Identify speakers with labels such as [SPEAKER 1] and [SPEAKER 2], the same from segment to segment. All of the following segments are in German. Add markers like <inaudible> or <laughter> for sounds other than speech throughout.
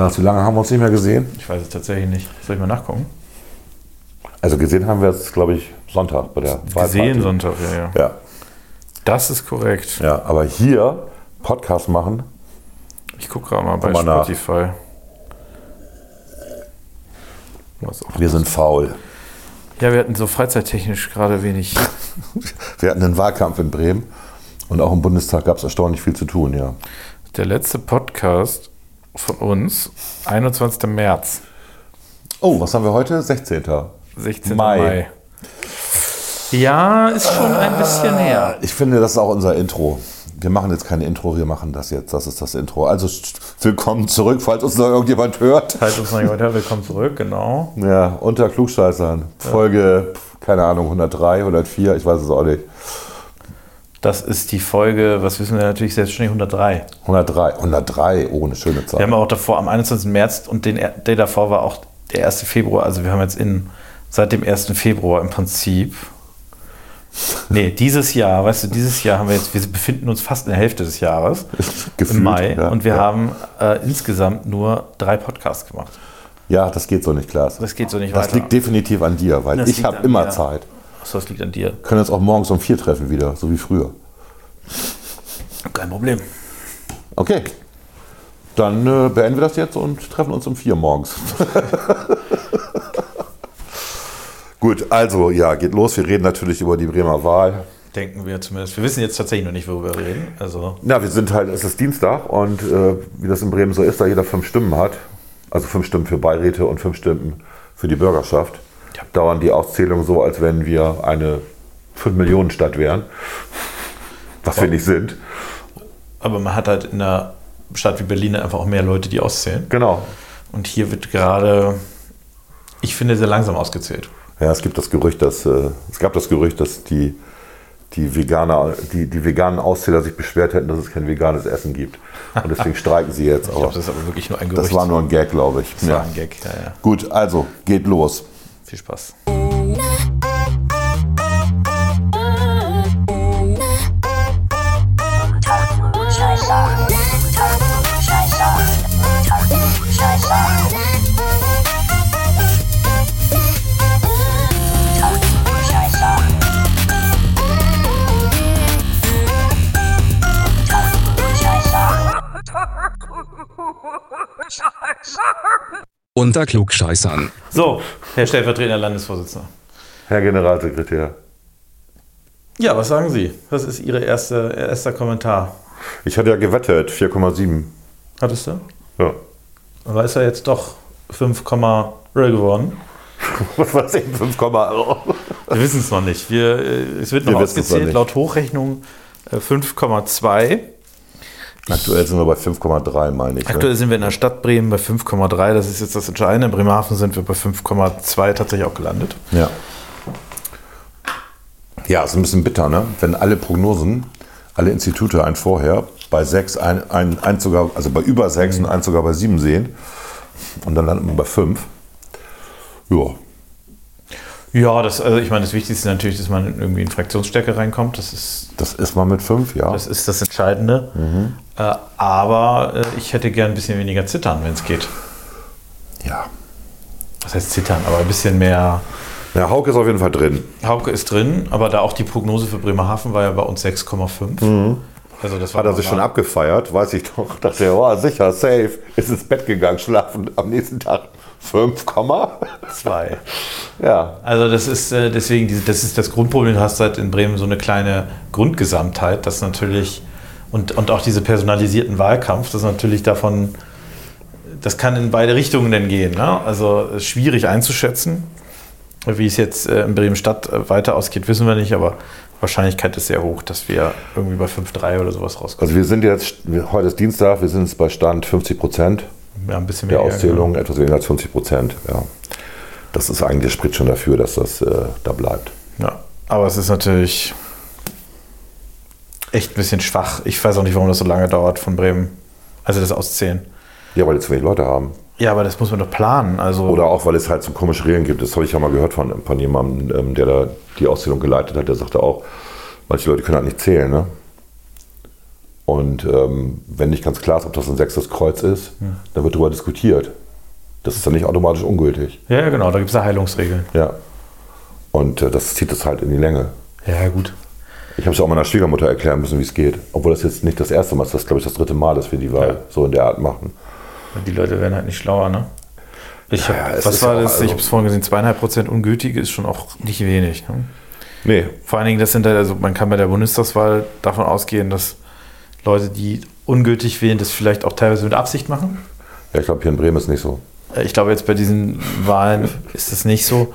[SPEAKER 1] Klaas, wie lange haben wir uns nicht mehr gesehen?
[SPEAKER 2] Ich weiß es tatsächlich nicht. Soll ich mal nachgucken?
[SPEAKER 1] Also gesehen haben wir es, glaube ich, Sonntag bei der
[SPEAKER 2] Gesehen
[SPEAKER 1] Wahlparty.
[SPEAKER 2] Sonntag, ja, ja.
[SPEAKER 1] Ja,
[SPEAKER 2] Das ist korrekt.
[SPEAKER 1] ja, aber hier Podcast machen,
[SPEAKER 2] Ich gucke gerade mal bei
[SPEAKER 1] mal.
[SPEAKER 2] Spotify.
[SPEAKER 1] Wir sind faul.
[SPEAKER 2] Ja, wir hatten so freizeittechnisch gerade wenig. <laughs>
[SPEAKER 1] Wir hatten einen Wahlkampf in Bremen und auch im Bundestag gab es erstaunlich viel zu tun, ja.
[SPEAKER 2] Der letzte Podcast von uns, 21. März,
[SPEAKER 1] Oh, was haben wir heute? 16.
[SPEAKER 2] 16.
[SPEAKER 1] Mai.
[SPEAKER 2] Mai. Ja, ist schon ein bisschen her.
[SPEAKER 1] Ich finde, das ist auch unser Intro. Wir machen jetzt kein Intro, wir machen das jetzt. Das ist das Intro. Also willkommen zurück, falls uns noch irgendjemand hört.
[SPEAKER 2] Halt uns mal jemand her, willkommen zurück, genau.
[SPEAKER 1] Ja, unter Klugscheißern. Folge, keine Ahnung, 103, 104, ich weiß es auch nicht.
[SPEAKER 2] Das ist die Folge, was wissen wir natürlich selbstständig, 103.
[SPEAKER 1] 103, 103, oh, eine schöne
[SPEAKER 2] Wir
[SPEAKER 1] Zahl.
[SPEAKER 2] haben auch davor am 21. März und den, der davor war auch der 1. Februar. Also wir haben jetzt in, seit dem 1. Februar im Prinzip. Nee, dieses Jahr, weißt du, dieses Jahr haben wir jetzt, wir befinden uns fast in der Hälfte des Jahres, <laughs>
[SPEAKER 1] Gefühlt,
[SPEAKER 2] im Mai,
[SPEAKER 1] ja,
[SPEAKER 2] und wir
[SPEAKER 1] ja.
[SPEAKER 2] haben äh, insgesamt nur drei Podcasts gemacht.
[SPEAKER 1] Ja, das geht so nicht, Klaas.
[SPEAKER 2] Das geht so nicht
[SPEAKER 1] Das
[SPEAKER 2] weiter.
[SPEAKER 1] liegt definitiv an dir, weil
[SPEAKER 2] Das
[SPEAKER 1] ich habe immer
[SPEAKER 2] mir.
[SPEAKER 1] Zeit.
[SPEAKER 2] Achso, das liegt an dir.
[SPEAKER 1] Können uns auch morgens um vier treffen wieder, so wie früher.
[SPEAKER 2] Kein Problem.
[SPEAKER 1] Okay. Dann äh, beenden wir das jetzt und treffen uns um vier morgens. <laughs> Gut, also ja, geht los. Wir reden natürlich über die Bremer Wahl.
[SPEAKER 2] Denken wir zumindest. Wir wissen jetzt tatsächlich noch nicht, worüber wir reden. Also,
[SPEAKER 1] Na, wir sind halt, es ist Dienstag und äh, wie das in Bremen so ist, da jeder fünf Stimmen hat, also fünf Stimmen für Beiräte und fünf Stimmen für die Bürgerschaft. Dauern die Auszählungen so, als wenn wir eine 5-Millionen-Stadt wären, was wir nicht sind.
[SPEAKER 2] aber man hat halt in einer Stadt wie Berlin einfach auch mehr Leute, die auszählen.
[SPEAKER 1] Genau.
[SPEAKER 2] Und hier wird gerade, ich finde, sehr langsam ausgezählt.
[SPEAKER 1] Ja, es gibt das Gerücht, dass äh, es gab das Gerücht, dass die, die, Veganer, die, die veganen Auszähler sich beschwert hätten, dass es kein veganes Essen gibt. Und deswegen <laughs> streiken sie jetzt.
[SPEAKER 2] Ich glaube, das ist aber wirklich nur ein Gerücht.
[SPEAKER 1] das war nur ein Gag, glaube ich.
[SPEAKER 2] Das
[SPEAKER 1] Ja.
[SPEAKER 2] war ein Gag. Ja, ja.
[SPEAKER 1] Gut, also geht los.
[SPEAKER 2] Viel Spaß.
[SPEAKER 3] Unter Klugscheißern.
[SPEAKER 2] So, Herr stellvertretender Landesvorsitzender.
[SPEAKER 1] Herr Generalsekretär,
[SPEAKER 2] Ja, was sagen Sie? Was ist Ihr erste, erster Kommentar?
[SPEAKER 1] ich hatte ja gewettet, 4,7.
[SPEAKER 2] Hattest du?
[SPEAKER 1] Ja.
[SPEAKER 2] Aber ist er jetzt doch 5, geworden? <laughs>
[SPEAKER 1] Was weiß ich, 5, oh.
[SPEAKER 2] Wir wissen es noch nicht. Wir, äh, es wird noch
[SPEAKER 1] Wir
[SPEAKER 2] ausgezählt, laut Hochrechnung äh, 5,2.
[SPEAKER 1] Aktuell sind wir bei 5,3, meine ich.
[SPEAKER 2] Aktuell
[SPEAKER 1] Ne?
[SPEAKER 2] sind wir in der Stadt Bremen bei 5,3. Das ist jetzt das Entscheidende. In Bremerhaven sind wir bei 5,2 tatsächlich auch gelandet.
[SPEAKER 1] Ja. Ja, ist ein bisschen bitter, ne? Wenn alle Prognosen, alle Institute ein vorher bei 6, ein, ein, ein sogar, also bei über 6 und eins sogar bei 7 sehen und dann landen wir bei 5. Ja,
[SPEAKER 2] Ja, das, also ich meine, das Wichtigste ist natürlich, dass man irgendwie in Fraktionsstärke reinkommt. Das ist
[SPEAKER 1] das ist mal mit 5, ja.
[SPEAKER 2] das, ist das Entscheidende. Äh, aber äh, ich hätte gern ein bisschen weniger zittern, wenn es geht.
[SPEAKER 1] ja.
[SPEAKER 2] Was heißt zittern? Aber ein bisschen mehr.
[SPEAKER 1] Ja, Hauke ist auf jeden Fall drin.
[SPEAKER 2] Hauke ist drin, aber da auch die Prognose für Bremerhaven war ja bei uns 6,5. Also das war
[SPEAKER 1] Hat er sich schon abgefeiert, weiß ich doch. Dachte er, oh, sicher, safe. Ist ins Bett gegangen, schlafen. Am nächsten Tag 5,
[SPEAKER 2] zwei. <laughs>
[SPEAKER 1] ja.
[SPEAKER 2] Also das ist äh, deswegen, das ist das Grundproblem, du hast halt in Bremen so eine kleine Grundgesamtheit, das natürlich, und, und auch diese personalisierten Wahlkampf, das natürlich davon, das kann in beide Richtungen denn gehen. Ne? Also ist schwierig einzuschätzen. Wie es jetzt äh, in Bremen-Stadt äh, weiter ausgeht, wissen wir nicht, aber Wahrscheinlichkeit ist sehr hoch, dass wir irgendwie bei 5-3 oder sowas rauskommen.
[SPEAKER 1] Also wir sind jetzt, heute ist Dienstag, wir sind jetzt bei Stand 50 Prozent
[SPEAKER 2] Ja, ein bisschen
[SPEAKER 1] der
[SPEAKER 2] mehr.
[SPEAKER 1] Auszählung, etwas weniger als 50 Prozent. Ja. Das ist eigentlich, das spricht schon dafür, dass das äh, da bleibt.
[SPEAKER 2] Ja, aber es ist natürlich echt ein bisschen schwach. Ich weiß auch nicht, warum das so lange dauert von Bremen. Also das Auszählen.
[SPEAKER 1] Ja, weil die zu wenig Leute haben.
[SPEAKER 2] Ja, aber das muss man doch planen. Also
[SPEAKER 1] Oder auch, weil es halt so komische Regeln gibt. Das habe ich ja mal gehört von, von jemandem, ähm, der da die Auszählung geleitet hat. Der sagte auch, manche Leute können halt nicht zählen. Ne? Und ähm, wenn nicht ganz klar ist, ob das ein sechstes Kreuz ist, dann wird darüber diskutiert. Das ist dann nicht automatisch ungültig.
[SPEAKER 2] Ja, ja, genau, da gibt es ja Heilungsregeln.
[SPEAKER 1] Ja. Und äh, das zieht es halt in die Länge.
[SPEAKER 2] Ja, gut.
[SPEAKER 1] Ich habe es auch meiner Schwiegermutter erklären müssen, wie es geht. Obwohl das jetzt nicht das erste Mal ist, das ist, glaube ich, das dritte Mal, dass wir die Wahl
[SPEAKER 2] Ja.
[SPEAKER 1] so in der Art machen.
[SPEAKER 2] Die Leute werden halt nicht schlauer, ne? Ich hab,
[SPEAKER 1] Ja, es
[SPEAKER 2] was war das?
[SPEAKER 1] also-
[SPEAKER 2] ich habe es vorhin gesehen, zweieinhalb Prozent ungültige ist schon auch nicht wenig. Ne?
[SPEAKER 1] Nee,
[SPEAKER 2] Vor allen Dingen, das sind halt, also man kann bei der Bundestagswahl davon ausgehen, dass Leute, die ungültig wählen, das vielleicht auch teilweise mit Absicht machen.
[SPEAKER 1] ja, ich glaube, hier in Bremen ist nicht so.
[SPEAKER 2] Äh, Ich glaube, jetzt bei diesen Wahlen ist das nicht so.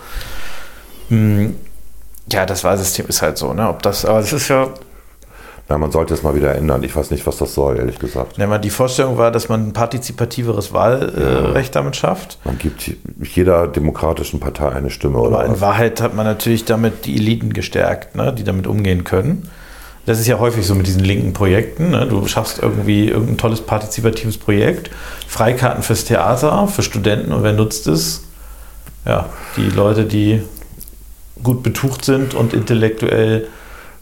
[SPEAKER 2] Ja, das Wahlsystem ist halt so, ne? Ob das, aber das ist ja,
[SPEAKER 1] Na, man sollte es mal wieder ändern. Ich weiß nicht, was das soll, ehrlich gesagt.
[SPEAKER 2] wenn man die Vorstellung war, dass man ein partizipativeres Wahlrecht damit schafft.
[SPEAKER 1] Man gibt jeder demokratischen Partei eine Stimme, oder?
[SPEAKER 2] Aber in
[SPEAKER 1] was?
[SPEAKER 2] Wahrheit hat man natürlich damit die Eliten gestärkt, ne, die damit umgehen können. Das ist ja häufig so mit diesen linken Projekten. Ne? Du schaffst irgendwie irgendein tolles partizipatives Projekt, Freikarten fürs Theater, für Studenten und wer nutzt es? Ja, die Leute, die gut betucht sind und intellektuell,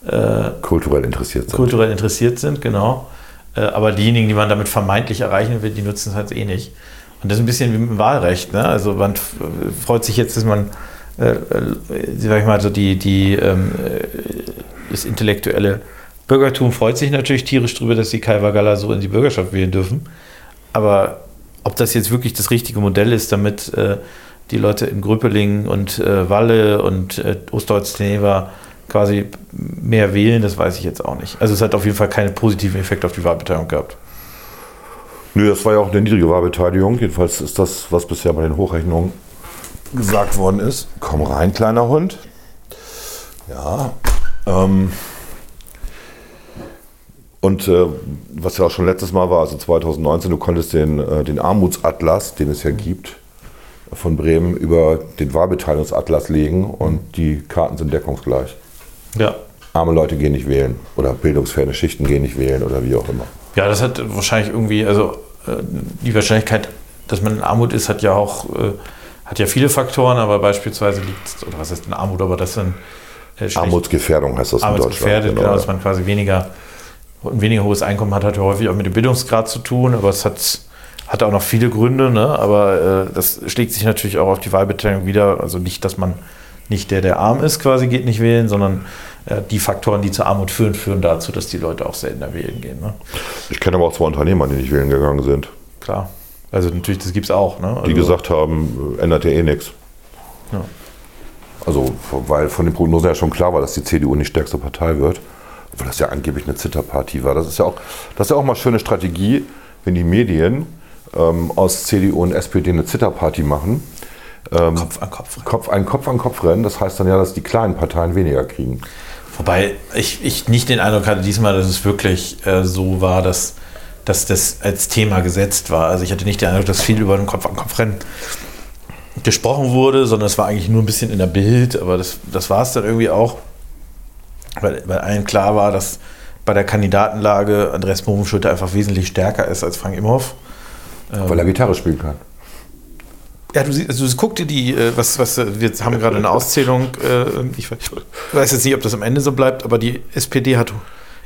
[SPEAKER 2] äh,
[SPEAKER 1] Kulturell interessiert sind.
[SPEAKER 2] kulturell interessiert sind, genau. Äh, aber diejenigen, die man damit vermeintlich erreichen will, die nutzen es halt eh nicht. Und das ist ein bisschen wie mit dem Wahlrecht. Ne? Also man freut sich jetzt, dass man, äh, äh, sag ich mal, so die, die, ähm, äh, das intellektuelle Bürgertum freut sich natürlich tierisch darüber, dass die Kalvergaller so in die Bürgerschaft wählen dürfen. Aber ob das jetzt wirklich das richtige Modell ist, damit äh, die Leute in Gröpelingen und äh, Walle und äh, Ostdeutsch-Teneva quasi mehr wählen, das weiß ich jetzt auch nicht. Also es hat auf jeden Fall keinen positiven Effekt auf die Wahlbeteiligung gehabt.
[SPEAKER 1] Nö, das war ja auch eine niedrige Wahlbeteiligung. Jedenfalls ist das, was bisher bei den Hochrechnungen gesagt worden ist. Komm rein, kleiner Hund. Ja. Ähm, und äh, was ja auch schon letztes Mal war, also 2019, du konntest den, äh, den Armutsatlas, den es ja gibt, von Bremen über den Wahlbeteiligungsatlas legen und die Karten sind deckungsgleich.
[SPEAKER 2] Ja.
[SPEAKER 1] Arme Leute gehen nicht wählen oder bildungsferne Schichten gehen nicht wählen oder wie auch immer.
[SPEAKER 2] Ja, das hat wahrscheinlich irgendwie, also äh, die Wahrscheinlichkeit, dass man in Armut ist, hat ja auch, äh, hat ja viele Faktoren, aber beispielsweise liegt, oder was heißt in Armut, aber das sind äh,
[SPEAKER 1] Armutsgefährdung heißt das in Deutschland.
[SPEAKER 2] Armutsgefährdet, genau, dass man quasi weniger, ein weniger hohes Einkommen hat, hat ja häufig auch mit dem Bildungsgrad zu tun, aber es hat, hat auch noch viele Gründe, ne? aber äh, das schlägt sich natürlich auch auf die Wahlbeteiligung wieder. Also nicht, dass man nicht der, der arm ist, quasi geht nicht wählen, sondern äh, die Faktoren, die zur Armut führen, führen dazu, dass die Leute auch seltener wählen gehen. Ne?
[SPEAKER 1] Ich kenne aber auch zwei Unternehmer, die nicht wählen gegangen sind.
[SPEAKER 2] Klar. Also natürlich, das gibt es auch. Ne? Also,
[SPEAKER 1] Die gesagt haben, äh, ändert ja eh nichts.
[SPEAKER 2] Ja.
[SPEAKER 1] Also, weil von den Prognosen ja schon klar war, dass die CDU nicht stärkste Partei wird. Weil das ja angeblich eine Zitterpartie war. Das ist ja auch, das ist ja auch mal schöne Strategie, wenn die Medien ähm, aus CDU und SPD eine Zitterpartie machen. Ähm,
[SPEAKER 2] Kopf an Kopf.
[SPEAKER 1] Kopf, ein Kopf an Kopf rennen, das heißt dann ja, dass die kleinen Parteien weniger kriegen.
[SPEAKER 2] Wobei ich, ich nicht den Eindruck hatte diesmal, dass es wirklich äh, so war, dass, dass das als Thema gesetzt war. Also ich hatte nicht den Eindruck, dass viel über den Kopf-an-Kopf-Rennen gesprochen wurde, sondern es war eigentlich nur ein bisschen in der Bild, aber das, das war es dann irgendwie auch, weil, weil allen klar war, dass bei der Kandidatenlage Andreas Bovenschulter einfach wesentlich stärker ist als Frank Imhoff.
[SPEAKER 1] Weil er Gitarre spielen kann.
[SPEAKER 2] Ja, du, siehst- also guck dir die, äh, was, was, äh, wir haben gerade eine Auszählung, äh, ich weiß- jetzt nicht, ob das am Ende so bleibt, aber die SPD hat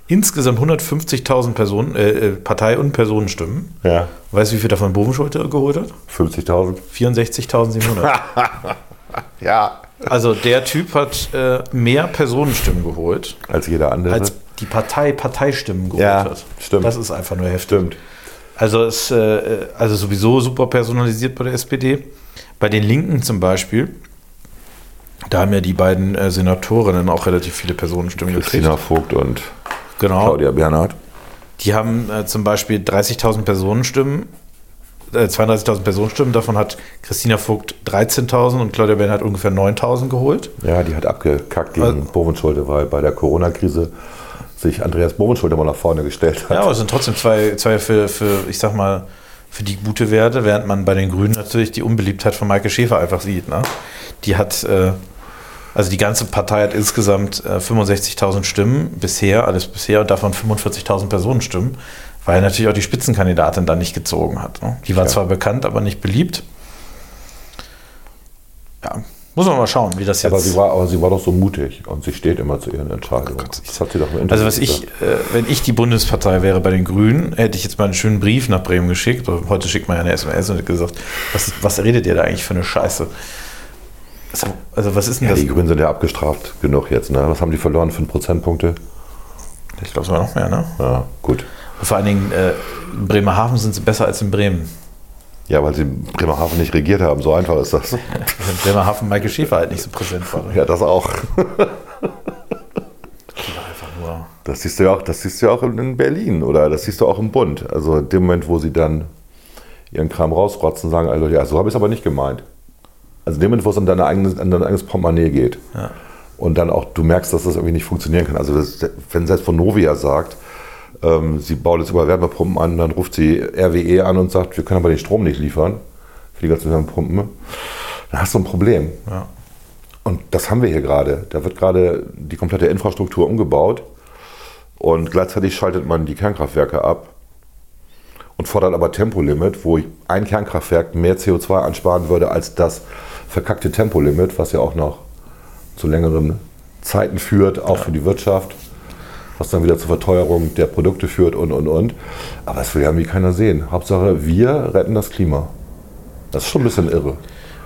[SPEAKER 2] insgesamt 150.000 Personen, äh, Partei- und Personenstimmen.
[SPEAKER 1] Ja.
[SPEAKER 2] Weißt du, wie viel davon Bovenschulte geholt hat?
[SPEAKER 1] 50.000.
[SPEAKER 2] 64.700. <laughs>
[SPEAKER 1] Ja.
[SPEAKER 2] also der Typ hat äh, mehr Personenstimmen geholt,
[SPEAKER 1] Als jeder andere.
[SPEAKER 2] als die Partei Parteistimmen geholt
[SPEAKER 1] Ja,
[SPEAKER 2] hat.
[SPEAKER 1] stimmt.
[SPEAKER 2] Das ist einfach nur heftig.
[SPEAKER 1] Stimmt.
[SPEAKER 2] Also es äh, also sowieso super personalisiert bei der SPD. Bei den Linken zum Beispiel, da haben ja die beiden äh, Senatorinnen auch relativ viele Personenstimmen
[SPEAKER 1] Christina
[SPEAKER 2] gekriegt.
[SPEAKER 1] Vogt und
[SPEAKER 2] Genau.
[SPEAKER 1] Claudia Bernhardt.
[SPEAKER 2] Die haben äh, zum Beispiel 30.000 Personenstimmen, äh, 32.000 Personenstimmen. Davon hat Christina Vogt 13.000 und Claudia Bernhardt ungefähr 9.000 geholt.
[SPEAKER 1] Ja, die hat abgekackt gegen
[SPEAKER 2] Also-
[SPEAKER 1] Bovenschulte, weil bei der Corona-Krise sich Andreas Bovenschulte mal nach vorne gestellt hat.
[SPEAKER 2] Ja, aber es sind trotzdem zwei, zwei für, für, ich sag mal, für die gute Werte, während man bei den Grünen natürlich die Unbeliebtheit von Maike Schäfer einfach sieht. Ne? Die hat, äh, also die ganze Partei hat insgesamt äh, 65.000 Stimmen bisher, alles bisher, und davon 45.000 Personenstimmen, weil natürlich auch die Spitzenkandidatin da nicht gezogen hat. Ne? Die war
[SPEAKER 1] Ja.
[SPEAKER 2] zwar bekannt, aber nicht beliebt. Ja, Muss man mal schauen, wie das jetzt.
[SPEAKER 1] Aber sie, war, aber sie war doch so mutig und sie steht immer zu ihren Entscheidungen. das hat sie doch im Interview
[SPEAKER 2] also was ich, äh, wenn ich die Bundespartei wäre bei den Grünen, hätte ich jetzt mal einen schönen Brief nach Bremen geschickt. Heute schickt man ja eine SMS und hat gesagt, was, was redet ihr da eigentlich für eine Scheiße? Also, also was ist denn
[SPEAKER 1] Ja,
[SPEAKER 2] das?
[SPEAKER 1] die Grünen sind ja abgestraft genug jetzt. Ne? Was haben die verloren? 5 Prozentpunkte?
[SPEAKER 2] Ich glaube sogar noch mehr, ne?
[SPEAKER 1] Ja, gut.
[SPEAKER 2] Und vor allen Dingen äh, in Bremerhaven sind sie besser als in Bremen.
[SPEAKER 1] Ja, weil sie Bremerhaven nicht regiert haben. So einfach ist das.
[SPEAKER 2] In Bremerhaven Michael Schäfer halt nicht so präsent war.
[SPEAKER 1] Ja, das auch. Das siehst du ja auch, das siehst du ja auch in Berlin oder das siehst du auch im Bund. Also in dem Moment, wo sie dann ihren Kram rausrotzen, sagen, also ja, so habe ich es aber nicht gemeint. Also in dem Moment, wo es an, deine eigenes, an dein eigenes Portemonnaie geht.
[SPEAKER 2] Ja.
[SPEAKER 1] Und dann auch, du merkst, dass das irgendwie nicht funktionieren kann. Also das, wenn selbst von Novia sagt, sie baut jetzt über Wärmepumpen an, dann ruft sie RWE an und sagt, wir können aber den Strom nicht liefern für die ganzen Wärmepumpen, dann hast du ein Problem.
[SPEAKER 2] Ja.
[SPEAKER 1] Und das haben wir hier gerade. Da wird gerade die komplette Infrastruktur umgebaut und gleichzeitig schaltet man die Kernkraftwerke ab und fordert aber Tempolimit, wo ein Kernkraftwerk mehr CO2 ansparen würde als das verkackte Tempolimit, was ja auch noch zu längeren Zeiten führt, auch für die Wirtschaft, was dann wieder zur Verteuerung der Produkte führt und und und. Aber das will ja irgendwie keiner sehen. Hauptsache, wir retten das Klima. Das ist schon ein bisschen irre.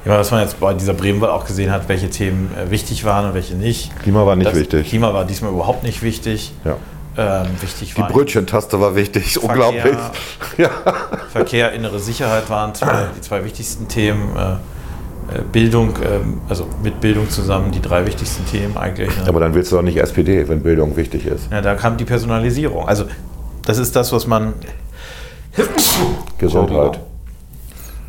[SPEAKER 2] Ja, was man jetzt bei dieser Bremenwahl auch gesehen hat, welche Themen äh, wichtig waren und welche nicht.
[SPEAKER 1] Klima war nicht
[SPEAKER 2] das
[SPEAKER 1] wichtig.
[SPEAKER 2] Klima war diesmal überhaupt nicht wichtig.
[SPEAKER 1] Ja.
[SPEAKER 2] Ähm, wichtig
[SPEAKER 1] Die Brötchentaste war wichtig,
[SPEAKER 2] Verkehr.
[SPEAKER 1] unglaublich. <laughs> Ja.
[SPEAKER 2] Verkehr, innere Sicherheit waren zwei, die zwei wichtigsten Themen. Äh, Bildung, ähm, also mit Bildung zusammen die drei wichtigsten Themen eigentlich. Ne?
[SPEAKER 1] Aber dann willst du doch nicht SPD, wenn Bildung wichtig ist.
[SPEAKER 2] Ja, da kam die Personalisierung. Also das ist das, was man
[SPEAKER 1] Gesundheit.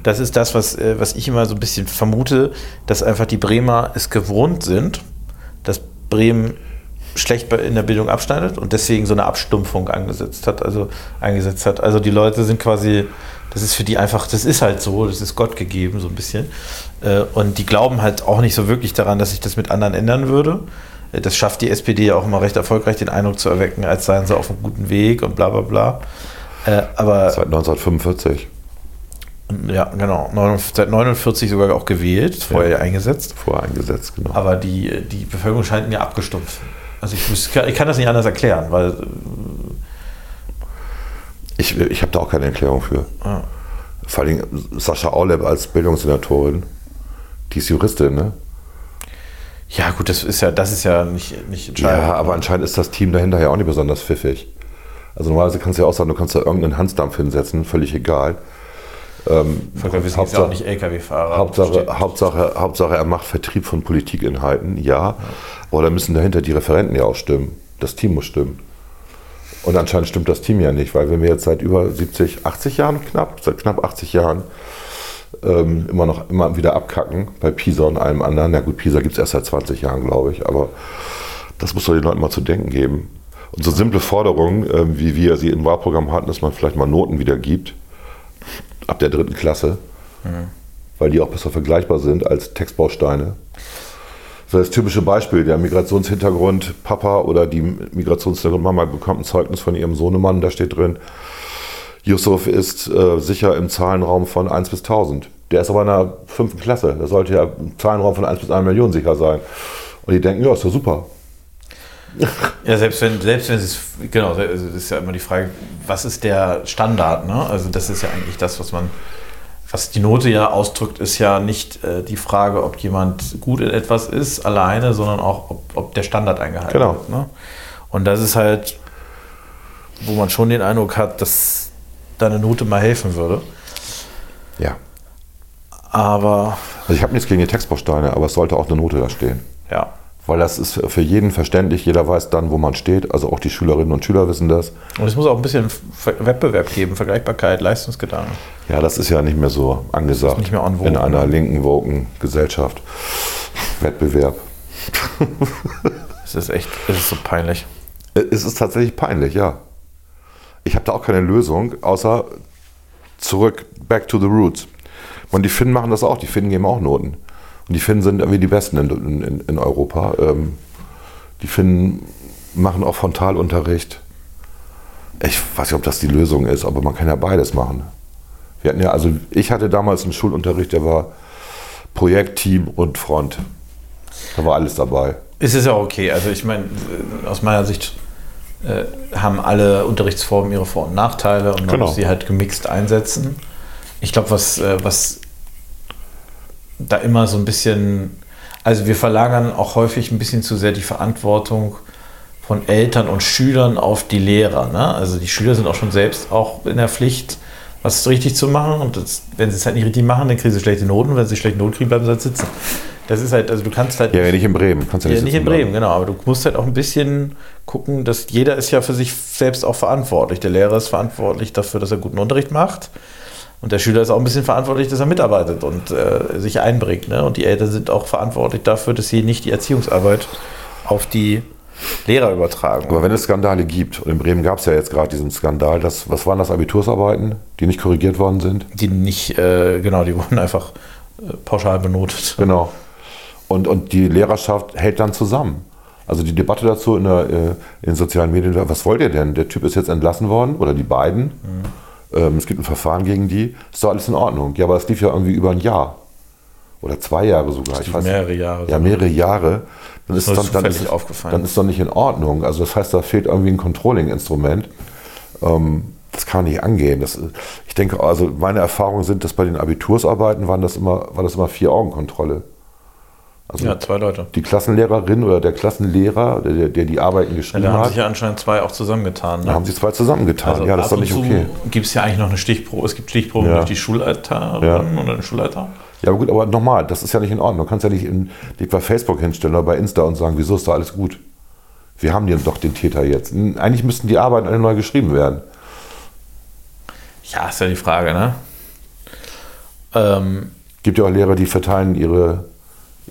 [SPEAKER 2] Das ist das, was, äh, was ich immer so ein bisschen vermute, dass einfach die Bremer es gewohnt sind, dass Bremen schlecht in der Bildung abschneidet und deswegen so eine Abstumpfung angesetzt hat, also eingesetzt hat. Also die Leute sind quasi, das ist für die einfach, das ist halt so, das ist Gott gegeben, so ein bisschen. Äh, Und die glauben halt auch nicht so wirklich daran, dass sich das mit anderen ändern würde. Äh, Das schafft die SPD ja auch immer recht erfolgreich, den Eindruck zu erwecken, als seien sie auf einem guten Weg und bla bla bla. Äh, Aber
[SPEAKER 1] Seit 1945
[SPEAKER 2] ja, genau. 49 Seit 49 sogar auch gewählt, vorher ja. eingesetzt.
[SPEAKER 1] vorher eingesetzt, genau.
[SPEAKER 2] Aber die, die Bevölkerung scheint mir abgestumpft. Also ich, muss, ich kann das nicht anders erklären, weil
[SPEAKER 1] Ich, ich habe da auch keine Erklärung für.
[SPEAKER 2] Ah.
[SPEAKER 1] Vor allem Sascha Auleb als Bildungssenatorin, die ist Juristin, ne?
[SPEAKER 2] ja gut, das ist ja, das ist ja nicht, nicht entscheidend.
[SPEAKER 1] Ja, aber anscheinend ist das Team dahinter ja auch nicht besonders pfiffig. Also normalerweise kannst du ja auch sagen, du kannst da irgendeinen Hansdampf hinsetzen, völlig egal. Ähm,
[SPEAKER 2] Volker Wissing ist ja auch nicht LKW-Fahrer.
[SPEAKER 1] Hauptsache, Hauptsache, Hauptsache, er macht Vertrieb von Politikinhalten, ja. Aber da müssen dahinter die Referenten ja auch stimmen. Das Team muss stimmen. Und anscheinend stimmt das Team ja nicht, weil wenn wir jetzt seit über 70, 80 Jahren knapp, seit knapp 80 Jahren ähm, immer noch immer wieder abkacken bei PISA und allem anderen. Na gut, PISA gibt es erst seit 20 Jahren, glaube ich, aber das muss doch den Leuten mal zu denken geben. Und so simple Forderungen, ähm, wie wir sie im Wahlprogramm hatten, dass man vielleicht mal Noten wieder gibt, ab der dritten Klasse, weil die auch besser vergleichbar sind als Textbausteine. So das typische Beispiel, der Migrationshintergrund Papa oder die Migrationshintergrund Mama bekommt ein Zeugnis von ihrem Sohnemann, da steht drin, Yusuf ist äh, sicher im Zahlenraum von 1 bis 1000. Der ist aber in der fünften Klasse, der sollte ja im Zahlenraum von 1 bis 1 Million sicher sein. Und die denken, ja, ist ja super. <laughs>
[SPEAKER 2] Ja, selbst wenn, selbst wenn es, genau, also das ist ja immer die Frage, was ist der Standard, ne? Also das ist ja eigentlich das, was man, was die Note ja ausdrückt, ist ja nicht äh, die Frage, ob jemand gut in etwas ist, alleine, sondern auch, ob, ob der Standard eingehalten
[SPEAKER 1] Genau.
[SPEAKER 2] wird. Ne? Und das ist halt, wo man schon den Eindruck hat, dass da eine Note mal helfen würde.
[SPEAKER 1] Ja.
[SPEAKER 2] Aber
[SPEAKER 1] Also ich habe nichts gegen die Textbausteine, aber es sollte auch eine Note da stehen.
[SPEAKER 2] ja,
[SPEAKER 1] Weil das ist für jeden verständlich, jeder weiß dann, wo man steht. Also auch die Schülerinnen und Schüler wissen das.
[SPEAKER 2] und es muss auch ein bisschen Wettbewerb geben, Vergleichbarkeit, Leistungsgedanken.
[SPEAKER 1] Ja, das ist ja nicht mehr so angesagt
[SPEAKER 2] nicht mehr vogue,
[SPEAKER 1] in einer
[SPEAKER 2] ne?
[SPEAKER 1] linken, woken Gesellschaft. Wettbewerb.
[SPEAKER 2] Es ist echt, es ist so peinlich.
[SPEAKER 1] Es ist tatsächlich peinlich, ja. Ich habe da auch keine Lösung, außer zurück, back to the roots. Und die Finnen machen das auch, die Finnen geben auch Noten. Und die Finnen sind irgendwie die Besten in, in, in Europa. Ähm, die Finnen machen auch Frontalunterricht. Ich weiß nicht, ob das die Lösung ist, aber man kann ja beides machen. Wir hatten ja, also ich hatte damals einen Schulunterricht, der war Projekt, Team und Front. Da war alles dabei.
[SPEAKER 2] Es ist ja okay. Also ich meine, äh, aus meiner Sicht äh, haben alle Unterrichtsformen ihre Vor- und Nachteile und man
[SPEAKER 1] Genau.
[SPEAKER 2] muss sie halt gemixt einsetzen. Ich glaube, was, äh, was da immer so ein bisschen, also wir verlagern auch häufig ein bisschen zu sehr die Verantwortung von Eltern und Schülern auf die Lehrer. Ne? Also die Schüler sind auch schon selbst auch in der Pflicht, was richtig zu machen. Und das, wenn sie es halt nicht richtig machen, dann kriegen sie schlechte Noten. Und wenn sie schlechte Noten kriegen, bleiben sie halt sitzen. Das ist halt, also du kannst halt
[SPEAKER 1] Ja, nicht in Bremen. Kannst ja
[SPEAKER 2] ja,
[SPEAKER 1] nicht,
[SPEAKER 2] nicht in
[SPEAKER 1] bleiben.
[SPEAKER 2] Bremen, genau. Aber du musst halt auch ein bisschen gucken, dass jeder ist ja für sich selbst auch verantwortlich. Der Lehrer ist verantwortlich dafür, dass er guten Unterricht macht. Und der Schüler ist auch ein bisschen verantwortlich, dass er mitarbeitet und äh, sich einbringt. Ne? Und die Eltern sind auch verantwortlich dafür, dass sie nicht die Erziehungsarbeit auf die Lehrer übertragen.
[SPEAKER 1] Aber wenn es Skandale gibt, und in Bremen gab es ja jetzt gerade diesen Skandal, das, was waren das, Abitursarbeiten, die nicht korrigiert worden sind?
[SPEAKER 2] Die nicht, äh, genau, die <laughs> wurden einfach äh, pauschal benotet.
[SPEAKER 1] Genau. Und, und die Lehrerschaft hält dann zusammen. Also die Debatte dazu in, der, äh, in den sozialen Medien, was wollt ihr denn? Der Typ ist jetzt entlassen worden, oder die beiden. Ähm, es gibt ein Verfahren gegen die. Ist doch alles in Ordnung. Ja, aber es lief ja irgendwie über ein Jahr. Oder zwei Jahre sogar. Ich weiß
[SPEAKER 2] mehrere Jahre.
[SPEAKER 1] Ja, mehrere Jahre. Dann ist, dann, dann, ist,
[SPEAKER 2] aufgefallen.
[SPEAKER 1] dann ist doch nicht in Ordnung. Also das heißt, da fehlt irgendwie ein Controlling-Instrument. Ähm, das kann nicht angehen. Das, ich denke, also meine Erfahrungen sind, dass bei den Abitursarbeiten waren das immer, war das immer Vier-Augen-Kontrolle. Also
[SPEAKER 2] Ja, zwei Leute.
[SPEAKER 1] die Klassenlehrerin oder der Klassenlehrer, der, der die Arbeiten
[SPEAKER 2] Ja,
[SPEAKER 1] geschrieben
[SPEAKER 2] da haben
[SPEAKER 1] hat,
[SPEAKER 2] sich ja anscheinend zwei auch zusammengetan. Ne?
[SPEAKER 1] da haben sie zwei zusammengetan.
[SPEAKER 2] Also
[SPEAKER 1] ja, das ist doch nicht okay.
[SPEAKER 2] Gibt es ja eigentlich noch eine Stichprobe. Es gibt Stichproben
[SPEAKER 1] Ja.
[SPEAKER 2] durch die Schulleiterin oder den Schulleiter.
[SPEAKER 1] Ja, aber gut, aber nochmal, das ist ja nicht in Ordnung. Du kannst ja nicht, in, nicht bei Facebook hinstellen oder bei Insta und sagen, wieso ist da alles gut? Wir haben den doch den Täter jetzt. Eigentlich müssten die Arbeiten alle neu geschrieben werden.
[SPEAKER 2] Ja, ist ja die Frage, ne? Ähm,
[SPEAKER 1] gibt ja auch Lehrer, die verteilen ihre,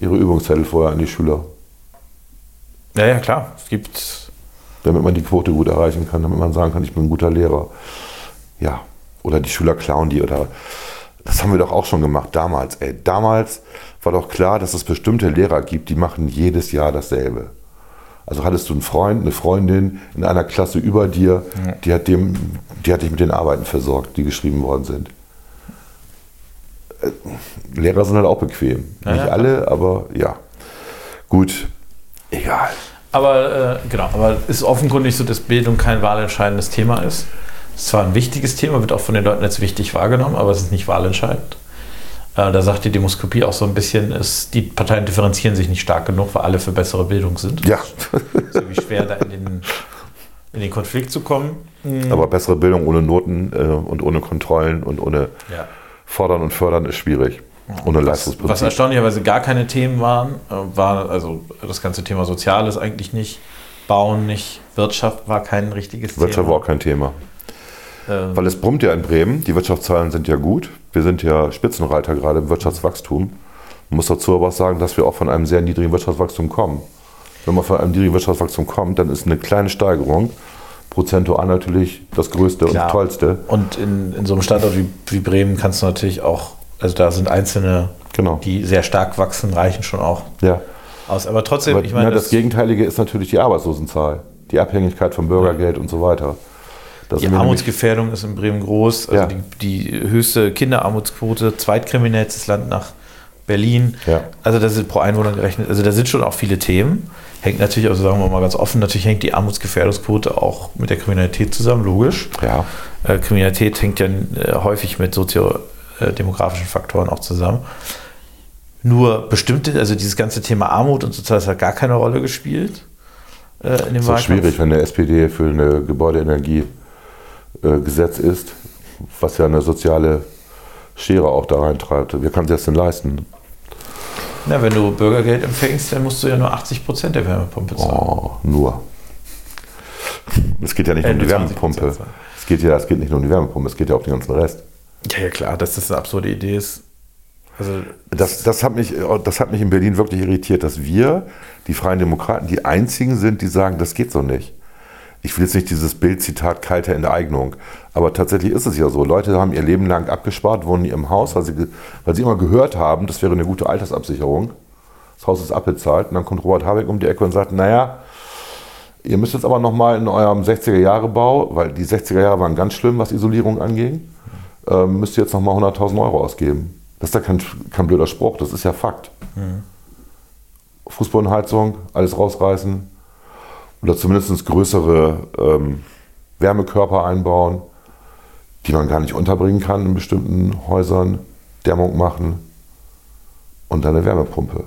[SPEAKER 1] ihre Übungszettel vorher an die Schüler,
[SPEAKER 2] ja, ja, klar. Es gibt.
[SPEAKER 1] damit man die Quote gut erreichen kann, damit man sagen kann, ich bin ein guter Lehrer. Ja, oder die Schüler klauen die oder das haben wir doch auch schon gemacht damals. Ey, damals war doch klar, dass es bestimmte Lehrer gibt, die machen jedes Jahr dasselbe. Also hattest du einen Freund, eine Freundin in einer Klasse über dir, die, hat dem, die hat dich mit den Arbeiten versorgt, die geschrieben worden sind. Äh, Lehrer sind halt auch bequem.
[SPEAKER 2] Ja,
[SPEAKER 1] Nicht
[SPEAKER 2] ja.
[SPEAKER 1] alle, aber ja. Gut, egal.
[SPEAKER 2] Aber äh, genau, aber es ist offenkundig so, dass Bildung kein wahlentscheidendes Thema ist. Es ist zwar ein wichtiges Thema, wird auch von den Leuten als wichtig wahrgenommen, aber es ist nicht wahlentscheidend. Äh, da sagt die Demoskopie auch so ein bisschen, ist, die Parteien differenzieren sich nicht stark genug, weil alle für bessere Bildung sind.
[SPEAKER 1] Ja,
[SPEAKER 2] So wie schwer da in den, in den Konflikt zu kommen.
[SPEAKER 1] aber bessere Bildung ohne Noten äh, und ohne Kontrollen und ohne
[SPEAKER 2] Ja.
[SPEAKER 1] Fordern und Fördern ist schwierig. Ohne
[SPEAKER 2] Was
[SPEAKER 1] Leistungsprinzip.
[SPEAKER 2] erstaunlicherweise gar keine Themen waren, äh, war also das ganze Thema Soziales eigentlich nicht, Bauen nicht, Wirtschaft war kein richtiges
[SPEAKER 1] Wirtschaft war
[SPEAKER 2] Thema.
[SPEAKER 1] auch kein Thema.
[SPEAKER 2] Ähm,
[SPEAKER 1] Weil es brummt ja in Bremen. Die Wirtschaftszahlen sind ja gut. Wir sind ja Spitzenreiter gerade im Wirtschaftswachstum. Man muss dazu aber auch sagen, dass wir auch von einem sehr niedrigen Wirtschaftswachstum kommen. Wenn man von einem niedrigen Wirtschaftswachstum kommt, dann ist eine kleine Steigerung prozentual natürlich das Größte
[SPEAKER 2] Klar.
[SPEAKER 1] und Tollste.
[SPEAKER 2] Und in, in so einem Standort wie, wie Bremen kannst du natürlich auch, also da sind einzelne,
[SPEAKER 1] Genau.
[SPEAKER 2] die sehr stark wachsen, reichen schon auch
[SPEAKER 1] Ja.
[SPEAKER 2] aus. Aber trotzdem,
[SPEAKER 1] Aber,
[SPEAKER 2] ich meine,
[SPEAKER 1] na, das, Gegenteilige ist natürlich die Arbeitslosenzahl, die Abhängigkeit vom Bürgergeld und so weiter. Das
[SPEAKER 2] die Armutsgefährdung ist in Bremen groß. Also
[SPEAKER 1] Ja.
[SPEAKER 2] die, die höchste Kinderarmutsquote, zweitkriminellstes Land nach Berlin.
[SPEAKER 1] Ja.
[SPEAKER 2] Also das sind pro Einwohner gerechnet. Also da sind schon auch viele Themen. Hängt natürlich, also sagen wir mal ganz offen, natürlich hängt die Armutsgefährdungsquote auch mit der Kriminalität zusammen, logisch.
[SPEAKER 1] Ja,
[SPEAKER 2] Äh, Kriminalität hängt ja äh, häufig mit soziodemografischen Faktoren auch zusammen. Nur bestimmte, also dieses ganze Thema Armut und Soziales hat gar keine Rolle gespielt äh, in dem
[SPEAKER 1] ist
[SPEAKER 2] Wahlkampf.
[SPEAKER 1] schwierig, wenn der SPD für eine Gebäudeenergie äh, Gesetz ist, was ja eine soziale Schere auch da reintreibt. Wer kann sich das denn leisten?
[SPEAKER 2] Na, wenn du Bürgergeld empfängst, dann musst du ja nur 80 Prozent der Wärmepumpe zahlen.
[SPEAKER 1] Oh, nur. Es geht ja nicht
[SPEAKER 2] Äh,
[SPEAKER 1] nur um die
[SPEAKER 2] 20%
[SPEAKER 1] Wärmepumpe. Es geht ja, es geht nicht nur um die Wärmepumpe, es geht ja auch um den ganzen Rest.
[SPEAKER 2] Ja, ja, klar, dass das eine absurde Idee ist. Also,
[SPEAKER 1] Das, das, hat mich, das hat mich in Berlin wirklich irritiert, dass wir, die Freien Demokraten, die einzigen sind, die sagen, das geht so nicht. Ich will jetzt nicht dieses Bildzitat kalte Enteignung, aber tatsächlich ist es ja so. Leute haben ihr Leben lang abgespart, wohnen in ihrem Haus, weil sie, weil sie immer gehört haben, das wäre eine gute Altersabsicherung. Das Haus ist abbezahlt und dann kommt Robert Habeck um die Ecke und sagt, naja, ihr müsst jetzt aber nochmal in eurem 60er-Jahre-Bau, weil die 60er Jahre waren ganz schlimm, was Isolierung anging, ähm, müsst ihr jetzt nochmal 100.000 Euro ausgeben. Das ist ja kein, kein blöder Spruch, das ist ja Fakt. Fußbodenheizung, alles rausreißen oder zumindest größere ähm, Wärmekörper einbauen, die man gar nicht unterbringen kann in bestimmten Häusern, Dämmung machen und dann eine Wärmepumpe.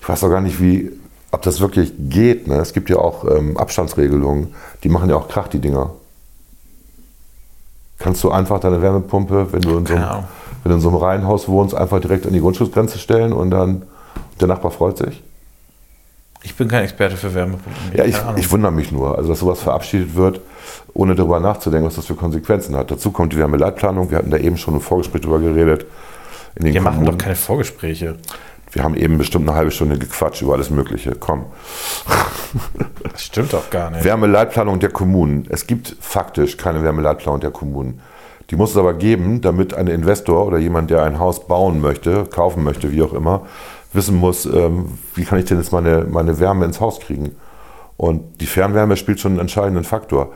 [SPEAKER 1] Ich weiß auch gar nicht, wie, ob das wirklich geht. Ne? Es gibt ja auch ähm, Abstandsregelungen, die machen ja auch Krach, die Dinger. Kannst du einfach deine Wärmepumpe, wenn du in so einem, wenn du in so einem Reihenhaus wohnst, einfach direkt an die Grundschutzgrenze stellen und dann der Nachbar freut sich?
[SPEAKER 2] Ich bin kein Experte für Wärmepumpen.
[SPEAKER 1] Ja, ich, ich wundere mich nur, also dass sowas verabschiedet wird, ohne darüber nachzudenken, was das für Konsequenzen hat. Dazu kommt die Wärmeleitplanung. Wir hatten da eben schon im Vorgespräch drüber geredet. In den
[SPEAKER 2] Wir machen
[SPEAKER 1] Kommunen.
[SPEAKER 2] doch keine Vorgespräche.
[SPEAKER 1] Wir haben eben bestimmt eine halbe Stunde gequatscht über alles Mögliche. Komm. <laughs>
[SPEAKER 2] Das stimmt doch gar nicht.
[SPEAKER 1] Wärmeleitplanung der Kommunen. Es gibt faktisch keine Wärmeleitplanung der Kommunen. Die muss es aber geben, damit ein Investor oder jemand, der ein Haus bauen möchte, kaufen möchte, wie auch immer, wissen muss, ähm, wie kann ich denn jetzt meine, meine Wärme ins Haus kriegen. Und die Fernwärme spielt schon einen entscheidenden Faktor.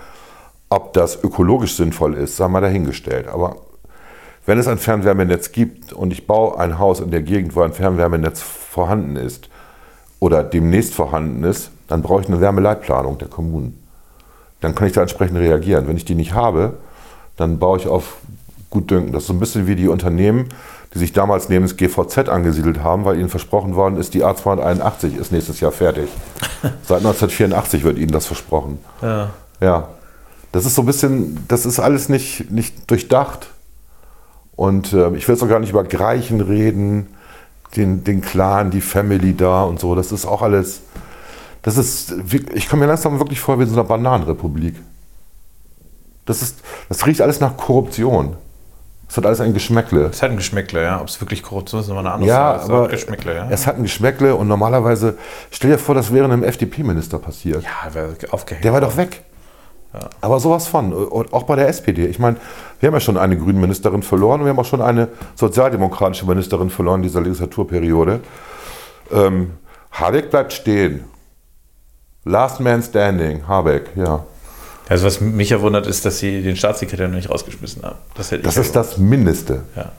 [SPEAKER 1] Ob das ökologisch sinnvoll ist, sei mal dahingestellt. Aber wenn es ein Fernwärmenetz gibt und ich baue ein Haus in der Gegend, wo ein Fernwärmenetz vorhanden ist oder demnächst vorhanden ist, dann brauche ich eine Wärmeleitplanung der Kommunen. Dann kann ich da entsprechend reagieren. Wenn ich die nicht habe, dann baue ich auf Gutdünken. Das ist so ein bisschen wie die Unternehmen, die sich damals neben das GVZ angesiedelt haben, weil ihnen versprochen worden ist, die A281 ist nächstes Jahr fertig. <laughs> Seit 1984 wird ihnen das versprochen.
[SPEAKER 2] Ja.
[SPEAKER 1] Ja, das ist so ein bisschen, das ist alles nicht, nicht durchdacht. Und äh, ich will jetzt auch gar nicht über Greichen reden, den, den Clan, die Family da und so. Das ist auch alles, das ist, ich komme mir langsam wirklich vor wie in so einer Bananenrepublik. Das, ist, das riecht alles nach Korruption. Es hat alles ein Geschmäckle.
[SPEAKER 2] Es hat ein Geschmäckle, ja. Ob es wirklich Korruption ist, ist immer eine andere
[SPEAKER 1] Ja,
[SPEAKER 2] Frage. Es hat
[SPEAKER 1] aber
[SPEAKER 2] ein Geschmäckle, ja.
[SPEAKER 1] es hat ein Geschmäckle und normalerweise, stell dir vor, das wäre einem FDP-Minister passiert.
[SPEAKER 2] ja, wäre aufgehängt.
[SPEAKER 1] Der war doch weg. Aber sowas von. Und auch bei der SPD. Ich meine, wir haben ja schon eine grüne Ministerin verloren und wir haben auch schon eine sozialdemokratische Ministerin verloren in dieser Legislaturperiode. Ähm, Habeck bleibt stehen. Last man standing, Habeck, ja.
[SPEAKER 2] Also was mich ja wundert, ist, dass sie den Staatssekretär noch nicht rausgeschmissen haben. Das,
[SPEAKER 1] Das ist
[SPEAKER 2] ja
[SPEAKER 1] das Mindeste.
[SPEAKER 2] Ja.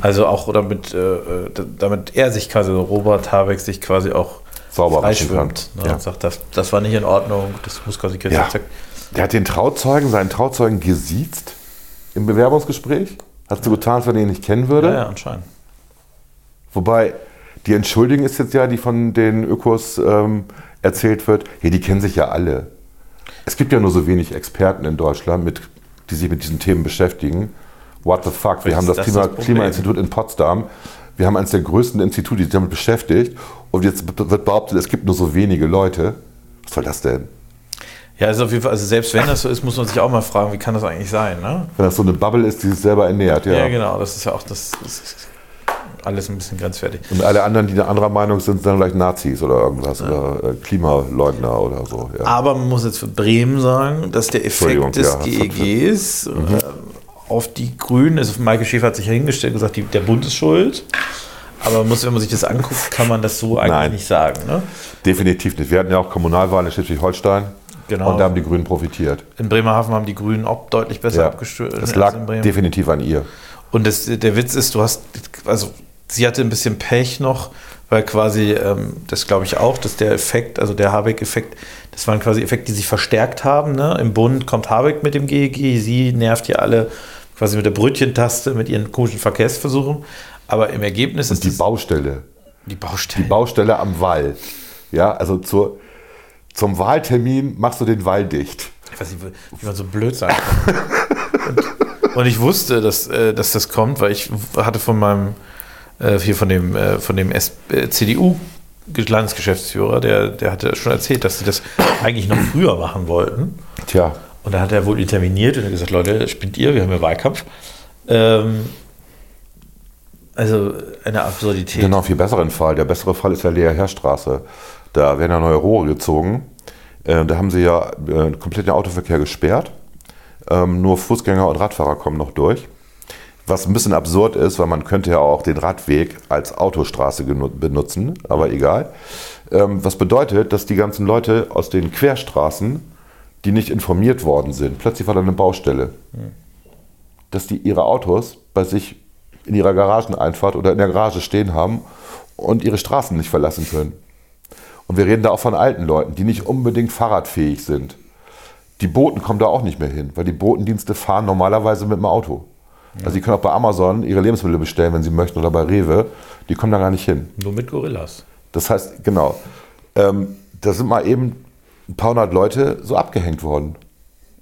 [SPEAKER 2] Also auch damit, äh, damit er sich quasi, also Robert Habeck sich quasi auch
[SPEAKER 1] Sauber
[SPEAKER 2] freischwimmt. Ne,
[SPEAKER 1] Ja.
[SPEAKER 2] Und sagt, das, das war nicht in Ordnung, das muss quasi
[SPEAKER 1] Ja.
[SPEAKER 2] zack.
[SPEAKER 1] Der hat den Trauzeugen, seinen Trauzeugen gesiezt im Bewerbungsgespräch. Hat so getan, als wenn er ihn nicht kennen würde.
[SPEAKER 2] Ja, ja, anscheinend.
[SPEAKER 1] Wobei die Entschuldigung ist jetzt ja, die von den Ökos ähm, erzählt wird, ja, die kennen sich ja alle. Es gibt ja nur so wenig Experten in Deutschland, mit, die sich mit diesen Themen beschäftigen. What the fuck? Wir haben das,
[SPEAKER 2] das
[SPEAKER 1] Klima,
[SPEAKER 2] das.
[SPEAKER 1] Klimainstitut in Potsdam. Wir haben eines der größten Institute, die sich damit beschäftigt. Und jetzt wird behauptet, es gibt nur so wenige Leute. Was soll das denn?
[SPEAKER 2] Ja, also auf jeden Fall, also selbst wenn das so ist, muss man sich auch mal fragen, wie kann das eigentlich sein, ne?
[SPEAKER 1] Wenn das so eine Bubble ist, die sich selber ernährt. Ja.
[SPEAKER 2] Ja, genau, das ist ja auch das, das alles ein bisschen grenzwertig.
[SPEAKER 1] Und alle anderen, die eine anderer Meinung sind, sind dann vielleicht Nazis oder irgendwas. Oder äh, Klimaleugner oder so. Ja.
[SPEAKER 2] Aber man muss jetzt für Bremen sagen, dass der Effekt des
[SPEAKER 1] ja, das
[SPEAKER 2] GEGs äh, auf die Grünen, also Maike Schäfer hat sich ja hingestellt und gesagt, die, der Bund ist schuld. Aber man muss, wenn man sich das anguckt, kann man das so eigentlich
[SPEAKER 1] Nein.
[SPEAKER 2] nicht sagen. Ne?
[SPEAKER 1] Definitiv nicht. Wir hatten ja auch Kommunalwahlen in Schleswig-Holstein.
[SPEAKER 2] Genau.
[SPEAKER 1] Und da haben die Grünen profitiert.
[SPEAKER 2] In Bremerhaven haben die Grünen auch deutlich besser
[SPEAKER 1] Ja.
[SPEAKER 2] abgestürzt.
[SPEAKER 1] Es
[SPEAKER 2] als
[SPEAKER 1] lag definitiv an ihr.
[SPEAKER 2] Und das, der Witz ist, du hast, also sie hatte ein bisschen Pech noch, weil quasi, ähm, das glaube ich auch, dass der Effekt, also der Habeck-Effekt, das waren quasi Effekte, die sich verstärkt haben. Ne? Im Bund kommt Habeck mit dem GEG, sie nervt ja alle quasi mit der Brötchentaste, mit ihren komischen Verkehrsversuchen. Aber im Ergebnis ist
[SPEAKER 1] Die
[SPEAKER 2] das-
[SPEAKER 1] Baustelle.
[SPEAKER 2] die Baustelle.
[SPEAKER 1] Die Baustelle am Wall. Ja, also zur, zum Wahltermin machst du den Wall dicht.
[SPEAKER 2] Ich weiß nicht, wie man so blöd sein kann. und, und ich wusste, dass, äh, dass das kommt, weil ich hatte von meinem, äh, hier von dem, äh, von dem S äh, CDU Landesgeschäftsführer, der, der hatte schon erzählt, dass sie das eigentlich noch früher machen wollten.
[SPEAKER 1] Tja,
[SPEAKER 2] Und da hat er wohl interveniert und hat gesagt, Leute, spinnt ihr, wir haben ja Wahlkampf. Ähm, also eine Absurdität.
[SPEAKER 1] Genau, viel besseren Fall. Der bessere Fall ist ja Lea Herrstraße. Da werden ja neue Rohre gezogen. Äh, da haben sie ja äh, komplett den Autoverkehr gesperrt. Ähm, nur Fußgänger und Radfahrer kommen noch durch. Was ein bisschen absurd ist, weil man könnte ja auch den Radweg als Autostraße benutzen, aber egal. Ähm, was bedeutet, dass die ganzen Leute aus den Querstraßen, die nicht informiert worden sind, plötzlich war da eine Baustelle. Dass die ihre Autos bei sich in ihrer Garageneinfahrt oder in der Garage stehen haben und ihre Straßen nicht verlassen können. Und wir reden da auch von alten Leuten, die nicht unbedingt fahrradfähig sind. Die Boten kommen da auch nicht mehr hin, weil die Botendienste fahren normalerweise mit dem Auto. Also die können auch bei Amazon ihre Lebensmittel bestellen, wenn sie möchten, oder bei Rewe. Die kommen da gar nicht hin.
[SPEAKER 2] Nur mit Gorillas.
[SPEAKER 1] Das heißt, genau, ähm, da sind mal eben ein paar hundert Leute so abgehängt worden.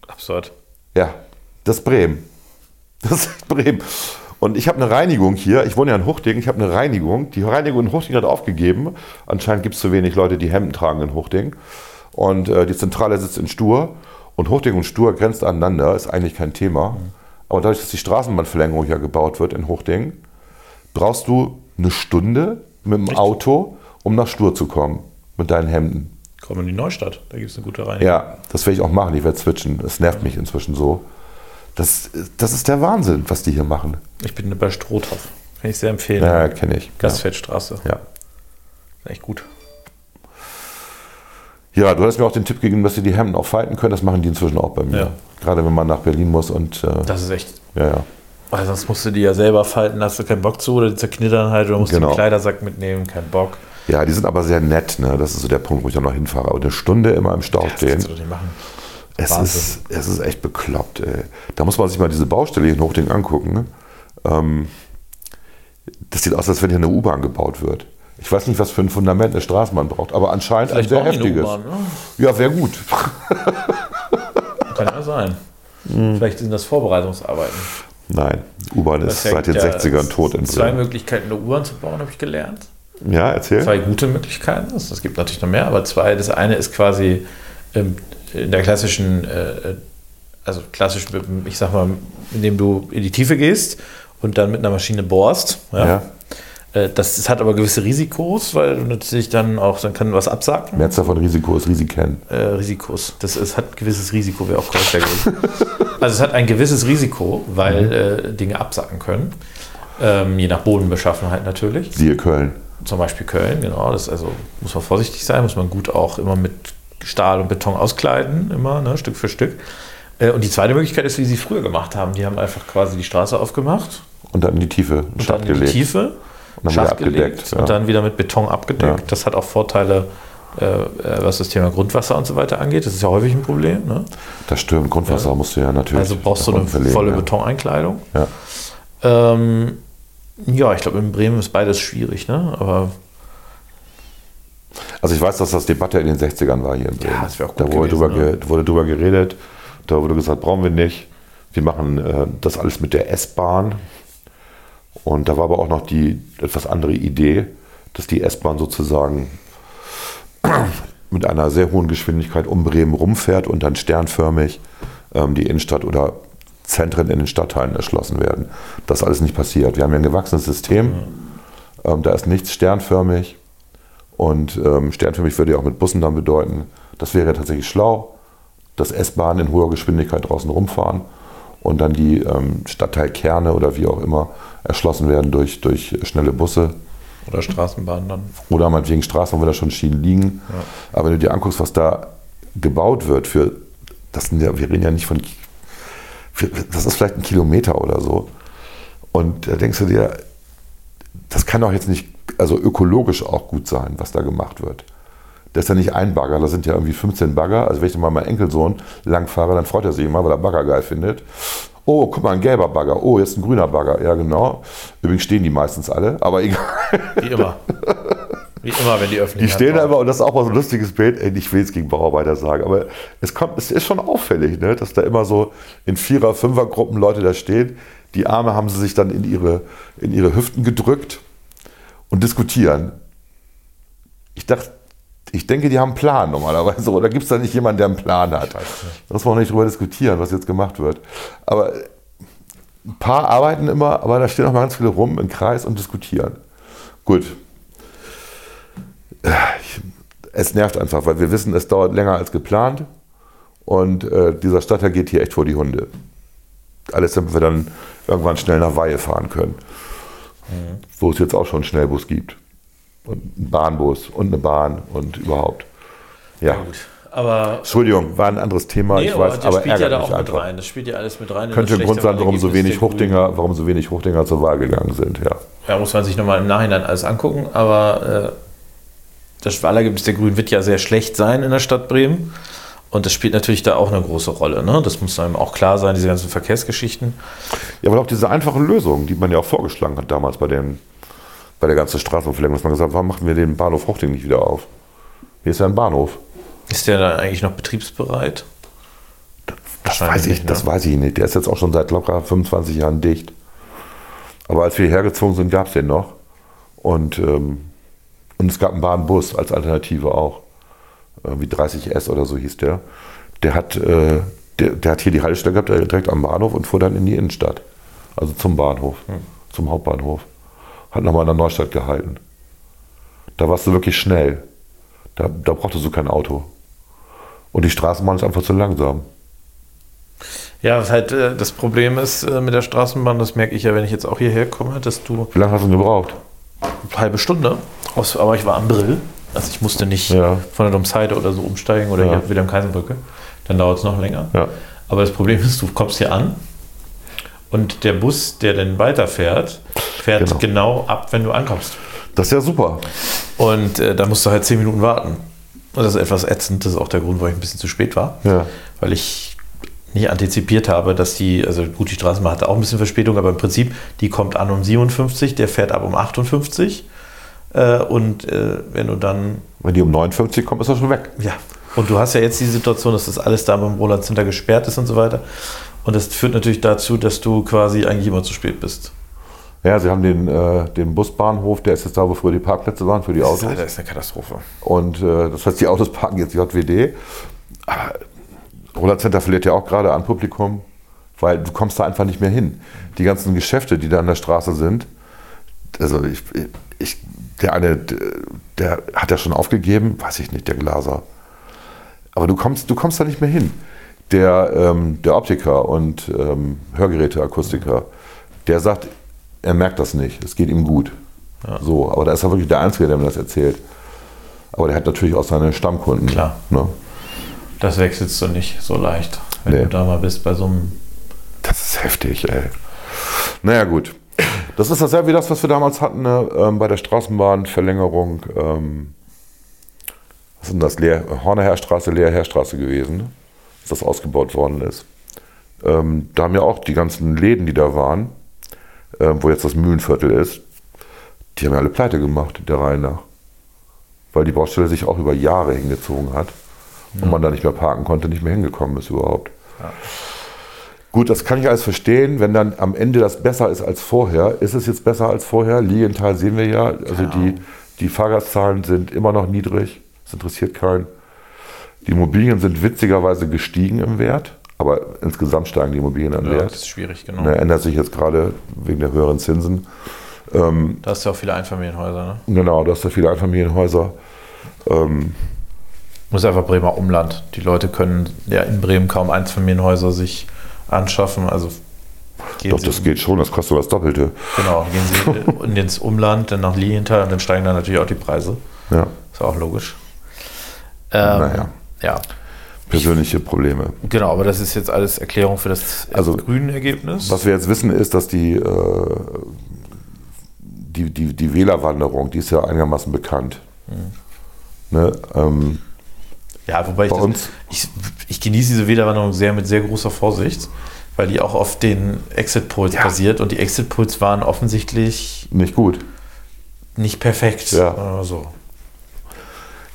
[SPEAKER 2] Absurd.
[SPEAKER 1] Ja, das ist Bremen. <laughs> Das ist Bremen. Und ich habe eine Reinigung hier. Ich wohne ja in Huchting. Ich habe eine Reinigung. Die Reinigung in Huchting hat aufgegeben. Anscheinend gibt es zu wenig Leute, die Hemden tragen in Huchting. Und äh, die Zentrale sitzt in Stur. Und Huchting und Stur grenzt aneinander. Ist eigentlich kein Thema. Aber dadurch, dass die Straßenbahnverlängerung ja gebaut wird in Huchting, brauchst du eine Stunde mit dem Auto, um nach Stur zu kommen. Mit deinen Hemden.
[SPEAKER 2] Komm in die Neustadt, da gibt es eine gute Reinigung.
[SPEAKER 1] Ja, das werde ich auch machen. Ich werde switchen. Das nervt mich inzwischen so. Das, das ist der Wahnsinn, was die hier machen.
[SPEAKER 2] Ich bin bei Strohthoff. Kann ich sehr empfehlen.
[SPEAKER 1] Ja, kenne ich.
[SPEAKER 2] Gastfeldstraße.
[SPEAKER 1] Ja.
[SPEAKER 2] Echt gut.
[SPEAKER 1] Ja, du hast mir auch den Tipp gegeben, dass sie die Hemden auch falten können. Das machen die inzwischen auch bei mir.
[SPEAKER 2] Ja.
[SPEAKER 1] Gerade wenn man nach Berlin muss und äh,
[SPEAKER 2] Das ist echt.
[SPEAKER 1] ja, ja.
[SPEAKER 2] Weil sonst musst du die ja selber falten, hast du keinen Bock zu oder die zerknittern halt oder musst du
[SPEAKER 1] Genau.
[SPEAKER 2] einen Kleidersack mitnehmen, kein Bock.
[SPEAKER 1] Ja, die sind aber sehr nett. Ne? Das ist so der Punkt, wo ich auch noch hinfahre. Aber eine Stunde immer im Stau
[SPEAKER 2] Das
[SPEAKER 1] stehen.
[SPEAKER 2] kannst du nicht machen.
[SPEAKER 1] Es
[SPEAKER 2] Wahnsinn.
[SPEAKER 1] ist, es ist echt bekloppt. Ey. Da muss man sich mal diese Baustelle hier in Hochding angucken. Ne? Ähm, das sieht aus, als wenn hier eine U-Bahn gebaut wird. Ich weiß nicht, was für ein Fundament eine Straßenbahn braucht, aber anscheinend ein sehr heftiges.
[SPEAKER 2] Ne?
[SPEAKER 1] Ja, wäre gut. <laughs>
[SPEAKER 2] Kann ja sein.
[SPEAKER 1] Hm.
[SPEAKER 2] Vielleicht sind das Vorbereitungsarbeiten.
[SPEAKER 1] Nein, U-Bahn ist seit den
[SPEAKER 2] hängt ja-
[SPEAKER 1] 60ern tot in
[SPEAKER 2] Zwei. Möglichkeiten, eine U-Bahn zu bauen, habe ich gelernt.
[SPEAKER 1] Ja, erzähl.
[SPEAKER 2] Zwei gute Möglichkeiten. Es gibt natürlich noch mehr, aber zwei. Das eine ist quasi ähm, in der klassischen, äh, also klassisch, ich sag mal, indem du in die Tiefe gehst und dann mit einer Maschine bohrst. Ja.
[SPEAKER 1] Ja.
[SPEAKER 2] Äh, Das, das hat aber gewisse Risikos, weil du natürlich dann auch, dann kann was absagen.
[SPEAKER 1] Mehrzahl von Risiko ist Risiken.
[SPEAKER 2] Äh, Risikos. Das es hat ein gewisses Risiko, wäre auch gewesen. <laughs> also es hat ein gewisses Risiko, weil äh, Dinge absacken können. Ähm, je nach Bodenbeschaffenheit natürlich.
[SPEAKER 1] Siehe Köln.
[SPEAKER 2] Zum Beispiel Köln, genau. Das also muss man vorsichtig sein, muss man gut auch immer mit Stahl und Beton auskleiden, immer, ne, Stück für Stück. Äh, Und die zweite Möglichkeit ist, wie sie früher gemacht haben. Die haben einfach quasi die Straße aufgemacht
[SPEAKER 1] Und dann in die Tiefe,
[SPEAKER 2] und
[SPEAKER 1] Stadt
[SPEAKER 2] dann in die
[SPEAKER 1] gelegt.
[SPEAKER 2] Tiefe,
[SPEAKER 1] dann
[SPEAKER 2] Schacht
[SPEAKER 1] abgedeckt.
[SPEAKER 2] gelegt
[SPEAKER 1] ja.
[SPEAKER 2] und dann wieder mit Beton abgedeckt.
[SPEAKER 1] Ja.
[SPEAKER 2] Das hat auch Vorteile, äh, äh, was das Thema Grundwasser und so weiter angeht. Das ist ja häufig ein Problem. Ne?
[SPEAKER 1] das stimmt, Grundwasser musst du ja natürlich.
[SPEAKER 2] Also brauchst du eine
[SPEAKER 1] verlegen,
[SPEAKER 2] volle
[SPEAKER 1] ja.
[SPEAKER 2] Betoneinkleidung.
[SPEAKER 1] Ja.
[SPEAKER 2] Ähm, ja, ich glaube, in Bremen ist beides schwierig, ne? aber
[SPEAKER 1] Also ich weiß, dass das Debatte in den 60ern war hier in Bremen.
[SPEAKER 2] das wär auch
[SPEAKER 1] da
[SPEAKER 2] gut
[SPEAKER 1] wurde,
[SPEAKER 2] gewesen,
[SPEAKER 1] drüber, ge- wurde drüber geredet, da wurde gesagt, brauchen wir nicht. Wir machen äh, das alles mit der S-Bahn. Und da war aber auch noch die etwas andere Idee, dass die S-Bahn sozusagen mit einer sehr hohen Geschwindigkeit um Bremen rumfährt und dann sternförmig ähm, die Innenstadt oder Zentren in den Stadtteilen erschlossen werden. Das ist alles nicht passiert. Wir haben ja ein gewachsenes System. Ähm, da ist nichts sternförmig. Und ähm, sternförmig würde ja auch mit Bussen dann bedeuten, das wäre tatsächlich schlau, dass S-Bahnen in hoher Geschwindigkeit draußen rumfahren und dann die ähm, Stadtteilkerne oder wie auch immer erschlossen werden durch, durch schnelle Busse
[SPEAKER 2] oder Straßenbahn dann.
[SPEAKER 1] oder meinetwegen Straßen, wo da schon Schienen liegen. Aber wenn du dir anguckst, was da gebaut wird, für, das sind ja, wir reden ja nicht von, das ist vielleicht ein Kilometer oder so. Und da denkst du dir, das kann doch jetzt nicht, also ökologisch auch gut sein, was da gemacht wird. Das ist ja nicht ein Bagger, da sind ja irgendwie 15 Bagger. Also wenn ich mal meinen Enkelsohn langfahre, dann freut er sich immer, weil er Bagger geil findet. Oh, guck mal, ein gelber Bagger. Oh, jetzt ein grüner Bagger. Ja, genau. Übrigens stehen die meistens alle, aber <laughs> egal.
[SPEAKER 2] Wie immer. Wie immer, wenn die öffentlich
[SPEAKER 1] Die stehen da immer, und das ist auch mal so ein lustiges Bild, ey, ich will jetzt gegen Bauarbeiter sagen, aber es, kommt, es ist schon auffällig, ne, dass da immer so in Vierer-, Fünfer-Gruppen Leute da stehen. Die Arme haben sie sich dann in ihre, in ihre Hüften gedrückt und diskutieren. Ich dachte, ich denke, die haben einen Plan normalerweise. Oder gibt es da nicht jemanden, der einen Plan hat? Da muss man auch nicht drüber diskutieren, was jetzt gemacht wird. Aber ein paar arbeiten immer, aber da stehen auch mal ganz viele rum im Kreis und diskutieren. Gut, es nervt einfach, weil wir wissen, es dauert länger als geplant und äh, dieser Stadtteil geht hier echt vor die Hunde. Alles, damit wir dann irgendwann schnell nach Weihe fahren können. Wo es jetzt auch schon einen Schnellbus gibt. Und einen Bahnbus und eine Bahn und überhaupt. Ja,
[SPEAKER 2] Ja, gut. Aber
[SPEAKER 1] Entschuldigung, war ein anderes Thema, ich weiß, aber
[SPEAKER 2] spielt ja da auch mit rein. Das spielt ja alles mit rein. in
[SPEAKER 1] Könnte ein Grund sein, warum so wenig. Hochdinger, warum so wenig Hochdinger zur Wahl gegangen sind, ja.
[SPEAKER 2] Ja, muss man sich nochmal im Nachhinein alles angucken. Aber äh, das Wahlergebnis der Grünen wird ja sehr schlecht sein in der Stadt Bremen. Und das spielt natürlich da auch eine große Rolle. Ne? Das muss einem auch klar sein, diese ganzen Verkehrsgeschichten.
[SPEAKER 1] Ja, aber auch diese einfachen Lösungen, die man ja auch vorgeschlagen hat damals bei, den, bei der ganzen Straßenverlängerung, dass man gesagt hat, warum machen wir den Bahnhof Hochding nicht wieder auf? Hier ist ja ein Bahnhof.
[SPEAKER 2] Ist der dann eigentlich noch betriebsbereit?
[SPEAKER 1] Das weiß, ich,
[SPEAKER 2] nicht, ne?
[SPEAKER 1] das weiß ich nicht. Der ist jetzt auch schon seit locker 25 Jahren dicht. Aber als wir hierher gezogen sind, gab es den noch. Und, ähm, und es gab einen Bahnbus als Alternative auch. Wie 30S oder so hieß der. Der hat, äh, der, der hat hier die Haltestelle gehabt, direkt am Bahnhof und fuhr dann in die Innenstadt. Also zum Bahnhof, zum Hauptbahnhof. Hat nochmal in der Neustadt gehalten. Da warst du wirklich schnell. Da, da brauchtest du kein Auto. Und die Straßenbahn ist einfach zu langsam.
[SPEAKER 2] Ja, was halt äh, das Problem ist äh, mit der Straßenbahn, das merke ich ja, wenn ich jetzt auch hierher komme, dass du
[SPEAKER 1] Wie lange hast du denn gebraucht?
[SPEAKER 2] eine halbe Stunde, aber ich war am Brill, also ich musste nicht
[SPEAKER 1] Ja.
[SPEAKER 2] von der Domsheide oder so umsteigen oder
[SPEAKER 1] Ja.
[SPEAKER 2] hier wieder am Kaiserbrücke, dann dauert es noch länger.
[SPEAKER 1] Ja.
[SPEAKER 2] Aber das Problem ist, du kommst hier an und der Bus, der dann weiterfährt, fährt
[SPEAKER 1] Genau.
[SPEAKER 2] genau, ab, wenn du ankommst.
[SPEAKER 1] Das ist ja super.
[SPEAKER 2] Und äh, da musst du halt zehn Minuten warten. Und das ist etwas ätzend, das ist auch der Grund, warum ich ein bisschen zu spät war.
[SPEAKER 1] Ja.
[SPEAKER 2] weil ich nicht antizipiert habe, dass die, also gut, die Straßenbahn hatte auch ein bisschen Verspätung, aber im Prinzip, die kommt an um 57, der fährt ab um 58 äh, und äh, wenn du dann,
[SPEAKER 1] Wenn die um 59 kommt, ist er schon weg.
[SPEAKER 2] ja, und du hast ja jetzt die Situation, dass das alles da beim Roland Center gesperrt ist und so weiter und das führt natürlich dazu, dass du quasi eigentlich immer zu spät bist.
[SPEAKER 1] Ja, sie haben den, äh, den Busbahnhof, der ist jetzt da, wo früher die Parkplätze waren für die
[SPEAKER 2] Das
[SPEAKER 1] Autos.
[SPEAKER 2] ist, Alter, ist eine Katastrophe.
[SPEAKER 1] Und äh, das heißt, die Autos parken jetzt JWD. Aber Roland Center verliert ja auch gerade an Publikum, weil du kommst da einfach nicht mehr hin. Die ganzen Geschäfte, die da an der Straße sind, also ich, ich der eine, der hat ja schon aufgegeben, weiß ich nicht, der Glaser. Aber du kommst, du kommst da nicht mehr hin. Der, ähm, der Optiker und ähm, Hörgeräteakustiker, der sagt, er merkt das nicht, es geht ihm gut. So, aber da ist er wirklich der Einzige, der mir das erzählt. Aber der hat natürlich auch seine Stammkunden.
[SPEAKER 2] Klar.
[SPEAKER 1] Ne?
[SPEAKER 2] Das wechselst du nicht so leicht, wenn
[SPEAKER 1] Nee.
[SPEAKER 2] du da mal bist bei so einem
[SPEAKER 1] Das ist heftig, ey. Naja, gut. Das ist dasselbe wie das, was wir damals hatten ne? ähm, bei der Straßenbahnverlängerung. Ähm, was ist denn das? Leer, Hornerherstraße, Leerherstraße gewesen, ne? Das ausgebaut worden ist. Ähm, da haben ja auch die ganzen Läden, die da waren, ähm, wo jetzt das Mühlenviertel ist, die haben ja alle pleite gemacht, der Reihe nach. Weil die Baustelle sich auch über Jahre hingezogen hat und man da nicht mehr parken konnte, nicht mehr hingekommen ist überhaupt. Gut, das kann ich alles verstehen. Wenn dann am Ende das besser ist als vorher, ist es jetzt besser als vorher? Lilienthal sehen wir ja. Also die, die Fahrgastzahlen sind immer noch niedrig. Das interessiert keinen. Die Immobilien sind witzigerweise gestiegen im Wert, aber insgesamt steigen die Immobilien an
[SPEAKER 2] ja,
[SPEAKER 1] Wert.
[SPEAKER 2] das ist schwierig, genau.
[SPEAKER 1] Ne, ändert sich jetzt gerade wegen der höheren Zinsen.
[SPEAKER 2] Da hast du auch viele Einfamilienhäuser, ne?
[SPEAKER 1] Genau, da hast du viele Einfamilienhäuser. Ähm,
[SPEAKER 2] Muss einfach Bremer Umland. Die Leute können ja in Bremen kaum Einfamilienhäuser sich anschaffen. Also gehen
[SPEAKER 1] doch, das geht schon, das kostet das Doppelte.
[SPEAKER 2] Genau, gehen sie <laughs> in ins Umland, dann nach Lilienthal und dann steigen dann natürlich auch die Preise.
[SPEAKER 1] Ja,
[SPEAKER 2] Ist auch logisch. Ähm,
[SPEAKER 1] Naja.
[SPEAKER 2] Ja,
[SPEAKER 1] persönliche Probleme.
[SPEAKER 2] genau, aber das ist jetzt alles Erklärung für das
[SPEAKER 1] Also,
[SPEAKER 2] grüne Ergebnis.
[SPEAKER 1] Was wir jetzt wissen, ist, dass die, äh, die, die, die Wählerwanderung, die ist ja einigermaßen bekannt. Ne, ähm,
[SPEAKER 2] Ja, wobei ich, das,
[SPEAKER 1] uns-
[SPEAKER 2] ich, ich genieße diese Wählerwanderung sehr mit sehr großer Vorsicht, weil die auch auf den Exit-Polls
[SPEAKER 1] Ja.
[SPEAKER 2] basiert und die Exit-Polls waren offensichtlich
[SPEAKER 1] nicht gut.
[SPEAKER 2] nicht perfekt.
[SPEAKER 1] Ja.
[SPEAKER 2] Oder so.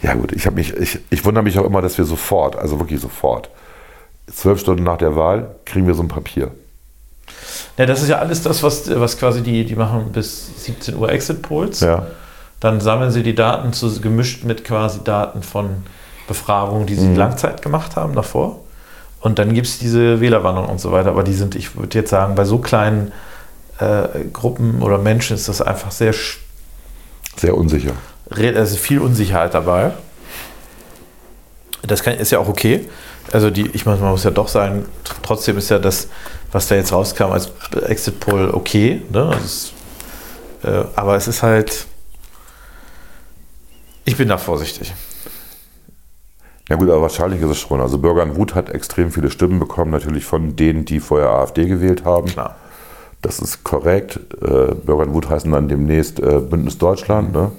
[SPEAKER 1] Ja gut, ich, mich, ich, ich wundere mich auch immer, dass wir sofort, also wirklich sofort, zwölf Stunden nach der Wahl kriegen wir so ein Papier.
[SPEAKER 2] Ja, das ist ja alles das, was, was quasi die, die machen bis 17 Uhr Exit-Polls.
[SPEAKER 1] Ja,
[SPEAKER 2] Dann sammeln sie die Daten zu, gemischt mit quasi Daten von Befragungen, die sie
[SPEAKER 1] Mhm.
[SPEAKER 2] Langzeit gemacht haben davor. Und dann gibt es diese Wählerwanderung und so weiter. Aber die sind, ich würde jetzt sagen, bei so kleinen äh, Gruppen oder Menschen ist das einfach sehr,
[SPEAKER 1] sehr unsicher.
[SPEAKER 2] also viel Unsicherheit dabei. Das kann, ist ja auch okay. Also die, ich meine, man muss ja doch sagen, tr- trotzdem ist ja das, was da jetzt rauskam als Exit Poll okay. Ne? Ist, äh, aber es ist halt, ich bin da vorsichtig.
[SPEAKER 1] Ja gut, aber wahrscheinlich ist es schon. Also Bürgern Wut hat extrem viele Stimmen bekommen, natürlich von denen, die vorher AfD gewählt haben.
[SPEAKER 2] Klar.
[SPEAKER 1] Das ist korrekt. Äh, Bürgern Wut heißen dann demnächst äh, Bündnis Deutschland. Ne?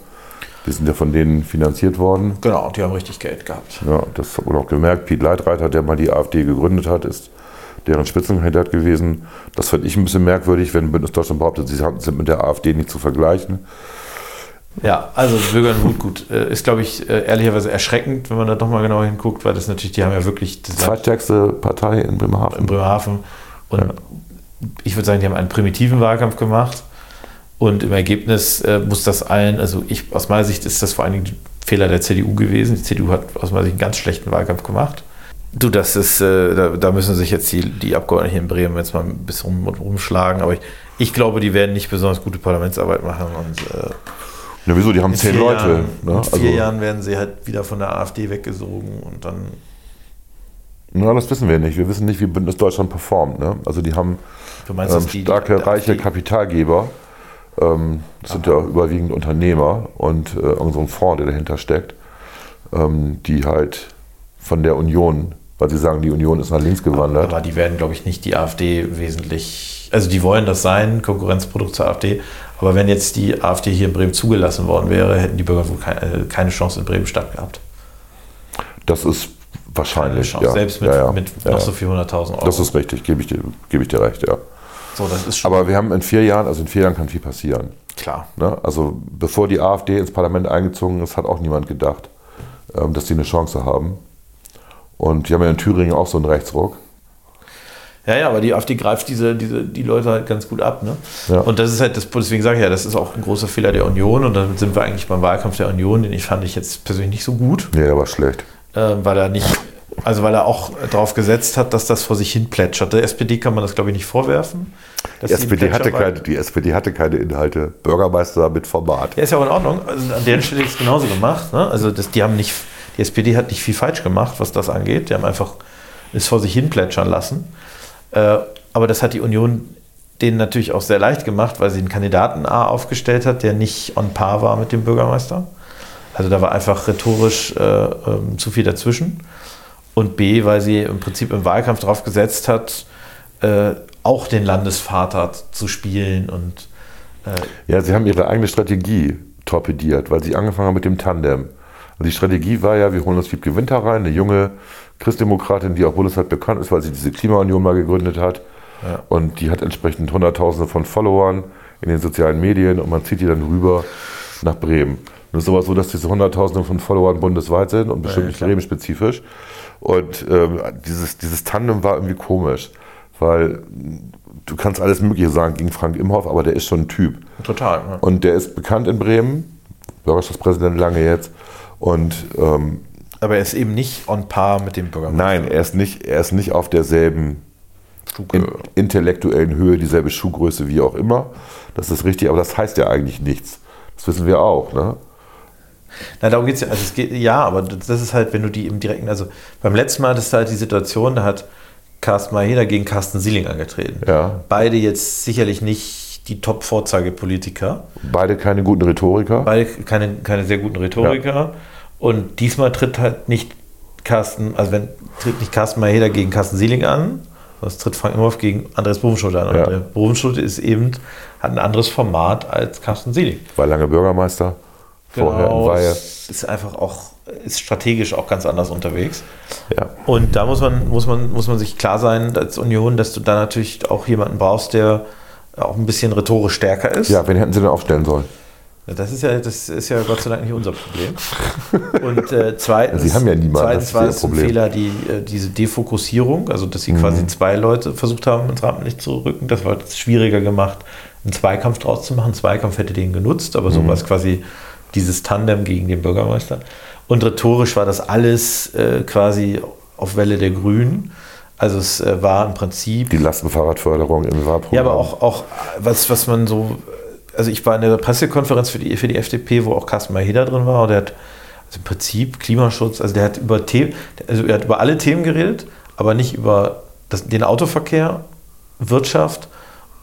[SPEAKER 1] Die sind ja von denen finanziert worden.
[SPEAKER 2] Genau, die haben richtig Geld gehabt.
[SPEAKER 1] Ja, das hat man auch gemerkt. Piet Leitreiter, der mal die AfD gegründet hat, ist deren Spitzenkandidat gewesen. Das finde ich ein bisschen merkwürdig, wenn Bündnis Deutschland behauptet, sie sind mit der AfD nicht zu vergleichen.
[SPEAKER 2] Ja, also Bürgernwut, gut, äh, ist glaube ich äh, ehrlicherweise erschreckend, wenn man da doch mal genauer hinguckt, weil das natürlich, die haben ja wirklich das
[SPEAKER 1] Zweitstärkste Partei in Bremerhaven.
[SPEAKER 2] in Bremerhaven und
[SPEAKER 1] Ja.
[SPEAKER 2] ich würde sagen, die haben einen primitiven Wahlkampf gemacht und im Ergebnis äh, muss das allen, also ich aus meiner Sicht ist das vor allen Dingen ein Fehler der CDU gewesen. Die CDU hat aus meiner Sicht einen ganz schlechten Wahlkampf gemacht. Du, das ist, äh, da, da müssen sich jetzt die, die Abgeordneten hier in Bremen jetzt mal ein bisschen rum, rumschlagen, aber ich, ich glaube, die werden nicht besonders gute Parlamentsarbeit machen und äh,
[SPEAKER 1] Ja, wieso? Die haben zehn
[SPEAKER 2] vier
[SPEAKER 1] Leute.
[SPEAKER 2] Jahren,
[SPEAKER 1] ne?
[SPEAKER 2] in
[SPEAKER 1] Also,
[SPEAKER 2] vier Jahren werden sie halt wieder von der AfD weggesogen und dann
[SPEAKER 1] na, das wissen wir nicht. Wir wissen nicht, wie Bündnis Deutschland performt. Ne? Also die haben
[SPEAKER 2] Du meinst,
[SPEAKER 1] ähm, starke,
[SPEAKER 2] die
[SPEAKER 1] reiche
[SPEAKER 2] AfD
[SPEAKER 1] Kapitalgeber. Ähm, das sind ja überwiegend Unternehmer und äh, irgend so ein Fonds, der dahinter steckt, ähm, die halt von der Union, weil sie sagen, die Union ist nach links gewandert.
[SPEAKER 2] Aber die werden, glaube ich, nicht die AfD wesentlich. Also die wollen das sein, Konkurrenzprodukt zur AfD. Aber wenn jetzt die AfD hier in Bremen zugelassen worden wäre, hätten die Bürger wohl keine, keine Chance in Bremen-Stadt gehabt.
[SPEAKER 1] Das ist
[SPEAKER 2] Keine
[SPEAKER 1] wahrscheinlich.
[SPEAKER 2] Chance.
[SPEAKER 1] Ja.
[SPEAKER 2] Selbst mit,
[SPEAKER 1] ja, ja.
[SPEAKER 2] mit noch so 400.000 Euro.
[SPEAKER 1] Das ist richtig, gebe ich, dir- gebe ich dir recht, ja.
[SPEAKER 2] So, das ist schon
[SPEAKER 1] Aber wir haben in vier Jahren, also in vier Jahren kann viel passieren.
[SPEAKER 2] klar.
[SPEAKER 1] Ne? Also bevor die AfD ins Parlament eingezogen ist, hat auch niemand gedacht, ähm, dass die eine Chance haben. Und die haben ja in Thüringen auch so einen Rechtsruck.
[SPEAKER 2] Ja, ja, aber die AfD greift diese, diese, die Leute halt ganz gut ab. Ne?
[SPEAKER 1] Ja.
[SPEAKER 2] Und das ist halt, das, deswegen sage ich ja, das ist auch ein großer Fehler der Union. Und damit sind wir eigentlich beim Wahlkampf der Union, den ich fand ich jetzt persönlich nicht so gut,
[SPEAKER 1] Nee, der war schlecht.
[SPEAKER 2] äh, weil er nicht, also weil er auch darauf gesetzt hat, dass das vor sich hin plätschert. Der SPD kann man das, glaube ich, nicht vorwerfen.
[SPEAKER 1] Die SPD, hatte keine, die SPD hatte keine Inhalte. Bürgermeister mit Format.
[SPEAKER 2] Ja, ist ja auch in Ordnung. Also an der Stelle ist es genauso gemacht. Ne? Also das, die haben nicht, die SPD hat nicht viel falsch gemacht, was das angeht. Die haben einfach es vor sich hin plätschern lassen. Äh, aber das hat die Union denen natürlich auch sehr leicht gemacht, weil sie einen Kandidaten A aufgestellt hat, der nicht on par war mit dem Bürgermeister. Also da war einfach rhetorisch äh, ähm, zu viel dazwischen. Und B, weil sie im Prinzip im Wahlkampf darauf gesetzt hat, äh, auch den Landesvater zu spielen und äh,
[SPEAKER 1] Ja, sie haben ihre eigene Strategie torpediert, weil sie angefangen haben mit dem Tandem. Und die Strategie war ja, wir holen uns Wiebke Winter rein, eine junge Christdemokratin, die auch bundesweit bekannt ist, weil sie diese Klimaunion mal gegründet hat.
[SPEAKER 2] Ja.
[SPEAKER 1] Und die hat entsprechend Hunderttausende von Followern in den sozialen Medien und man zieht die dann rüber nach Bremen. Und es ist aber so, dass diese Hunderttausende von Followern bundesweit sind und bestimmt
[SPEAKER 2] Ja,
[SPEAKER 1] nicht. Bremen-spezifisch. Und ähm, dieses, dieses Tandem war irgendwie komisch, weil du kannst alles Mögliche sagen gegen Frank Imhoff, aber der ist schon ein Typ.
[SPEAKER 2] total. Ne?
[SPEAKER 1] Und der ist bekannt in Bremen, Bürgerschaftspräsident lange jetzt. Und ähm,
[SPEAKER 2] Aber er ist eben nicht on par mit dem Bürgermeister.
[SPEAKER 1] nein, er ist nicht, er ist nicht auf derselben in, intellektuellen Höhe, dieselbe Schuhgröße wie auch immer. Das ist richtig, aber das heißt ja eigentlich nichts. Das wissen wir auch. Ne?
[SPEAKER 2] Nein, darum geht es ja. Also es geht, ja, aber das ist halt, wenn du die im direkten, also beim letzten Mal hattest du halt die Situation, da hat Carsten Maheda gegen Carsten Sieling angetreten.
[SPEAKER 1] Ja.
[SPEAKER 2] Beide jetzt sicherlich nicht die Top-Vorzeigepolitiker.
[SPEAKER 1] Beide keine guten Rhetoriker.
[SPEAKER 2] Beide keine, keine sehr guten Rhetoriker. Und diesmal tritt halt nicht Carsten, also wenn tritt nicht Carsten Maheda gegen Carsten Sieling an, sondern es tritt Frank Imhoff gegen Andreas Bovenschulte an. Und
[SPEAKER 1] Ja.
[SPEAKER 2] Bovenschulte ist eben, hat ein anderes Format als Carsten Sieling.
[SPEAKER 1] War lange Bürgermeister. Vorher in
[SPEAKER 2] Genau,
[SPEAKER 1] Weihe.
[SPEAKER 2] es ist einfach auch, ist strategisch auch ganz anders unterwegs.
[SPEAKER 1] Ja.
[SPEAKER 2] Und da muss man, muss man, muss man sich klar sein als Union, dass du da natürlich auch jemanden brauchst, der auch ein bisschen rhetorisch stärker ist.
[SPEAKER 1] ja, wen hätten sie denn aufstellen sollen?
[SPEAKER 2] Ja, Das ist ja, das ist ja Gott sei Dank nicht unser Problem. Und äh, <laughs> zweitens,
[SPEAKER 1] Sie haben ja niemanden,
[SPEAKER 2] zweitens war es ein.
[SPEAKER 1] Mhm.
[SPEAKER 2] Fehler, die, äh, diese Defokussierung, also dass sie quasi zwei Leute versucht haben, ins Rampenlicht zu rücken. Das war es schwieriger gemacht, einen Zweikampf draus zu machen. Zweikampf hätte den genutzt, aber so
[SPEAKER 1] Mhm.
[SPEAKER 2] war es quasi dieses Tandem gegen den Bürgermeister. Und rhetorisch war das alles äh, quasi auf Welle der Grünen. Also es äh, war im Prinzip
[SPEAKER 1] Die Lastenfahrradförderung im Wahlprogramm.
[SPEAKER 2] ja, aber auch, auch was, was man so, also ich war in der Pressekonferenz für die, für die FDP, wo auch Carsten Maheda drin war und der hat also im Prinzip Klimaschutz, also der hat über Themen, also er hat über alle Themen geredet, aber nicht über das, den Autoverkehr, Wirtschaft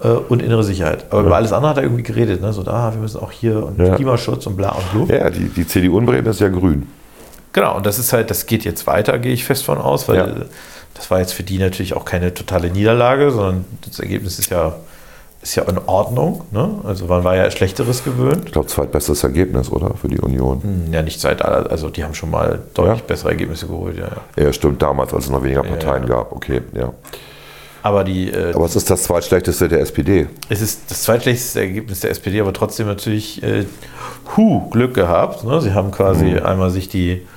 [SPEAKER 2] und innere Sicherheit. Aber über alles andere hat er irgendwie geredet, ne? so da, wir müssen auch hier und
[SPEAKER 1] Ja.
[SPEAKER 2] Klimaschutz und bla und bla.
[SPEAKER 1] Ja, die, die CDU in Bremen ist ja grün.
[SPEAKER 2] Genau, und das ist halt, das geht jetzt weiter, gehe ich fest von aus, weil
[SPEAKER 1] Ja.
[SPEAKER 2] das war jetzt für die natürlich auch keine totale Niederlage, sondern das Ergebnis ist ja, ist ja in Ordnung. Ne? Also man war ja Schlechteres gewöhnt.
[SPEAKER 1] Ich glaube, zweitbestes Ergebnis, oder? Für die Union.
[SPEAKER 2] Hm, Ja, nicht seit, aller- also die haben schon mal deutlich
[SPEAKER 1] Ja?
[SPEAKER 2] bessere Ergebnisse geholt, ja. ja.
[SPEAKER 1] Ja, stimmt, damals, als es noch weniger Parteien
[SPEAKER 2] ja.
[SPEAKER 1] gab. Okay, ja.
[SPEAKER 2] Aber die, äh,
[SPEAKER 1] Aber es ist das zweitschlechteste der SPD.
[SPEAKER 2] es ist das zweitschlechteste Ergebnis der SPD, aber trotzdem natürlich äh, hu, Glück gehabt. Ne? Sie haben quasi
[SPEAKER 1] Mhm.
[SPEAKER 2] einmal sich die,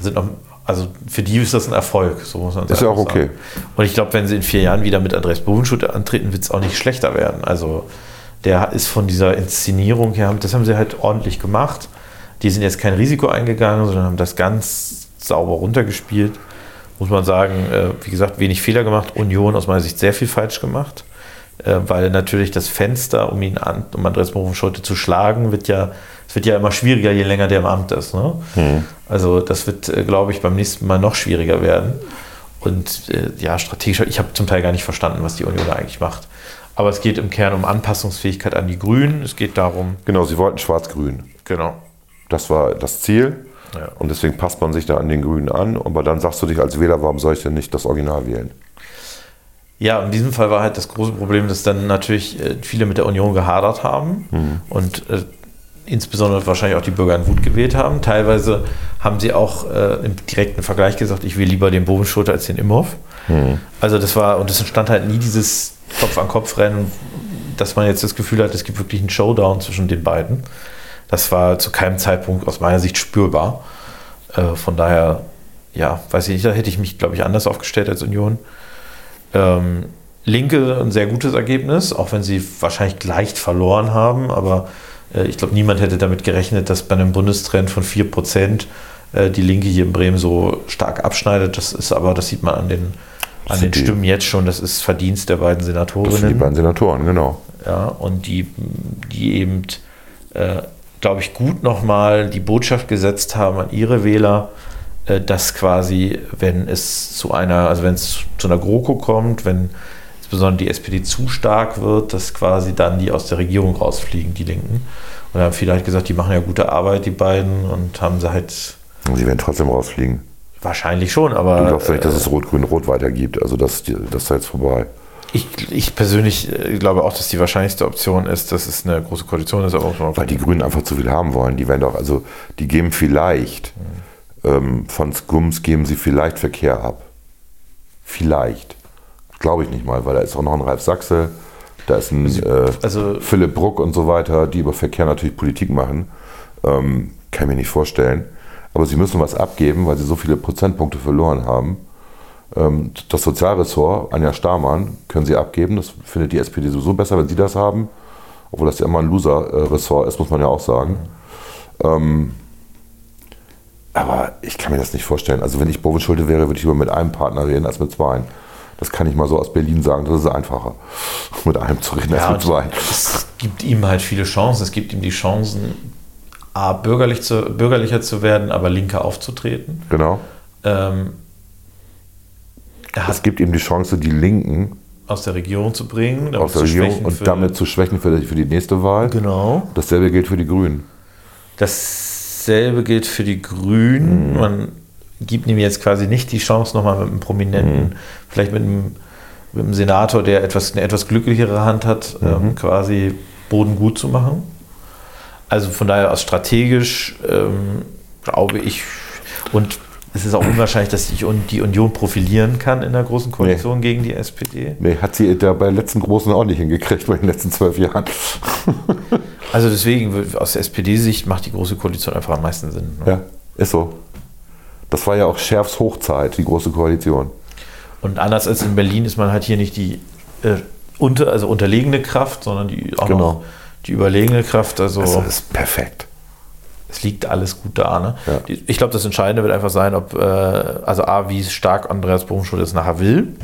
[SPEAKER 2] sind noch, also für die ist das ein Erfolg, so muss man
[SPEAKER 1] Ist ja auch
[SPEAKER 2] sagen.
[SPEAKER 1] okay.
[SPEAKER 2] Und ich glaube, wenn sie in vier Jahren wieder mit Andreas Bovenschutt antreten, wird es auch nicht schlechter werden. Also der ist von dieser Inszenierung her, das haben sie halt ordentlich gemacht. Die sind jetzt kein Risiko eingegangen, sondern haben das ganz sauber runtergespielt. Muss man sagen, äh, wie gesagt, wenig Fehler gemacht. Union aus meiner Sicht sehr viel falsch gemacht. Äh, weil natürlich das Fenster, um ihn an, um Andreas Bovenschutte zu schlagen, wird ja, es wird ja immer schwieriger, je länger der im Amt ist. Ne? Also das wird, äh, glaube ich, beim nächsten Mal noch schwieriger werden. Und ja, strategisch, ich habe zum Teil gar nicht verstanden, was die Union da eigentlich macht. Aber es geht im Kern um Anpassungsfähigkeit an die Grünen. Es geht darum,
[SPEAKER 1] Genau, sie wollten schwarz-grün.
[SPEAKER 2] genau.
[SPEAKER 1] Das war das Ziel.
[SPEAKER 2] Ja.
[SPEAKER 1] Und deswegen passt man sich da an den Grünen an. Aber dann sagst du dich als Wähler, warum soll ich denn nicht das Original wählen?
[SPEAKER 2] Ja, in diesem Fall war halt das große Problem, dass dann natürlich äh, viele mit der Union gehadert haben und äh, insbesondere wahrscheinlich auch die Bürger in Wut gewählt haben. Teilweise haben sie auch äh, im direkten Vergleich gesagt, ich will lieber den Bovenschutter als den Imhoff. Also das war, und es entstand halt nie dieses Kopf-an-Kopf-Rennen, dass man jetzt das Gefühl hat, es gibt wirklich einen Showdown zwischen den beiden. Das war zu keinem Zeitpunkt aus meiner Sicht spürbar. Äh, von daher, ja, weiß ich nicht, da hätte ich mich, glaube ich, anders aufgestellt als Union. Ähm, Linke ein sehr gutes Ergebnis, auch wenn sie wahrscheinlich leicht verloren haben, aber äh, ich glaube, niemand hätte damit gerechnet, dass bei einem Bundestrend von 4% äh, die Linke hier in Bremen so stark abschneidet. Das ist aber, das sieht man an den, an den
[SPEAKER 1] Die-
[SPEAKER 2] Stimmen jetzt schon, das ist Verdienst der beiden
[SPEAKER 1] Das sind die
[SPEAKER 2] Senatorinnen.
[SPEAKER 1] beiden Senatoren, genau.
[SPEAKER 2] Ja, und die, die eben, äh, glaube ich, gut nochmal die Botschaft gesetzt haben an ihre Wähler, äh, dass quasi, wenn es zu einer, also wenn es zu einer GroKo kommt, wenn insbesondere die SPD zu stark wird, dass quasi dann die aus der Regierung rausfliegen, die Linken. Und haben viele halt gesagt, die machen ja gute Arbeit, die beiden, und haben sie halt
[SPEAKER 1] sie werden trotzdem rausfliegen.
[SPEAKER 2] wahrscheinlich schon, aber.
[SPEAKER 1] Du glaubst ja nicht, dass es Rot-Grün-Rot weitergibt. Also das, das ist jetzt vorbei.
[SPEAKER 2] Ich, ich persönlich äh, glaube auch, dass die wahrscheinlichste Option ist, dass es eine große Koalition ist,
[SPEAKER 1] Weil die Grünen einfach zu viel haben wollen. Die werden doch, also die geben vielleicht, ähm, von Skums geben sie vielleicht Verkehr ab. Vielleicht. Glaube ich nicht mal, weil da ist auch noch ein Ralf Sachse, da ist ein äh,
[SPEAKER 2] also-
[SPEAKER 1] Philipp Bruck und so weiter, die über Verkehr natürlich Politik machen. Ähm, kann ich mir nicht vorstellen. Aber sie müssen was abgeben, weil sie so viele Prozentpunkte verloren haben. Ähm, das Sozialressort, Anja Stamann, können sie abgeben. Das findet die SPD sowieso besser, wenn sie das haben. Obwohl das ja immer ein Loser-Ressort ist, muss man ja auch sagen. Ähm, aber ich kann mir das nicht vorstellen. Also wenn ich Bovenschulte wäre, würde ich lieber mit einem Partner reden als mit zweien. Das kann ich mal so aus Berlin sagen. Das ist einfacher, <laughs> mit einem zu reden
[SPEAKER 2] Ja,
[SPEAKER 1] als mit zwei.
[SPEAKER 2] es gibt ihm halt viele Chancen. Es gibt ihm die Chancen, A, bürgerlich zu, bürgerlicher zu werden, aber linker aufzutreten.
[SPEAKER 1] Genau.
[SPEAKER 2] Ähm, hat
[SPEAKER 1] Es gibt ihm die Chance, die Linken
[SPEAKER 2] aus der Regierung zu bringen,
[SPEAKER 1] aus der Regierung und damit zu schwächen für die, für die nächste Wahl.
[SPEAKER 2] Genau.
[SPEAKER 1] Dasselbe gilt für die Grünen.
[SPEAKER 2] Dasselbe gilt für die Grünen. Man gibt ihm jetzt quasi nicht die Chance, nochmal mit einem Prominenten, vielleicht mit einem, mit einem Senator, der etwas, eine etwas glücklichere Hand hat, ähm, quasi Boden gut zu machen. Also von daher aus strategisch ähm, glaube ich, und es ist auch unwahrscheinlich, dass sich die Union profilieren kann in der großen Koalition gegen die SPD.
[SPEAKER 1] Nee, hat sie da bei den letzten Großen auch nicht hingekriegt, bei den letzten zwölf Jahren. <laughs>
[SPEAKER 2] Also deswegen, aus der SPD-Sicht macht die große Koalition einfach am meisten Sinn. ne?
[SPEAKER 1] Ja, ist so. Das war ja auch Schärfs Hochzeit, die Große Koalition.
[SPEAKER 2] Und anders als in Berlin ist man halt hier nicht die äh, unter, also unterlegene Kraft, sondern die auch
[SPEAKER 1] Genau.
[SPEAKER 2] noch die überlegene Kraft. Also
[SPEAKER 1] Das ist perfekt.
[SPEAKER 2] Es liegt alles gut da. Ne?
[SPEAKER 1] Ja.
[SPEAKER 2] Ich glaube, das Entscheidende wird einfach sein, ob, äh, also A, wie stark Andreas Bohmschul es nachher will.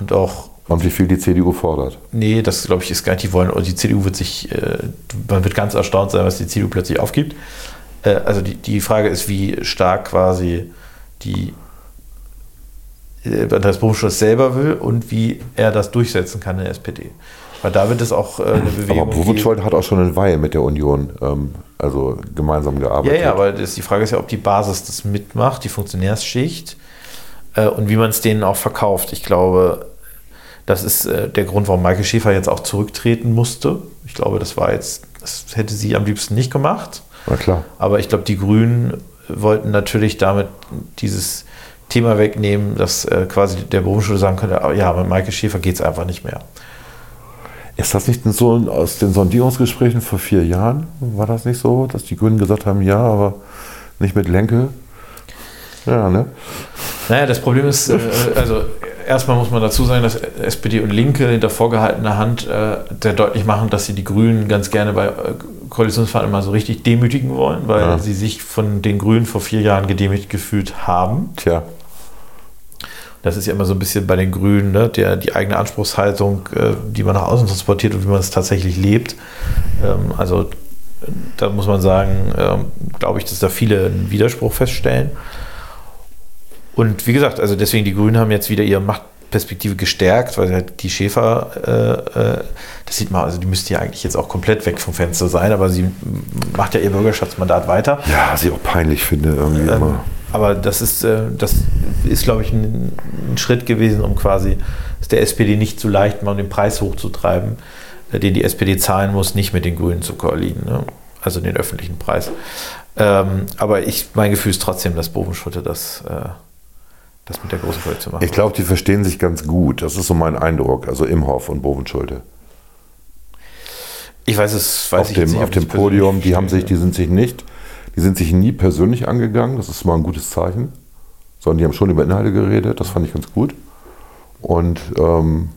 [SPEAKER 2] Und auch,
[SPEAKER 1] Und wie viel die CDU fordert.
[SPEAKER 2] nee, das glaube ich ist gar nicht, die wollen, und die CDU wird sich, äh, man wird ganz erstaunt sein, was die CDU plötzlich aufgibt. Äh, also die, die Frage ist, wie stark quasi die äh, Andreas Bohmschul es selber will und wie er das durchsetzen kann in der SPD. Weil da wird es auch äh, eine Bewegung
[SPEAKER 1] Aber Bovenscholt hat auch schon eine Weile mit der Union ähm, also gemeinsam
[SPEAKER 2] Ja,
[SPEAKER 1] gearbeitet.
[SPEAKER 2] ja, aber das, die Frage ist ja, ob die Basis das mitmacht, die Funktionärsschicht, äh, und wie man es denen auch verkauft. Ich glaube, das ist äh, der Grund, warum Maike Schäfer jetzt auch zurücktreten musste. Ich glaube, das war jetzt, das hätte sie am liebsten nicht gemacht.
[SPEAKER 1] Na klar.
[SPEAKER 2] Aber ich glaube, die Grünen wollten natürlich damit dieses Thema wegnehmen, dass äh, quasi der Berufsschule sagen könnte, ah, ja, mit Maike Schäfer geht es einfach nicht mehr.
[SPEAKER 1] Ist das nicht so aus den Sondierungsgesprächen vor vier Jahren? War das nicht so, dass die Grünen gesagt haben, ja, aber nicht mit Lenke? Ja, ne?
[SPEAKER 2] Naja, das Problem ist, äh, also erstmal muss man dazu sagen, dass SPD und Linke hinter vorgehaltener Hand äh, sehr deutlich machen, dass sie die Grünen ganz gerne bei äh, Koalitionsverhandlungen mal so richtig demütigen wollen, weil
[SPEAKER 1] Ja.
[SPEAKER 2] sie sich von den Grünen vor vier Jahren gedemütigt gefühlt haben.
[SPEAKER 1] Tja,
[SPEAKER 2] Das ist ja immer so ein bisschen bei den Grünen, ne? der, die eigene Anspruchshaltung, äh, die man nach außen transportiert und wie man es tatsächlich lebt. Ähm, also äh, da muss man sagen, ähm, glaube ich, dass da viele einen Widerspruch feststellen. Und wie gesagt, also deswegen die Grünen haben jetzt wieder ihre Machtperspektive gestärkt, weil halt die Schäfer, äh, äh, das sieht man, also die müsste ja eigentlich jetzt auch komplett weg vom Fenster sein, aber sie macht ja ihr Bürgerschaftsmandat weiter.
[SPEAKER 1] ja, was ich auch peinlich finde irgendwie
[SPEAKER 2] Ähm,
[SPEAKER 1] immer.
[SPEAKER 2] Aber das ist, äh, das ist, glaube ich, ein, ein Schritt gewesen, um quasi es der SPD nicht zu leicht machen, den Preis hochzutreiben, äh, den die SPD zahlen muss, nicht mit den Grünen zu koalieren. Ne? Also den öffentlichen Preis. Ähm, aber ich, mein Gefühl ist trotzdem, dass Bovenschutte das, äh, das mit der großen Koalition macht.
[SPEAKER 1] Ich glaube, die verstehen sich ganz gut. Das ist so mein Eindruck. Also Imhoff und Bovenschulte.
[SPEAKER 2] Ich weiß es, weiß
[SPEAKER 1] auf
[SPEAKER 2] ich
[SPEAKER 1] dem,
[SPEAKER 2] nicht,
[SPEAKER 1] auf dem Podium, die haben sich, die sind sich nicht, die sind sich nie persönlich angegangen, das ist mal ein gutes Zeichen, sondern die haben schon über Inhalte geredet, das fand ich ganz gut. Und ähm,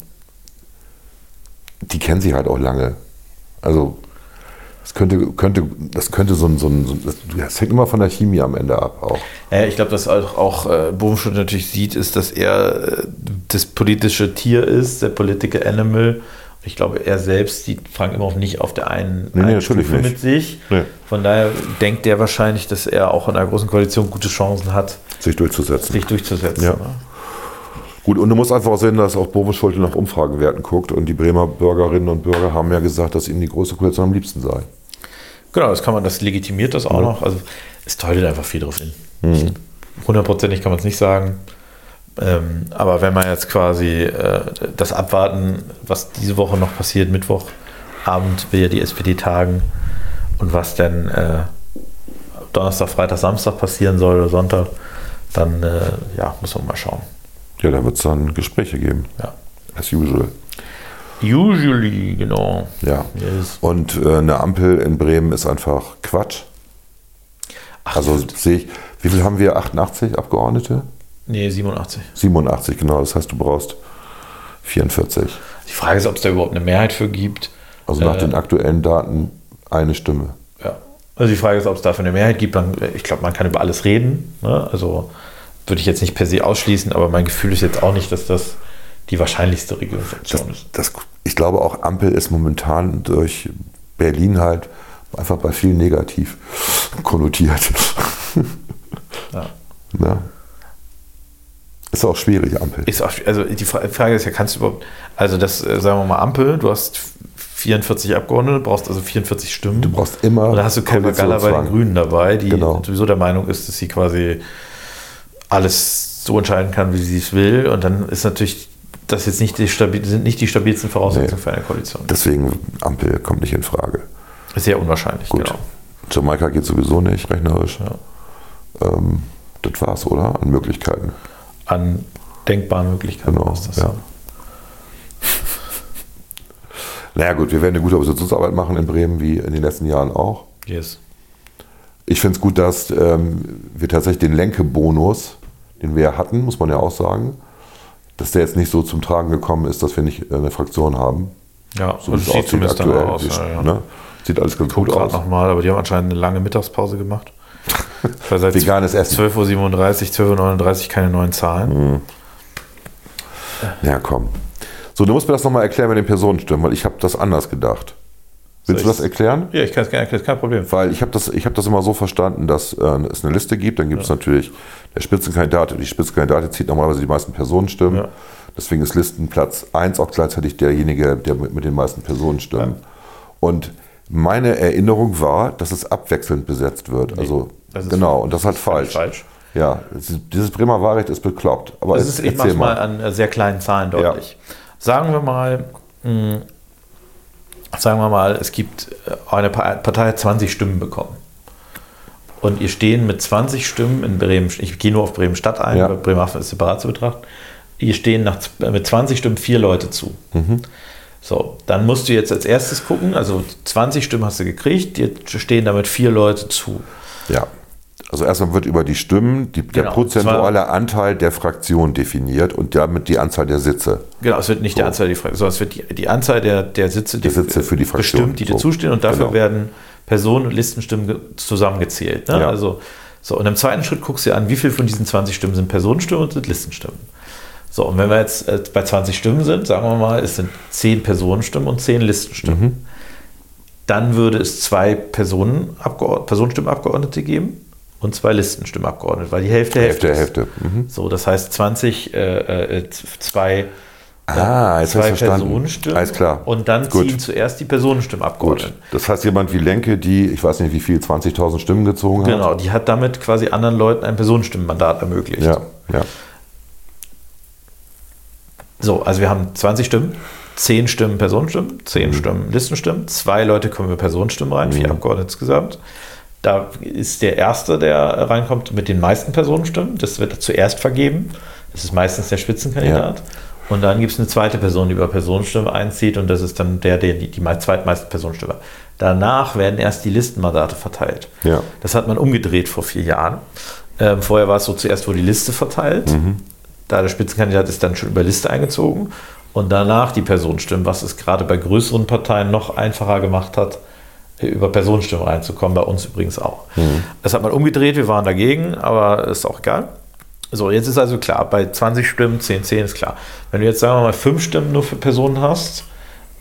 [SPEAKER 1] die kennen sich halt auch lange. Also das könnte, könnte, das könnte so ein, so ein, ein das hängt immer von der Chemie am Ende ab auch.
[SPEAKER 2] Ja, ich glaube, dass auch, auch äh, Bohmschutt natürlich sieht, ist, dass er äh, das politische Tier ist, der Political Animal. Ich glaube, er selbst sieht Frank Imhoff nicht auf der einen,
[SPEAKER 1] Nee, nee,
[SPEAKER 2] einen Stufe mit sich.
[SPEAKER 1] Nee.
[SPEAKER 2] Von daher denkt er wahrscheinlich, dass er auch in einer großen Koalition gute Chancen hat,
[SPEAKER 1] Sich durchzusetzen.
[SPEAKER 2] sich durchzusetzen.
[SPEAKER 1] Ja.
[SPEAKER 2] ne?
[SPEAKER 1] Gut, und du musst einfach auch sehen, dass auch Bovenschulte nach Umfragewerten guckt und die Bremer Bürgerinnen und Bürger haben ja gesagt, dass ihnen die große Koalition am liebsten sei.
[SPEAKER 2] Genau, das kann man, das legitimiert das auch
[SPEAKER 1] Ja.
[SPEAKER 2] noch. Also es deutet einfach viel drauf hin.
[SPEAKER 1] Mhm.
[SPEAKER 2] Hundertprozentig kann man es nicht sagen. Ähm, aber wenn man jetzt quasi äh, das abwarten, was diese Woche noch passiert, Mittwochabend will ja die SPD tagen und was dann äh, Donnerstag, Freitag, Samstag passieren soll oder Sonntag, dann äh, ja, muss man mal schauen.
[SPEAKER 1] Ja, da wird es dann Gespräche geben.
[SPEAKER 2] Ja.
[SPEAKER 1] As usual.
[SPEAKER 2] Usually, genau.
[SPEAKER 1] Ja.
[SPEAKER 2] Yes.
[SPEAKER 1] Und äh, eine Ampel in Bremen ist einfach Quatsch.
[SPEAKER 2] Ach,
[SPEAKER 1] Also sehe ich, wie viel haben wir? 88 Abgeordnete?
[SPEAKER 2] Nee, 87.
[SPEAKER 1] 87, genau. Das heißt, du brauchst 44.
[SPEAKER 2] Die Frage ist, ob es da überhaupt eine Mehrheit für gibt.
[SPEAKER 1] Also nach
[SPEAKER 2] Äh,
[SPEAKER 1] den aktuellen Daten eine Stimme.
[SPEAKER 2] Ja. Also die Frage ist, ob es dafür eine Mehrheit gibt. Ich glaube, man kann über alles reden. Ne? Also würde ich jetzt nicht per se ausschließen, aber mein Gefühl ist jetzt auch nicht, dass das die wahrscheinlichste
[SPEAKER 1] Das,
[SPEAKER 2] Regierungsoption ist.
[SPEAKER 1] das, ich glaube auch Ampel ist momentan durch Berlin halt einfach bei vielen negativ <laughs> konnotiert.
[SPEAKER 2] Ja.
[SPEAKER 1] Na? Ist auch schwierig, Ampel.
[SPEAKER 2] Ist auch, also die Fra- Frage ist ja, kannst du überhaupt, also das, äh, sagen wir mal, Ampel, du hast 44 Abgeordnete, brauchst also 44 Stimmen.
[SPEAKER 1] Du brauchst immer
[SPEAKER 2] Und da hast du Kelvin Galler bei den. Grünen dabei, die
[SPEAKER 1] Genau.
[SPEAKER 2] sowieso der Meinung ist, dass sie quasi alles so entscheiden kann, wie sie es will. Und dann ist natürlich das jetzt nicht die stabil, sind nicht die stabilsten Voraussetzungen
[SPEAKER 1] Nee.
[SPEAKER 2] für eine Koalition.
[SPEAKER 1] Deswegen Ampel kommt nicht in Frage.
[SPEAKER 2] ist sehr unwahrscheinlich,
[SPEAKER 1] Gut.
[SPEAKER 2] genau.
[SPEAKER 1] Jamaika geht sowieso nicht, rechnerisch.
[SPEAKER 2] Ja.
[SPEAKER 1] Ähm, das war's, oder? An Möglichkeiten.
[SPEAKER 2] An denkbaren Möglichkeiten
[SPEAKER 1] Genau,
[SPEAKER 2] ist das.
[SPEAKER 1] ja. Naja gut, wir werden eine gute Oppositionsarbeit machen in Bremen, wie in den letzten Jahren auch.
[SPEAKER 2] Yes.
[SPEAKER 1] Ich finde es gut, dass ähm, wir tatsächlich den Lenkebonus, den wir hatten, muss man ja auch sagen, dass der jetzt nicht so zum Tragen gekommen ist, dass wir nicht äh, eine Fraktion haben.
[SPEAKER 2] Ja,
[SPEAKER 1] So es
[SPEAKER 2] sieht zumindest
[SPEAKER 1] aktuell.
[SPEAKER 2] aus. Ja, ja.
[SPEAKER 1] Ne? Sieht alles ganz
[SPEAKER 2] Guck
[SPEAKER 1] gut aus.
[SPEAKER 2] nochmal, aber die haben anscheinend eine lange Mittagspause gemacht. Weil seit
[SPEAKER 1] Veganes Essen.
[SPEAKER 2] 12.37 Uhr, 12.39 Uhr keine neuen Zahlen.
[SPEAKER 1] Ja, komm. So, du musst mir das nochmal erklären mit den Personenstimmen, weil ich habe das anders gedacht. Willst du
[SPEAKER 2] Soll
[SPEAKER 1] das erklären?
[SPEAKER 2] Ja, ich kann es gerne erklären, kein Problem.
[SPEAKER 1] Weil ich habe das, ich hab das immer so verstanden, dass äh, es eine Liste gibt, dann gibt es natürlich der Spitzenkandidat und die Spitzenkandidatin zieht normalerweise die meisten Personenstimmen.
[SPEAKER 2] Ja.
[SPEAKER 1] Deswegen ist Listenplatz 1 auch gleichzeitig derjenige, der mit, mit den meisten Personenstimmen. Und meine Erinnerung war, dass es abwechselnd besetzt wird. Also
[SPEAKER 2] das
[SPEAKER 1] genau, und das ist halt falsch.
[SPEAKER 2] falsch.
[SPEAKER 1] Ja, es dieses Bremer Wahlrecht ist bekloppt. Aber
[SPEAKER 2] Das
[SPEAKER 1] jetzt
[SPEAKER 2] ist, ich mache
[SPEAKER 1] erzähl
[SPEAKER 2] mal an äh, sehr kleinen Zahlen deutlich. Sagen wir mal, mh, sagen wir mal, es gibt äh, eine Pa- Partei hat 20 Stimmen bekommen. Und ihr stehen mit 20 Stimmen in Bremen, ich gehe nur auf Bremen-Stadt ein,
[SPEAKER 1] Ja.
[SPEAKER 2] Bremerhaven ist separat zu betrachten. Ihr stehen nach, z- mit 20 Stimmen vier Leute zu.
[SPEAKER 1] Mhm.
[SPEAKER 2] So, dann musst du jetzt als erstes gucken, also 20 Stimmen hast du gekriegt, dir stehen damit vier Leute zu.
[SPEAKER 1] Ja. Also erstmal wird über die Stimmen die, der
[SPEAKER 2] Genau,
[SPEAKER 1] prozentuale Anteil der Fraktion definiert und damit die Anzahl der Sitze.
[SPEAKER 2] Genau, es wird nicht die Anzahl der Fraktion, sondern es wird die, die Anzahl der, der Sitze, die
[SPEAKER 1] Sitze für die Fraktion,
[SPEAKER 2] bestimmt, die dir
[SPEAKER 1] so.
[SPEAKER 2] zustehen und dafür
[SPEAKER 1] Genau.
[SPEAKER 2] werden Personen- und Listenstimmen ge- zusammengezählt. Ne?
[SPEAKER 1] Ja.
[SPEAKER 2] Also, so, und im zweiten Schritt guckst du dir an, wie viel von diesen 20 Stimmen sind Personenstimmen und sind Listenstimmen. So, und wenn wir jetzt äh, bei 20 Stimmen sind, sagen wir mal, es sind 10 Personenstimmen und 10 Listenstimmen,
[SPEAKER 1] Mhm.
[SPEAKER 2] dann würde es zwei Personen Personenstimmenabgeordnete geben und zwei Listenstimmabgeordnete, weil die Hälfte
[SPEAKER 1] Hälfte,
[SPEAKER 2] Hälfte,
[SPEAKER 1] Hälfte. Mhm.
[SPEAKER 2] So, das heißt 20, äh, äh, zwei
[SPEAKER 1] Ah, jetzt
[SPEAKER 2] zwei. Personenstimmen.
[SPEAKER 1] Alles klar.
[SPEAKER 2] Und dann
[SPEAKER 1] Gut.
[SPEAKER 2] ziehen zuerst die Personenstimmenabgeordneten.
[SPEAKER 1] Gut. Das heißt, jemand wie Lenke, die, ich weiß nicht wie viel, 20.000 Stimmen gezogen hat.
[SPEAKER 2] Genau, die hat damit quasi anderen Leuten ein Personenstimmenmandat ermöglicht.
[SPEAKER 1] Ja, ja.
[SPEAKER 2] So, also wir haben 20 Stimmen, 10 Stimmen Personenstimmen, 10
[SPEAKER 1] Mhm.
[SPEAKER 2] Stimmen Listenstimmen, zwei Leute kommen über Personenstimmen rein, vier Abgeordnete insgesamt. Da ist der Erste, der reinkommt mit den meisten Personenstimmen. Das wird zuerst vergeben. Das ist meistens der Spitzenkandidat. Und dann gibt es eine zweite Person, die über Personenstimme einzieht und das ist dann der, der die, die mei- zweitmeisten Personenstimmen hat. Danach werden erst die Listenmandate verteilt.
[SPEAKER 1] Ja.
[SPEAKER 2] Das hat man umgedreht vor vier Jahren. Ähm, vorher war es so, zuerst wurde die Liste verteilt. Da der Spitzenkandidat ist dann schon über Liste eingezogen. Und danach die Personenstimmen, was es gerade bei größeren Parteien noch einfacher gemacht hat, über Personenstimmen reinzukommen, bei uns übrigens auch. Das hat man umgedreht, wir waren dagegen, aber ist auch egal. So, jetzt ist also klar, bei 20 Stimmen, 10, 10 ist klar. Wenn du jetzt, sagen wir mal, 5 Stimmen nur für Personen hast,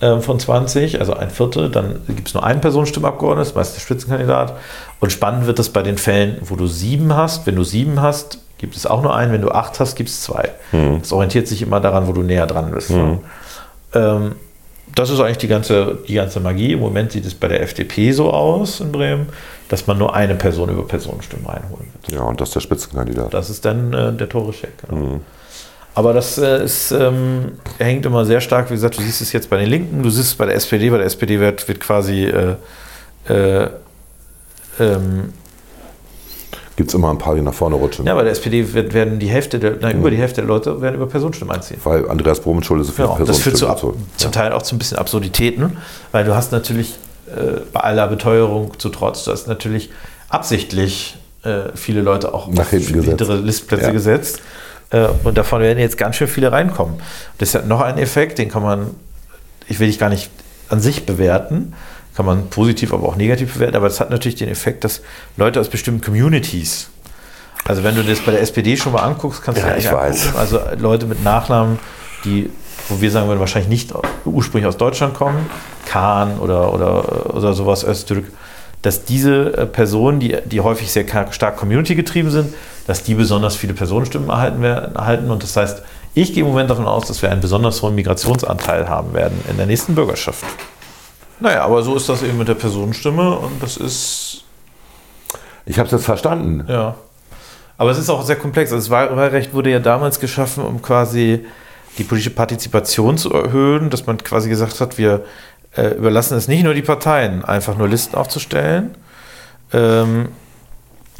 [SPEAKER 2] ähm, von 20, also ein Viertel, dann gibt es nur einen Personenstimmabgeordneten, das ist meist der Spitzenkandidat. Und spannend wird das bei den Fällen, wo du sieben hast. Wenn du sieben hast, gibt es auch nur einen. Wenn du acht hast, gibt es zwei. Das orientiert sich immer daran, wo du näher dran bist. ne? Ähm, das ist eigentlich die ganze, die ganze Magie. Im Moment sieht es bei der FDP so aus in Bremen, dass man nur eine Person über Personenstimmen reinholen wird.
[SPEAKER 1] Ja, und das ist der Spitzenkandidat.
[SPEAKER 2] Das ist dann äh, der Tore-Check. Genau. Aber das äh, ist, ähm, hängt immer sehr stark, wie gesagt, du siehst es jetzt bei den Linken, du siehst es bei der SPD, bei der SPD wird, wird quasi äh, äh, ähm,
[SPEAKER 1] Gibt es immer ein paar, die nach vorne rutschen.
[SPEAKER 2] ja, bei der SPD wird, werden die Hälfte der, nein, über die Hälfte der Leute werden über Personenstimmen einziehen.
[SPEAKER 1] Weil Andreas Bromenschulde so viele
[SPEAKER 2] Genau, das führt zu ab,
[SPEAKER 1] Personenstimmen
[SPEAKER 2] zum Teil auch zu ein bisschen Absurditäten, weil du hast natürlich äh, bei aller Beteuerung zu trotz, du hast natürlich absichtlich äh, viele Leute auch
[SPEAKER 1] Nach
[SPEAKER 2] auf
[SPEAKER 1] hinten gesetzt.
[SPEAKER 2] hintere Listplätze
[SPEAKER 1] Ja.
[SPEAKER 2] gesetzt. Äh, und davon werden jetzt ganz schön viele reinkommen. Das hat noch einen Effekt, den kann man, ich will dich gar nicht an sich bewerten, kann man positiv, aber auch negativ bewerten, aber es hat natürlich den Effekt, dass Leute aus bestimmten Communities, also wenn du das bei der SPD schon mal anguckst, kannst du
[SPEAKER 1] Ja,
[SPEAKER 2] dir
[SPEAKER 1] ich weiß.
[SPEAKER 2] also Leute mit Nachnamen, die, wo wir sagen würden, wahrscheinlich nicht ursprünglich aus Deutschland kommen, Kahn oder, oder, oder sowas, Öztürk, dass diese äh, Personen, die, die häufig sehr stark community getrieben sind, dass die besonders viele Personenstimmen erhalten werden. Erhalten. Und das heißt, ich gehe im Moment davon aus, dass wir einen besonders hohen Migrationsanteil haben werden in der nächsten Bürgerschaft. Naja, aber so ist das eben mit der Personenstimme und das ist
[SPEAKER 1] Ich habe es jetzt verstanden.
[SPEAKER 2] ja. Aber es ist auch sehr komplex. Also das Wahl- Wahlrecht wurde ja damals geschaffen, um quasi die politische Partizipation zu erhöhen, dass man quasi gesagt hat, wir äh, überlassen es nicht nur die Parteien, einfach nur Listen aufzustellen ähm,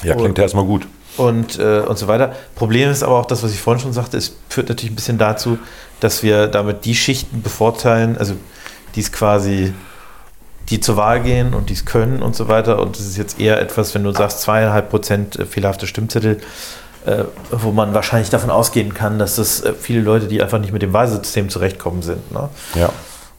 [SPEAKER 1] Ja, klingt ja erstmal gut.
[SPEAKER 2] und, äh, und so weiter. Problem ist aber auch das, was ich vorhin schon sagte, es führt natürlich ein bisschen dazu, dass wir damit die Schichten bevorteilen, also die es quasi, die zur Wahl gehen und die es können und so weiter. Und das ist jetzt eher etwas, wenn du sagst, zweieinhalb Prozent fehlerhafte Stimmzettel, äh, wo man wahrscheinlich davon ausgehen kann, dass das äh, viele Leute, die einfach nicht mit dem Wahlsystem zurechtkommen sind. Ne?
[SPEAKER 1] Ja.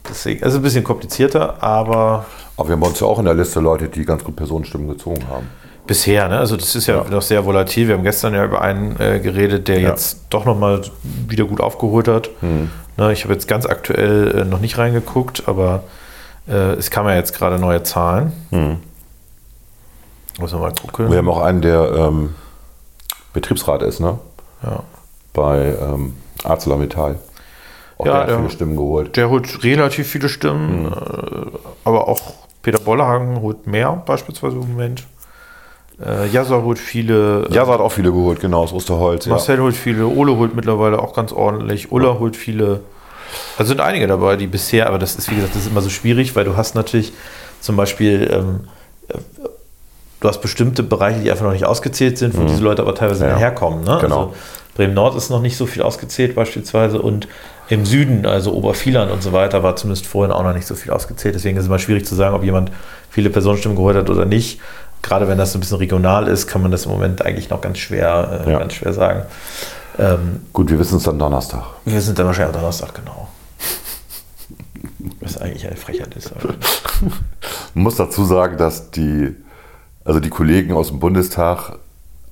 [SPEAKER 2] Deswegen, also ein bisschen komplizierter, aber
[SPEAKER 1] Aber wir haben bei uns ja auch in der Liste Leute, die ganz gut Personenstimmen gezogen haben.
[SPEAKER 2] Bisher, ne? Also das ist ja,
[SPEAKER 1] Ja.
[SPEAKER 2] noch sehr volatil. Wir haben gestern ja über einen äh, geredet, der
[SPEAKER 1] Ja.
[SPEAKER 2] jetzt doch nochmal wieder gut aufgeholt hat. Ne, ich habe jetzt ganz aktuell äh, noch nicht reingeguckt, aber es kamen ja jetzt gerade neue Zahlen. Muss man mal gucken.
[SPEAKER 1] Wir haben auch einen, der ähm, Betriebsrat ist, ne?
[SPEAKER 2] Ja.
[SPEAKER 1] Bei ähm, ArcelorMittal. Auch
[SPEAKER 2] Ja,
[SPEAKER 1] der hat
[SPEAKER 2] der-
[SPEAKER 1] viele Stimmen geholt.
[SPEAKER 2] Der holt relativ viele Stimmen,
[SPEAKER 1] Mhm.
[SPEAKER 2] äh, aber auch Peter Bollerhagen holt mehr, beispielsweise im Moment. Äh, Jassa holt viele.
[SPEAKER 1] Ja, hat auch viele geholt, genau, aus Osterholz. Ja.
[SPEAKER 2] Marcel holt viele, Ole holt mittlerweile auch ganz ordentlich, Ulla holt viele. Also sind einige dabei, die bisher, aber das ist, wie gesagt, das ist immer so schwierig, weil du hast natürlich zum Beispiel, ähm, äh, du hast bestimmte Bereiche, die einfach noch nicht ausgezählt sind, wo diese Leute aber teilweise
[SPEAKER 1] Mhm. Ja.
[SPEAKER 2] herkommen. Ne?
[SPEAKER 1] Genau.
[SPEAKER 2] Also Bremen Nord ist noch nicht so viel ausgezählt beispielsweise und im Süden, also Obervieland und so weiter, war zumindest vorhin auch noch nicht so viel ausgezählt. Deswegen ist es immer schwierig zu sagen, ob jemand viele Personenstimmen geholt hat oder nicht. Gerade wenn das so ein bisschen regional ist, kann man das im Moment eigentlich noch ganz schwer, äh,
[SPEAKER 1] Ja.
[SPEAKER 2] ganz schwer sagen. Ähm,
[SPEAKER 1] Gut, wir wissen es dann Donnerstag.
[SPEAKER 2] wir sind dann wahrscheinlich am Donnerstag, genau. Was eigentlich eine Frechheit ist.
[SPEAKER 1] Man muss dazu sagen, dass die, also die Kollegen aus dem Bundestag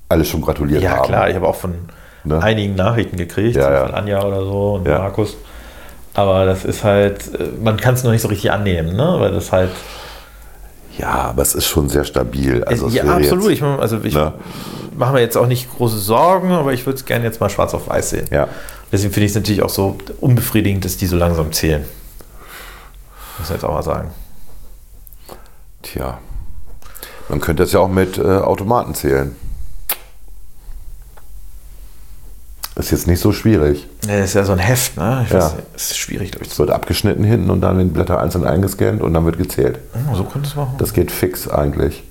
[SPEAKER 1] alle schon gratuliert
[SPEAKER 2] ja,
[SPEAKER 1] haben.
[SPEAKER 2] klar, ich habe auch von
[SPEAKER 1] Ne?
[SPEAKER 2] einigen Nachrichten gekriegt,
[SPEAKER 1] Ja, ja.
[SPEAKER 2] von Anja oder so und
[SPEAKER 1] Ja.
[SPEAKER 2] Markus. Aber das ist halt, äh, man kann es noch nicht so richtig annehmen, ne? weil das halt.
[SPEAKER 1] Ja, aber es ist schon sehr stabil. Also
[SPEAKER 2] ja, absolut.
[SPEAKER 1] Jetzt,
[SPEAKER 2] Ich, also ich
[SPEAKER 1] Ne?
[SPEAKER 2] mache mir jetzt auch nicht große Sorgen, aber ich würde es gerne jetzt mal schwarz auf weiß sehen.
[SPEAKER 1] ja,
[SPEAKER 2] Deswegen finde ich es natürlich auch so unbefriedigend, dass die so langsam zählen. Muss man jetzt auch mal sagen.
[SPEAKER 1] tja. Man könnte es ja auch mit äh, Automaten zählen. Ist jetzt nicht so schwierig.
[SPEAKER 2] Ja, das ist ja so ein Heft, ne? Ich
[SPEAKER 1] Ja.
[SPEAKER 2] weiß, es ist schwierig
[SPEAKER 1] Es wird abgeschnitten hinten und dann werden Blätter einzeln eingescannt und dann wird gezählt.
[SPEAKER 2] Oh, so könnte es machen.
[SPEAKER 1] Das geht fix eigentlich.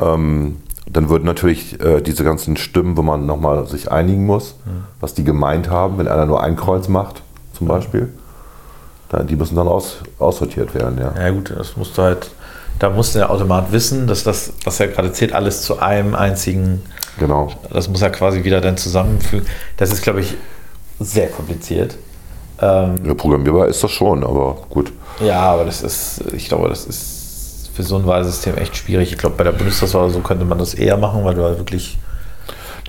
[SPEAKER 1] Ähm, dann würden natürlich äh, diese ganzen Stimmen, wo man nochmal sich einigen muss, was die gemeint haben, wenn einer nur ein Kreuz macht, zum Beispiel, dann, die müssen dann aus, aussortiert werden, ja.
[SPEAKER 2] Ja gut, das musst du halt, da muss der Automat wissen, dass das, was er gerade zählt, alles zu einem einzigen,
[SPEAKER 1] Genau.
[SPEAKER 2] das muss er quasi wieder dann zusammenfügen. Das ist, glaube ich, sehr kompliziert. Ähm,
[SPEAKER 1] Ja, programmierbar ist das schon, aber gut.
[SPEAKER 2] ja, aber das ist, ich glaube, das ist für so ein Wahlsystem echt schwierig. Ich glaube, bei der Bundestagswahl so könnte man das eher machen, weil du halt wirklich,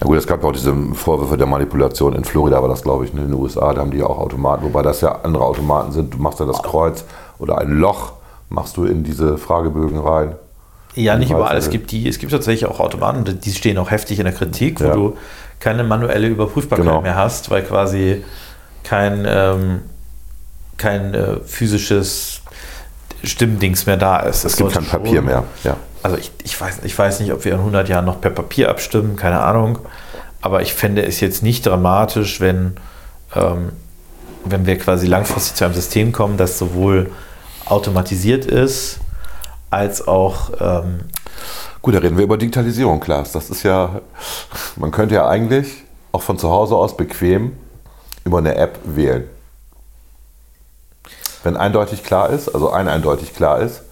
[SPEAKER 1] Ja gut, es gab ja auch diese Vorwürfe der Manipulation. In Florida war das, glaube ich, ne, in den USA, da haben die ja auch Automaten, wobei das ja andere Automaten sind. Du machst da das Kreuz oder ein Loch machst du in diese Fragebögen rein.
[SPEAKER 2] Ja, nicht überall. Es gibt die, es gibt tatsächlich auch Automaten, die stehen auch heftig in der Kritik, wo
[SPEAKER 1] Ja.
[SPEAKER 2] du keine manuelle Überprüfbarkeit
[SPEAKER 1] Genau.
[SPEAKER 2] mehr hast, weil quasi kein, ähm, kein äh, physisches Stimmdings mehr da ist.
[SPEAKER 1] Es gibt kein Papier mehr. Ja.
[SPEAKER 2] Also ich, ich, weiß, ich weiß nicht, ob wir in 100 Jahren noch per Papier abstimmen, keine Ahnung. Aber ich fände es jetzt nicht dramatisch, wenn, ähm, wenn wir quasi langfristig zu einem System kommen, das sowohl automatisiert ist, als auch ähm,
[SPEAKER 1] Gut, da reden wir über Digitalisierung, Klaas. Das ist ja, man könnte ja eigentlich auch von zu Hause aus bequem über eine App wählen. Wenn eindeutig klar ist, also ein eindeutig klar ist,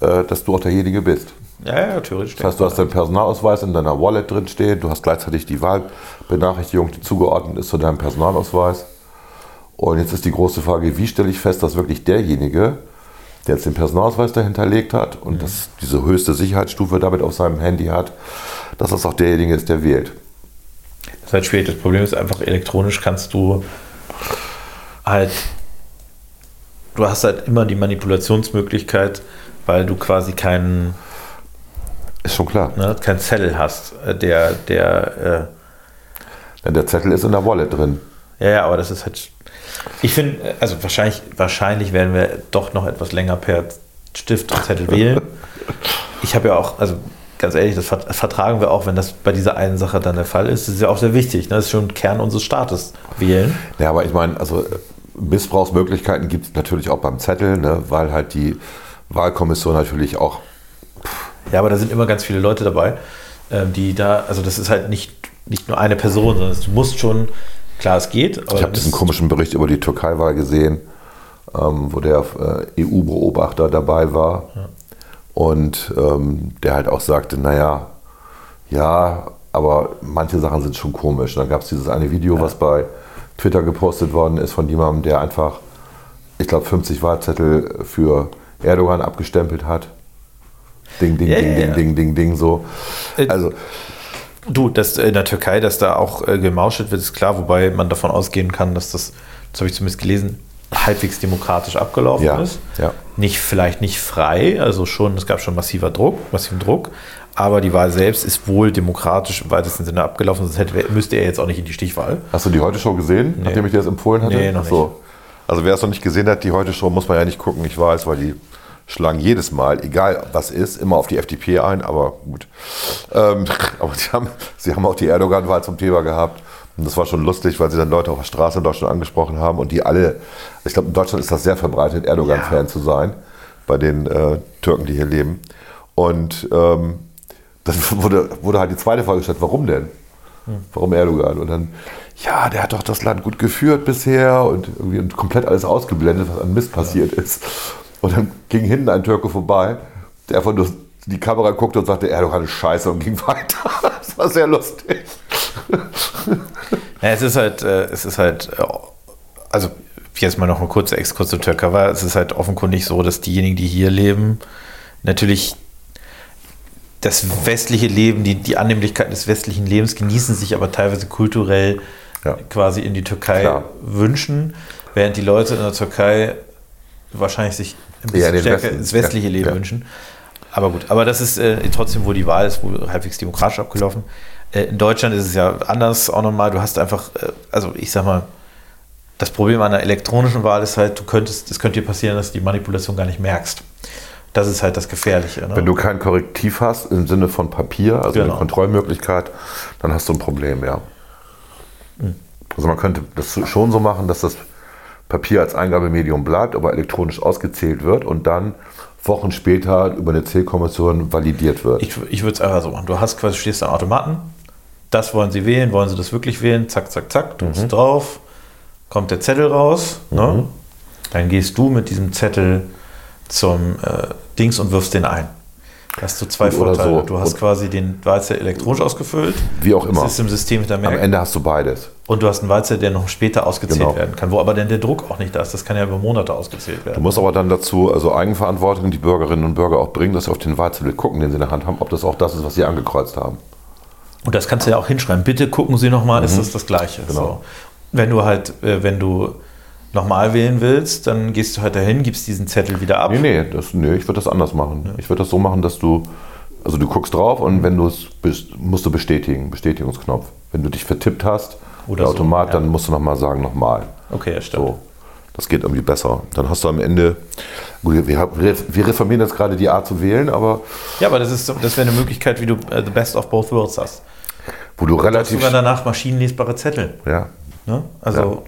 [SPEAKER 1] äh, dass du auch derjenige bist.
[SPEAKER 2] ja, ja, theoretisch.
[SPEAKER 1] Das heißt, du hast deinen Personalausweis in deiner Wallet drin stehen, du hast gleichzeitig die Wahlbenachrichtigung, die zugeordnet ist zu deinem Personalausweis. Und jetzt ist die große Frage, wie stelle ich fest, dass wirklich derjenige, der jetzt den Personalausweis dahinterlegt hat und das, diese höchste Sicherheitsstufe damit auf seinem Handy hat, dass das auch derjenige ist, der wählt.
[SPEAKER 2] Das ist halt schwierig. Das Problem ist einfach, elektronisch kannst du halt, du hast halt immer die Manipulationsmöglichkeit, weil du quasi keinen,
[SPEAKER 1] Ist schon klar.
[SPEAKER 2] ne, keinen Zettel hast, äh, der, der,
[SPEAKER 1] Denn der Zettel ist in der Wallet drin.
[SPEAKER 2] äh, ja, ja, aber das ist halt, ich finde, also wahrscheinlich, wahrscheinlich werden wir doch noch etwas länger per Stift und Zettel wählen. Ich habe ja auch, also ganz ehrlich, das vert- vertragen wir auch, wenn das bei dieser einen Sache dann der Fall ist. Das ist ja auch sehr wichtig. Ne? Das ist schon Kern unseres Staates, wählen.
[SPEAKER 1] Ja, aber ich meine, also äh, Missbrauchsmöglichkeiten gibt es natürlich auch beim Zettel, ne, weil halt die Wahlkommission natürlich auch
[SPEAKER 2] Ja, aber da sind immer ganz viele Leute dabei, ähm, die da, also das ist halt nicht, nicht nur eine Person, sondern du musst schon, klar, es geht,
[SPEAKER 1] Ich habe diesen komischen Bericht über die Türkei-Wahl gesehen, ähm, wo der äh, EU-Beobachter dabei war und ähm, der halt auch sagte, naja, ja, aber manche Sachen sind schon komisch. Und dann gab es dieses eine Video, was bei Twitter gepostet worden ist von jemandem, der einfach, ich glaube, 50 Wahlzettel für Erdogan abgestempelt hat. Ding, ding,
[SPEAKER 2] Ja,
[SPEAKER 1] ding,
[SPEAKER 2] ja,
[SPEAKER 1] ding,
[SPEAKER 2] ja.
[SPEAKER 1] ding, ding, ding, so.
[SPEAKER 2] Äh,
[SPEAKER 1] Also,
[SPEAKER 2] Du, dass in der Türkei, dass da auch äh, gemauschelt wird, ist klar, wobei man davon ausgehen kann, dass das, das habe ich zumindest gelesen, halbwegs demokratisch abgelaufen
[SPEAKER 1] Ja,
[SPEAKER 2] ist.
[SPEAKER 1] ja.
[SPEAKER 2] Nicht, vielleicht nicht frei, also schon, es gab schon massiver Druck, massiven Druck, aber die Wahl selbst ist wohl demokratisch im weitesten Sinne abgelaufen, sonst hätte, müsste er jetzt auch nicht in die Stichwahl.
[SPEAKER 1] hast du die heute Show gesehen, nachdem ich dir das empfohlen hatte?
[SPEAKER 2] Nee, noch
[SPEAKER 1] so. Also wer es noch nicht gesehen hat, die heute Show muss man ja nicht gucken, ich weiß, weil die schlagen jedes Mal, egal was ist, immer auf die FDP ein, aber gut. Ähm, <laughs> aber sie haben, sie haben auch die Erdogan-Wahl zum Thema gehabt. Und das war schon lustig, weil sie dann Leute auf der Straße in Deutschland angesprochen haben und die alle, ich glaube, in Deutschland ist das sehr verbreitet, Erdogan-Fan
[SPEAKER 2] Ja.
[SPEAKER 1] zu sein, bei den äh, Türken, die hier leben. Und ähm, dann <laughs> wurde, wurde halt die zweite Frage gestellt, warum denn? Warum Erdogan? Und dann, ja, der hat doch das Land gut geführt bisher und irgendwie und komplett alles ausgeblendet, was an Mist passiert ist. Und dann ging hinten ein Türke vorbei, der einfach nur die Kamera guckte und sagte, Erdogan ist scheiße und ging <laughs> weiter. Das war sehr lustig.
[SPEAKER 2] Ja, es ist halt, äh, es ist halt, äh, also jetzt mal noch ein kurzer Exkurs zur Türkei war, es ist halt offenkundig so, dass diejenigen, die hier leben, natürlich das westliche Leben, die, die Annehmlichkeiten des westlichen Lebens genießen, sich aber teilweise kulturell
[SPEAKER 1] Ja.
[SPEAKER 2] quasi in die Türkei
[SPEAKER 1] Klar.
[SPEAKER 2] wünschen, während die Leute in der Türkei wahrscheinlich sich ein
[SPEAKER 1] Ja,
[SPEAKER 2] bisschen
[SPEAKER 1] den
[SPEAKER 2] stärker
[SPEAKER 1] Westen,
[SPEAKER 2] ins westliche
[SPEAKER 1] ja,
[SPEAKER 2] Leben
[SPEAKER 1] ja.
[SPEAKER 2] wünschen. Aber gut, aber das ist äh, trotzdem, wo die Wahl ist, wohl halbwegs demokratisch abgelaufen. Äh, in Deutschland ist es ja anders auch nochmal. Du hast einfach, äh, also ich sag mal, das Problem an einer elektronischen Wahl ist halt, du könntest, es könnte dir passieren, dass du die Manipulation gar nicht merkst. Das ist halt das Gefährliche. Ne?
[SPEAKER 1] Wenn du kein Korrektiv hast im Sinne von Papier, also eine
[SPEAKER 2] Genau.
[SPEAKER 1] Kontrollmöglichkeit, dann hast du ein Problem, ja.
[SPEAKER 2] Hm.
[SPEAKER 1] Also man könnte das schon so machen, dass das Papier als Eingabemedium bleibt, aber elektronisch ausgezählt wird und dann Wochen später über eine Zählkommission validiert wird.
[SPEAKER 2] Ich, ich würde es einfach so machen. Du hast quasi, stehst am Automaten, das wollen sie wählen, wollen sie das wirklich wählen, zack, zack, zack, drückst
[SPEAKER 1] Mhm.
[SPEAKER 2] drauf, kommt der Zettel raus, ne? dann gehst du mit diesem Zettel zum äh, Dings und wirfst den ein. Da hast du zwei
[SPEAKER 1] Oder
[SPEAKER 2] Vorteile.
[SPEAKER 1] so.
[SPEAKER 2] Du hast
[SPEAKER 1] Und-
[SPEAKER 2] quasi den Wahlzettel elektronisch ausgefüllt.
[SPEAKER 1] Wie auch immer.
[SPEAKER 2] Das ist im System
[SPEAKER 1] Am
[SPEAKER 2] hintermerkt.
[SPEAKER 1] Ende hast du beides.
[SPEAKER 2] Und du hast einen Wahlzettel, der noch später ausgezählt
[SPEAKER 1] Genau.
[SPEAKER 2] werden kann, wo aber dann der Druck auch nicht da ist. Das kann ja über Monate ausgezählt
[SPEAKER 1] Du
[SPEAKER 2] werden.
[SPEAKER 1] musst aber dann dazu, also Eigenverantwortung, die Bürgerinnen und Bürger auch bringen, dass sie auf den Wahlzettel gucken, den sie in der Hand haben, ob das auch das ist, was sie angekreuzt haben.
[SPEAKER 2] Und das kannst du ja auch hinschreiben. Bitte gucken Sie nochmal, ist das das Gleiche?
[SPEAKER 1] Genau.
[SPEAKER 2] So. Wenn du halt, äh, wenn du nochmal wählen willst, dann gehst du halt dahin, gibst diesen Zettel wieder ab.
[SPEAKER 1] Nee, nee, das, nee ich würde das anders machen. Ich würde das so machen, dass du, also du guckst drauf und wenn du es bist, musst du bestätigen, Bestätigungsknopf. Wenn du dich vertippt hast,
[SPEAKER 2] Oder
[SPEAKER 1] der
[SPEAKER 2] so,
[SPEAKER 1] Automat,
[SPEAKER 2] ja.
[SPEAKER 1] dann musst du nochmal sagen, nochmal.
[SPEAKER 2] Okay, ja, stimmt.
[SPEAKER 1] So. Das geht irgendwie besser. Dann hast du am Ende, gut, wir, wir reformieren jetzt gerade die Art zu wählen, aber
[SPEAKER 2] Ja, aber das, ist, das wäre eine Möglichkeit, wie du äh, the best of both worlds hast.
[SPEAKER 1] wo du
[SPEAKER 2] Du
[SPEAKER 1] relativ,
[SPEAKER 2] sogar danach maschinenlesbare Zettel.
[SPEAKER 1] ja,
[SPEAKER 2] Ne? Also,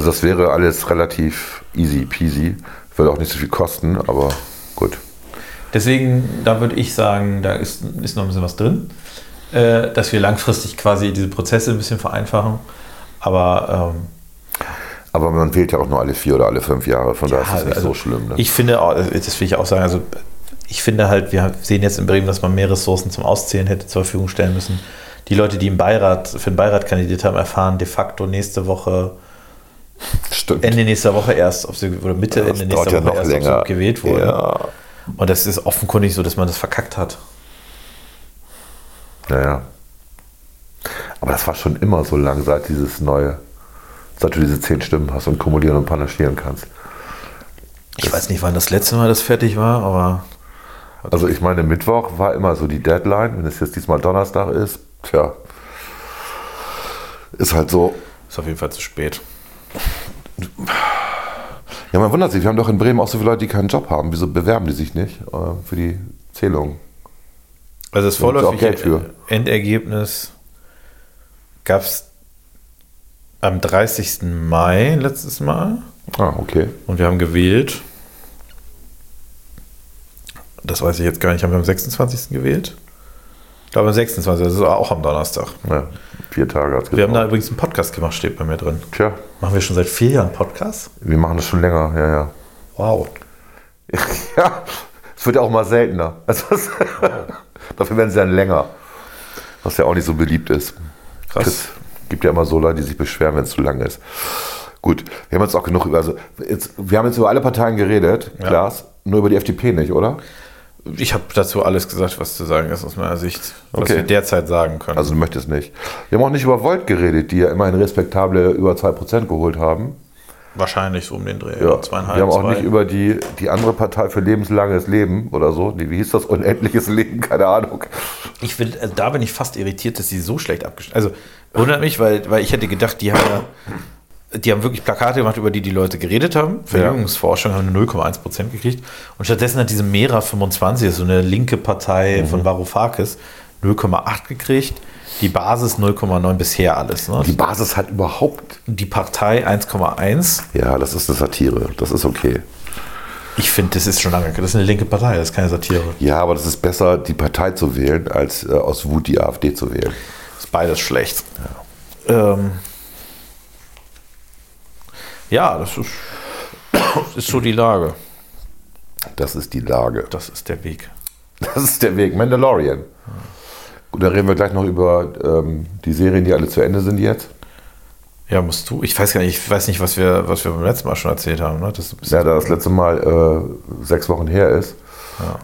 [SPEAKER 1] also das wäre alles relativ easy peasy. Würde auch nicht so viel kosten, aber gut.
[SPEAKER 2] deswegen, da würde ich sagen, da ist, ist noch ein bisschen was drin, äh, dass wir langfristig quasi diese Prozesse ein bisschen vereinfachen. Aber ähm,
[SPEAKER 1] Aber man wählt ja auch nur alle vier oder alle fünf Jahre, von daher ist das nicht
[SPEAKER 2] also
[SPEAKER 1] so schlimm. Ne?
[SPEAKER 2] Ich finde, auch- das will ich auch sagen, also ich finde halt, wir sehen jetzt in Bremen, dass man mehr Ressourcen zum Auszählen hätte zur Verfügung stellen müssen. Die Leute, die im Beirat, für den Beirat kandidiert haben, erfahren de facto nächste Woche,
[SPEAKER 1] Stimmt.
[SPEAKER 2] Ende nächster Woche erst, oder Mitte,
[SPEAKER 1] Das
[SPEAKER 2] Ende nächster
[SPEAKER 1] ja
[SPEAKER 2] Woche erst, ob
[SPEAKER 1] länger.
[SPEAKER 2] gewählt wurden.
[SPEAKER 1] Ja.
[SPEAKER 2] Und das ist offenkundig so, dass man das verkackt hat.
[SPEAKER 1] Naja. Aber das war schon immer so lang, seit dieses neue, seit du diese zehn Stimmen hast und kumulieren und panaschieren kannst.
[SPEAKER 2] Ich weiß nicht, wann das letzte Mal das fertig war, aber
[SPEAKER 1] Also ich meine, Mittwoch war immer so die Deadline. Wenn es jetzt diesmal Donnerstag ist, tja, ist halt so.
[SPEAKER 2] ist auf jeden Fall zu spät.
[SPEAKER 1] Ja, man wundert sich, wir haben doch in Bremen auch so viele Leute, die keinen Job haben. Wieso bewerben die sich nicht äh, für die Zählung?
[SPEAKER 2] Also das vorläufige. Endergebnis gab es am 30. Mai letztes Mal.
[SPEAKER 1] Ah, okay.
[SPEAKER 2] Und wir haben gewählt. Das weiß ich jetzt gar nicht. Haben wir am 26. gewählt? Ich glaube am 26. Das ist auch am Donnerstag.
[SPEAKER 1] Ja, vier Tage hat's
[SPEAKER 2] Wir haben da übrigens einen Podcast gemacht, steht bei mir drin.
[SPEAKER 1] Tja,
[SPEAKER 2] Machen wir schon seit vier Jahren Podcast?
[SPEAKER 1] wir machen das schon länger, ja, ja.
[SPEAKER 2] Wow. <laughs>
[SPEAKER 1] Ja, es wird ja auch mal seltener. Also, <laughs> das- dafür werden sie dann länger. Was ja auch nicht so beliebt ist.
[SPEAKER 2] Krass.
[SPEAKER 1] Es gibt ja immer so Leute, die sich beschweren, wenn es zu lang ist. Gut, wir haben jetzt auch genug über, also jetzt, wir haben jetzt über alle Parteien geredet,
[SPEAKER 2] Ja.
[SPEAKER 1] Klaas, nur über die FDP nicht, oder?
[SPEAKER 2] Ich habe dazu alles gesagt, was zu sagen ist aus meiner Sicht, was
[SPEAKER 1] Okay.
[SPEAKER 2] wir derzeit sagen können.
[SPEAKER 1] Also du möchtest nicht. Wir haben auch nicht über Volt geredet, die ja immerhin respektable über 2% geholt haben.
[SPEAKER 2] Wahrscheinlich so um den Dreh.
[SPEAKER 1] Ja,
[SPEAKER 2] zweieinhalb,
[SPEAKER 1] wir haben auch
[SPEAKER 2] zwei.
[SPEAKER 1] nicht über die, die andere Partei für lebenslanges Leben oder so, wie hieß das, unendliches Leben, keine Ahnung.
[SPEAKER 2] Ich will, also da bin ich fast irritiert, dass sie so schlecht abgeschnitten Also wundert mich, weil, weil ich hätte gedacht, die haben ja, die haben wirklich Plakate gemacht, über die die Leute geredet haben. Verjüngungsforschung haben eine 0,1% gekriegt. Und stattdessen hat diese Mera 25, so eine linke Partei von Varoufakis, 0,8 gekriegt. Die Basis 0,9 bisher alles. Ne?
[SPEAKER 1] Die Basis hat überhaupt.
[SPEAKER 2] Die Partei 1,1.
[SPEAKER 1] Ja, das ist eine Satire. Das ist okay.
[SPEAKER 2] Ich finde, das ist schon lange. Das ist eine linke Partei, das ist keine Satire.
[SPEAKER 1] Ja, aber das ist besser, die Partei zu wählen, als äh, aus Wut die AfD zu wählen.
[SPEAKER 2] Ist beides schlecht. Ja, ähm, ja das ist, ist so die Lage.
[SPEAKER 1] Das ist die Lage.
[SPEAKER 2] Das ist der Weg.
[SPEAKER 1] Das ist der Weg. Mandalorian. Gut, da reden wir gleich noch über ähm, die Serien, die alle zu Ende sind jetzt.
[SPEAKER 2] Ja, musst du. Ich weiß gar nicht, ich weiß nicht, was wir, was wir beim letzten Mal schon erzählt haben. Ne?
[SPEAKER 1] Das ja, da das letzte Mal äh, sechs Wochen her ist.
[SPEAKER 2] Ja.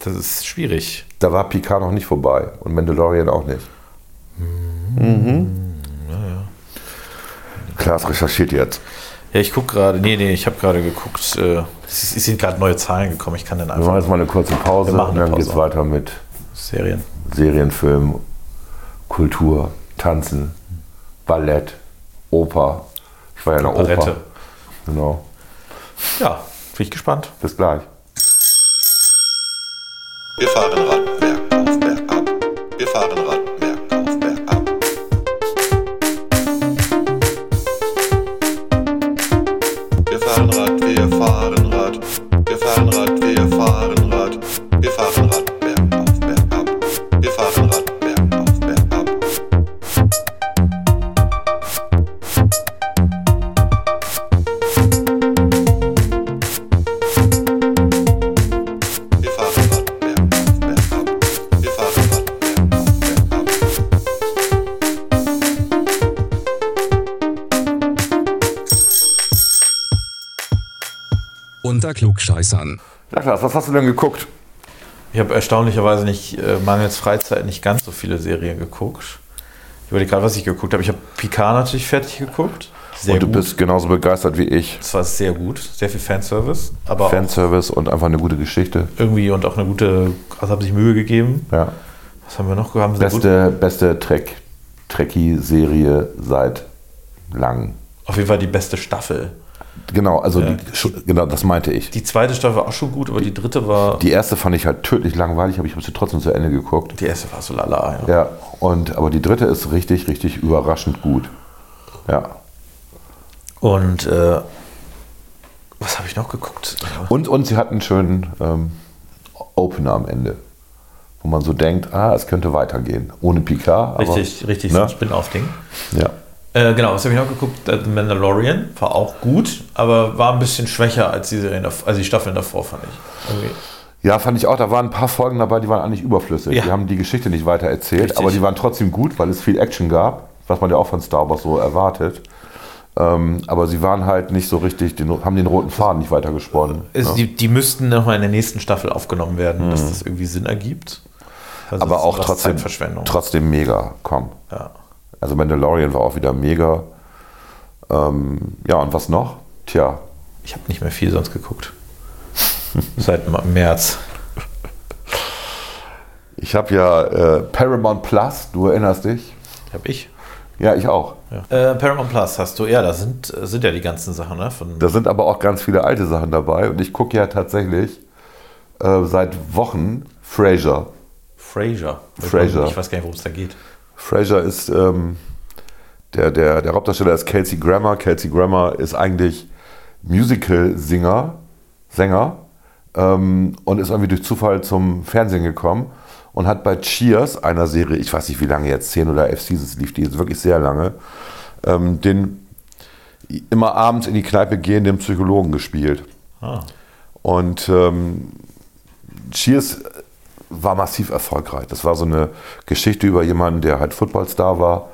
[SPEAKER 2] Das ist schwierig.
[SPEAKER 1] Da war Picard noch nicht vorbei und Mandalorian auch nicht. Mhm. Mhm. Klaas recherchiert jetzt.
[SPEAKER 2] Ja, ich gucke gerade, nee, nee, ich habe gerade geguckt, äh, es sind gerade neue Zahlen gekommen, ich kann dann einfach...
[SPEAKER 1] Wir machen jetzt mal eine kurze Pause und dann
[SPEAKER 2] Pause.
[SPEAKER 1] geht es weiter mit
[SPEAKER 2] Serien.
[SPEAKER 1] Serien, Film, Kultur, Tanzen, Ballett, Oper. Ich war ja in der
[SPEAKER 2] Operette.
[SPEAKER 1] Oper. Genau.
[SPEAKER 2] Ja, bin ich gespannt.
[SPEAKER 1] Bis gleich.
[SPEAKER 4] Wir fahren Rad
[SPEAKER 3] Klugscheißern.
[SPEAKER 1] Ja, Klaas, was hast du denn geguckt?
[SPEAKER 2] Ich habe erstaunlicherweise nicht, äh, mangels Freizeit, nicht ganz so viele Serien geguckt. Ich überlege gerade, was ich geguckt habe. Ich habe Picard natürlich fertig geguckt. Sehr
[SPEAKER 1] und du
[SPEAKER 2] gut.
[SPEAKER 1] bist genauso begeistert wie ich.
[SPEAKER 2] Das war sehr gut. Sehr viel Fanservice. Aber
[SPEAKER 1] Fanservice und einfach eine gute Geschichte.
[SPEAKER 2] irgendwie und auch eine gute, also haben sich Mühe gegeben.
[SPEAKER 1] Ja.
[SPEAKER 2] Was haben wir noch gehabt? Sehr gut.
[SPEAKER 1] Beste, beste Trek, Trekkie-Serie seit langem.
[SPEAKER 2] Auf jeden Fall die beste Staffel.
[SPEAKER 1] Genau, also
[SPEAKER 2] Ja.
[SPEAKER 1] die, genau, das meinte ich.
[SPEAKER 2] Die zweite Staffel war auch schon gut, aber die dritte war.
[SPEAKER 1] Die erste fand ich halt tödlich langweilig, aber ich habe sie trotzdem zu Ende geguckt.
[SPEAKER 2] Die erste war so lala, ja.
[SPEAKER 1] Ja, und aber die dritte ist richtig, richtig überraschend gut. Ja.
[SPEAKER 2] Und äh, was habe ich noch geguckt?
[SPEAKER 1] Und, und sie hat einen schönen ähm, Opener am Ende, wo man so denkt, ah, es könnte weitergehen. Ohne Picard. Aber,
[SPEAKER 2] Richtig, richtig, so
[SPEAKER 1] ne?
[SPEAKER 2] ein Spin-off-Ding.
[SPEAKER 1] Ja.
[SPEAKER 2] Äh, genau, was habe ich noch geguckt? Äh, The Mandalorian war auch gut, aber war ein bisschen schwächer als die, Serien, also die Staffeln davor, fand ich. Irgendwie.
[SPEAKER 1] ja, fand ich auch. Da waren ein paar Folgen dabei, die waren eigentlich überflüssig.
[SPEAKER 2] Ja.
[SPEAKER 1] Die haben die Geschichte nicht weiter erzählt,
[SPEAKER 2] Richtig.
[SPEAKER 1] aber die waren trotzdem gut, weil es viel Action gab, was man ja auch von Star Wars so erwartet. Ähm, aber sie waren halt nicht so richtig, den, haben den roten Faden nicht weiter gesponnen.
[SPEAKER 2] Ist,
[SPEAKER 1] ne?
[SPEAKER 2] die, die müssten nochmal in der nächsten Staffel aufgenommen werden, dass das irgendwie Sinn ergibt. Also
[SPEAKER 1] aber auch trotzdem, trotzdem mega. Komm.
[SPEAKER 2] ja.
[SPEAKER 1] Also Mandalorian war auch wieder mega. Ähm, ja, und was noch? Tja,
[SPEAKER 2] Ich habe nicht mehr viel sonst geguckt. <laughs> Seit März.
[SPEAKER 1] ich habe ja äh, Paramount Plus, du erinnerst dich?
[SPEAKER 2] Habe ich.
[SPEAKER 1] Ja, ich auch.
[SPEAKER 2] Ja. Äh, Paramount Plus hast du. Ja, da sind, sind ja die ganzen Sachen, ne? Von,
[SPEAKER 1] Da sind aber auch ganz viele alte Sachen dabei und ich gucke ja tatsächlich äh, seit Wochen Frasier.
[SPEAKER 2] Frasier.
[SPEAKER 1] Frasier.
[SPEAKER 2] Ich weiß gar nicht, worum es da geht.
[SPEAKER 1] Frasier ist ähm, der, der, der Hauptdarsteller ist Kelsey Grammer. Kelsey Grammer ist eigentlich Musical-Singer, Sänger ähm, und ist irgendwie durch Zufall zum Fernsehen gekommen und hat bei Cheers, einer Serie, ich weiß nicht wie lange jetzt, 10 oder 11 Seasons lief die, ist wirklich sehr lange, ähm, den immer abends in die Kneipe gehenden Psychologen gespielt.
[SPEAKER 2] Ah.
[SPEAKER 1] Und ähm, Cheers war massiv erfolgreich. Das war so eine Geschichte über jemanden, der halt Footballstar war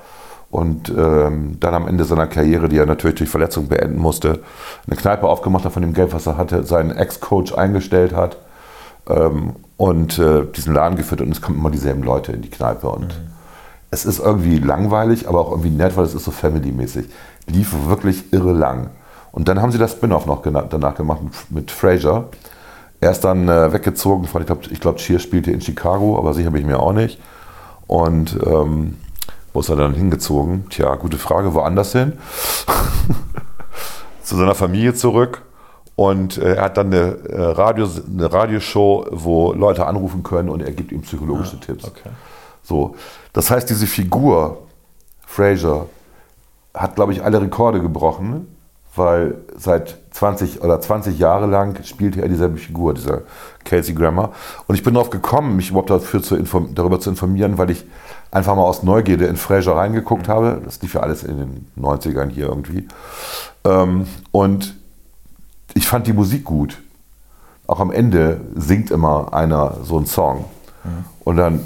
[SPEAKER 1] und ähm, dann am Ende seiner Karriere, die er natürlich durch Verletzung beenden musste, eine Kneipe aufgemacht hat von dem Geld, was er hatte, seinen Ex-Coach eingestellt hat ähm, und äh, diesen Laden geführt und es kommen immer dieselben Leute in die Kneipe und es ist irgendwie langweilig, aber auch irgendwie nett, weil es ist so Family-mäßig. Lief wirklich irre lang. Und dann haben sie das Spin-off noch danach gemacht mit, mit Frasier. Er ist dann äh, weggezogen von, ich glaube, ich glaub, Cheers spielte in Chicago, aber sicher bin ich mir auch nicht. Und ähm, Wo ist er dann hingezogen? Tja, gute Frage, woanders hin. <laughs> Zu seiner Familie zurück. Und äh, er hat dann eine, äh, Radio, eine Radioshow, wo Leute anrufen können und er gibt ihm psychologische Tipps.
[SPEAKER 2] Okay.
[SPEAKER 1] So, das heißt, diese Figur, Fraser, hat, glaube ich, alle Rekorde gebrochen, weil seit 20 oder 20 Jahre lang spielte er dieselbe Figur, dieser Casey Grammer. Und ich bin darauf gekommen, mich überhaupt dafür zu darüber zu informieren, weil ich einfach mal aus Neugierde in Fraser reingeguckt habe. Das lief ja alles in den 90ern hier irgendwie. Ähm, und ich fand die Musik gut. Auch am Ende singt immer einer so einen Song. Und dann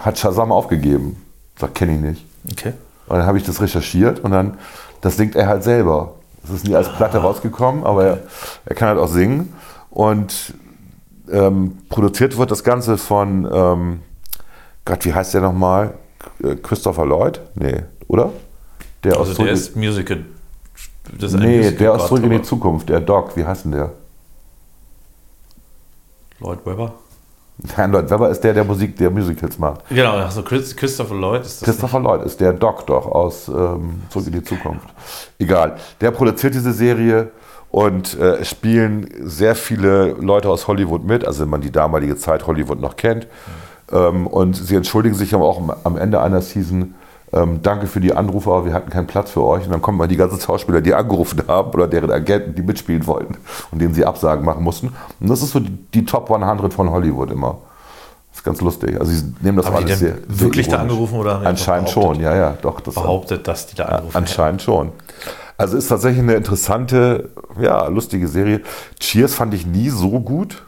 [SPEAKER 1] hat Shazam aufgegeben. Sagt, kenne ich nicht.
[SPEAKER 2] Okay.
[SPEAKER 1] Und dann habe ich das recherchiert und dann, das singt er halt selber. Das ist nie als Platte rausgekommen, aber er, er kann halt auch singen. Und ähm, produziert wird das Ganze von, ähm, Gott, wie heißt der nochmal? Äh, Christopher Lloyd? Nee, oder? Der
[SPEAKER 2] Also
[SPEAKER 1] Zurück-
[SPEAKER 2] der ist Musical. Das ist
[SPEAKER 1] Nee,
[SPEAKER 2] Musical
[SPEAKER 1] der aus Zurück in die Zukunft, der Doc, wie heißt denn der?
[SPEAKER 2] Lloyd Webber.
[SPEAKER 1] Nein, Lloyd Webber ist der, der Musik, der Musicals macht.
[SPEAKER 2] Genau, also Chris, Christopher Lloyd ist das.
[SPEAKER 1] Christopher Lloyd ist der Doc doch aus ähm, Zurück in die Zukunft. Egal. Der produziert diese Serie und äh, spielen sehr viele Leute aus Hollywood mit, also wenn man die damalige Zeit Hollywood noch kennt. Ähm, und sie entschuldigen sich aber auch am Ende einer Season. Ähm, danke für die Anrufe, aber wir hatten keinen Platz für euch. Und dann kommen mal die ganzen Schauspieler, die angerufen haben oder deren Agenten, die mitspielen wollten und denen sie Absagen machen mussten. Und das ist so die, die Top 100 von Hollywood immer. Das ist ganz lustig. Also sie nehmen das
[SPEAKER 2] Haben
[SPEAKER 1] alles sehr, sehr
[SPEAKER 2] wirklich da
[SPEAKER 1] ironisch.
[SPEAKER 2] angerufen oder haben
[SPEAKER 1] Anscheinend schon, ja, ja, doch. Das
[SPEAKER 2] behauptet, dass die da anrufen.
[SPEAKER 1] Anscheinend schon. Also ist tatsächlich eine interessante, ja, lustige Serie. Cheers fand ich nie so gut.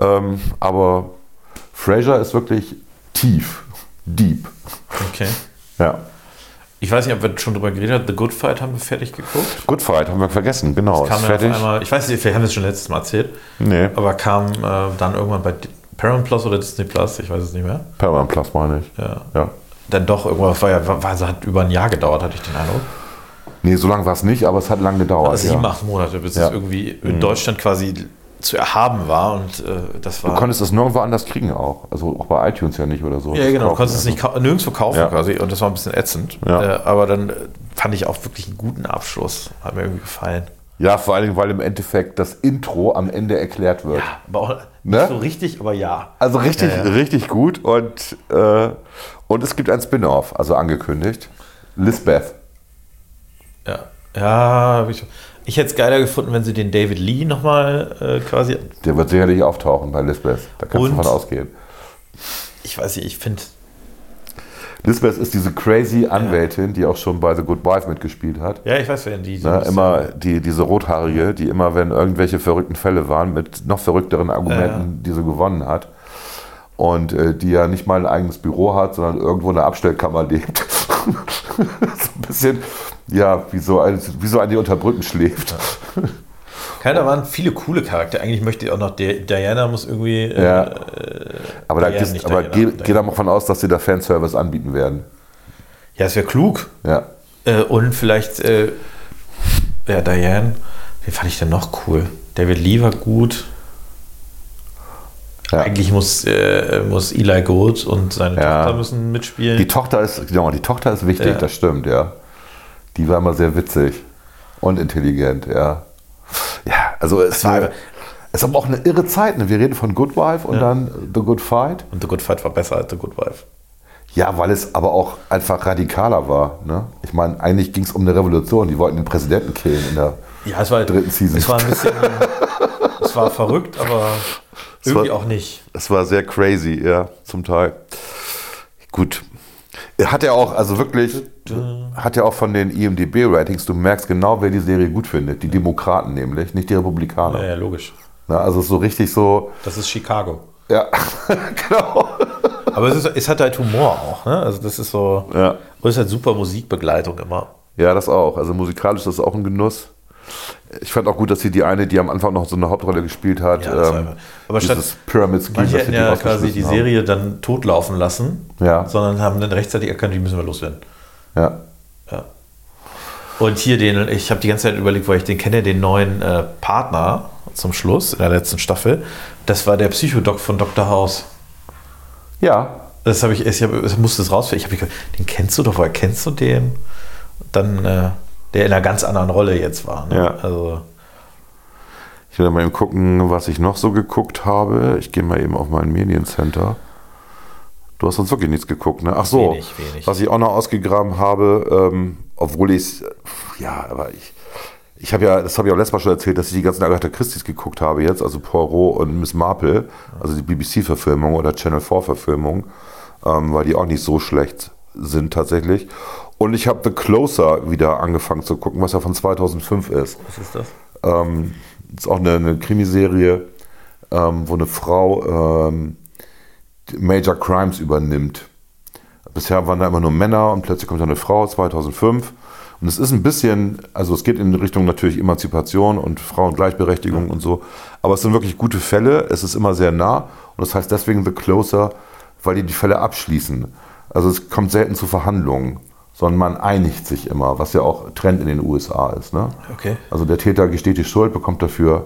[SPEAKER 1] Ähm, aber Frasier ist wirklich tief, deep.
[SPEAKER 2] Okay.
[SPEAKER 1] Ja.
[SPEAKER 2] Ich weiß nicht, ob wir schon drüber geredet haben. The Good Fight haben wir fertig geguckt.
[SPEAKER 1] Good Fight haben wir vergessen, genau.
[SPEAKER 2] Kam
[SPEAKER 1] ist
[SPEAKER 2] ja
[SPEAKER 1] fertig.
[SPEAKER 2] einmal, ich weiß nicht, vielleicht haben wir es schon letztes Mal erzählt,
[SPEAKER 1] Nee,
[SPEAKER 2] aber kam äh, dann irgendwann bei Paramount Plus oder Disney Plus, ich weiß es nicht mehr.
[SPEAKER 1] Paramount Plus meine ich.
[SPEAKER 2] Ja.
[SPEAKER 1] Ja.
[SPEAKER 2] Dann doch irgendwas, war ja, war, war, hat über ein Jahr gedauert, hatte ich den Eindruck.
[SPEAKER 1] Nee, so lange war es nicht, aber es hat lange gedauert.
[SPEAKER 2] Also
[SPEAKER 1] ja.
[SPEAKER 2] sieben, acht Monate, bis
[SPEAKER 1] Ja.
[SPEAKER 2] es irgendwie in Deutschland quasi zu erhaben war und äh, das war.
[SPEAKER 1] Du konntest es nirgendwo anders kriegen auch. Also auch bei iTunes ja nicht oder so.
[SPEAKER 2] ja,
[SPEAKER 1] Das
[SPEAKER 2] genau, du konntest es nicht nirgendwo kaufen
[SPEAKER 1] Ja.
[SPEAKER 2] quasi und das war ein bisschen ätzend.
[SPEAKER 1] Ja.
[SPEAKER 2] Äh, aber dann äh, fand ich auch wirklich einen guten Abschluss. Hat mir irgendwie gefallen.
[SPEAKER 1] Ja, vor allen Dingen, weil im Endeffekt das Intro am Ende erklärt wird.
[SPEAKER 2] Aber auch
[SPEAKER 1] Ne?
[SPEAKER 2] nicht so richtig, aber ja.
[SPEAKER 1] Also richtig,
[SPEAKER 2] Ja, ja.
[SPEAKER 1] richtig gut und, äh, und es gibt ein Spin-off, also angekündigt. Lisbeth.
[SPEAKER 2] Ja, ja ich, hätte es geiler gefunden, wenn sie den David Lee nochmal äh, quasi.
[SPEAKER 1] Der wird sicherlich auftauchen bei Lisbeth. Da kannst du
[SPEAKER 2] Und?
[SPEAKER 1] von ausgehen.
[SPEAKER 2] Ich weiß nicht, ich finde.
[SPEAKER 1] Lisbeth ist diese crazy Anwältin, die auch schon bei The Good Wife mitgespielt hat.
[SPEAKER 2] Ja, ich weiß, wer die
[SPEAKER 1] Ne,
[SPEAKER 2] bisschen-
[SPEAKER 1] immer die, diese Rothaarige, die immer, wenn irgendwelche verrückten Fälle waren, mit noch verrückteren Argumenten, die sie gewonnen hat. Und äh, die ja nicht mal ein eigenes Büro hat, sondern irgendwo in der Abstellkammer lebt. <laughs> so ein bisschen, ja, wie so, ein, wie so an die unter Brücken schläft.
[SPEAKER 2] Keiner waren viele coole Charaktere. Eigentlich möchte ich auch noch Di- Diana muss irgendwie. äh,
[SPEAKER 1] Ja. Aber, da
[SPEAKER 2] Ja, nicht
[SPEAKER 1] aber
[SPEAKER 2] Diana,
[SPEAKER 1] geh, geh da mal von aus, dass sie da Fanservice anbieten werden.
[SPEAKER 2] Ja, es wäre klug.
[SPEAKER 1] Ja.
[SPEAKER 2] Äh, und vielleicht, äh, ja, Diane, wen fand ich denn noch cool? David Lee war gut.
[SPEAKER 1] Ja.
[SPEAKER 2] Eigentlich muss, äh, muss Eli Gold und seine
[SPEAKER 1] Ja.
[SPEAKER 2] Tochter müssen mitspielen.
[SPEAKER 1] Die Tochter ist, genau, die Tochter ist wichtig,
[SPEAKER 2] Ja.
[SPEAKER 1] das stimmt, ja. Die war immer sehr witzig und intelligent, ja. Ja, also es
[SPEAKER 2] war
[SPEAKER 1] war, es ist aber auch eine irre Zeit. Ne? Wir reden von Good Wife und dann The Good Fight.
[SPEAKER 2] und The Good Fight war besser als The Good Wife.
[SPEAKER 1] Ja, weil es aber auch einfach radikaler war. Ne? Ich meine, eigentlich ging es um eine Revolution. Die wollten den Präsidenten killen in der
[SPEAKER 2] Ja, es war
[SPEAKER 1] dritten Season.
[SPEAKER 2] Es war ein bisschen. es war verrückt, aber irgendwie
[SPEAKER 1] war-
[SPEAKER 2] auch nicht.
[SPEAKER 1] Es war sehr crazy, ja, zum Teil. Gut. Hat er auch, also wirklich, hat er auch von den IMDB-Ratings, du merkst genau, wer die Serie gut findet. Die Demokraten nämlich, nicht die Republikaner.
[SPEAKER 2] Ja, ja, logisch.
[SPEAKER 1] Na, also so richtig so,
[SPEAKER 2] Das ist Chicago.
[SPEAKER 1] ja, <laughs> genau.
[SPEAKER 2] Aber es, ist, es hat halt Humor auch, ne? Also das ist so.
[SPEAKER 1] Ja.
[SPEAKER 2] Und es ist halt super Musikbegleitung immer.
[SPEAKER 1] Ja, das auch. Also musikalisch ist das auch ein Genuss. Ich fand auch gut, dass sie die eine, die am Anfang noch so eine Hauptrolle gespielt hat,
[SPEAKER 2] Ja, das
[SPEAKER 1] ähm,
[SPEAKER 2] aber statt-
[SPEAKER 1] Pyramid Scheme,
[SPEAKER 2] Manche hätten ja quasi die
[SPEAKER 1] haben.
[SPEAKER 2] Serie dann totlaufen lassen,
[SPEAKER 1] Ja.
[SPEAKER 2] sondern haben dann rechtzeitig erkannt, die müssen wir loswerden.
[SPEAKER 1] Ja.
[SPEAKER 2] Ja. Und hier den, ich habe die ganze Zeit überlegt, weil ich den kenne, den neuen äh, Partner zum Schluss in der letzten Staffel. Das war der Psychodoc von Dr. House.
[SPEAKER 1] ja,
[SPEAKER 2] Das habe ich, ich, hab, ich musste es rausfinden. Ich habe gedacht, den kennst du doch, woher kennst du den? Dann, äh, der in einer ganz anderen Rolle jetzt war. Ne?
[SPEAKER 1] Ja.
[SPEAKER 2] Also,
[SPEAKER 1] Ich will mal eben gucken, was ich noch so geguckt habe. Ich gehe mal eben auf mein Mediencenter. Du hast uns wirklich nichts geguckt, ne? Ach so,
[SPEAKER 2] Wenig, wenig.
[SPEAKER 1] was ich auch noch ausgegraben habe, ähm, obwohl ich ja, aber ich, ich habe ja, das habe ich auch letztes Mal schon erzählt, dass ich die ganzen Agatha Christie's geguckt habe jetzt, also Poirot und Miss Marple, also die BBC-Verfilmung oder Channel 4-Verfilmung, ähm, weil die auch nicht so schlecht sind tatsächlich. Und ich habe The Closer wieder angefangen zu gucken, was ja von 2005 ist.
[SPEAKER 2] was ist das?
[SPEAKER 1] Ähm, ist auch eine, eine Krimiserie, ähm, wo eine Frau ähm, Major Crimes übernimmt. Bisher waren da immer nur Männer und plötzlich kommt da eine Frau 2005. Und es ist ein bisschen, also es geht in Richtung natürlich Emanzipation und Frauengleichberechtigung und so. Aber es sind wirklich gute Fälle. Es ist immer sehr nah. Und das heißt deswegen The Closer, weil die die Fälle abschließen. Also es kommt selten zu Verhandlungen, sondern man einigt sich immer, was ja auch Trend in den USA ist. Ne?
[SPEAKER 2] Okay.
[SPEAKER 1] Also der Täter gesteht die Schuld, bekommt dafür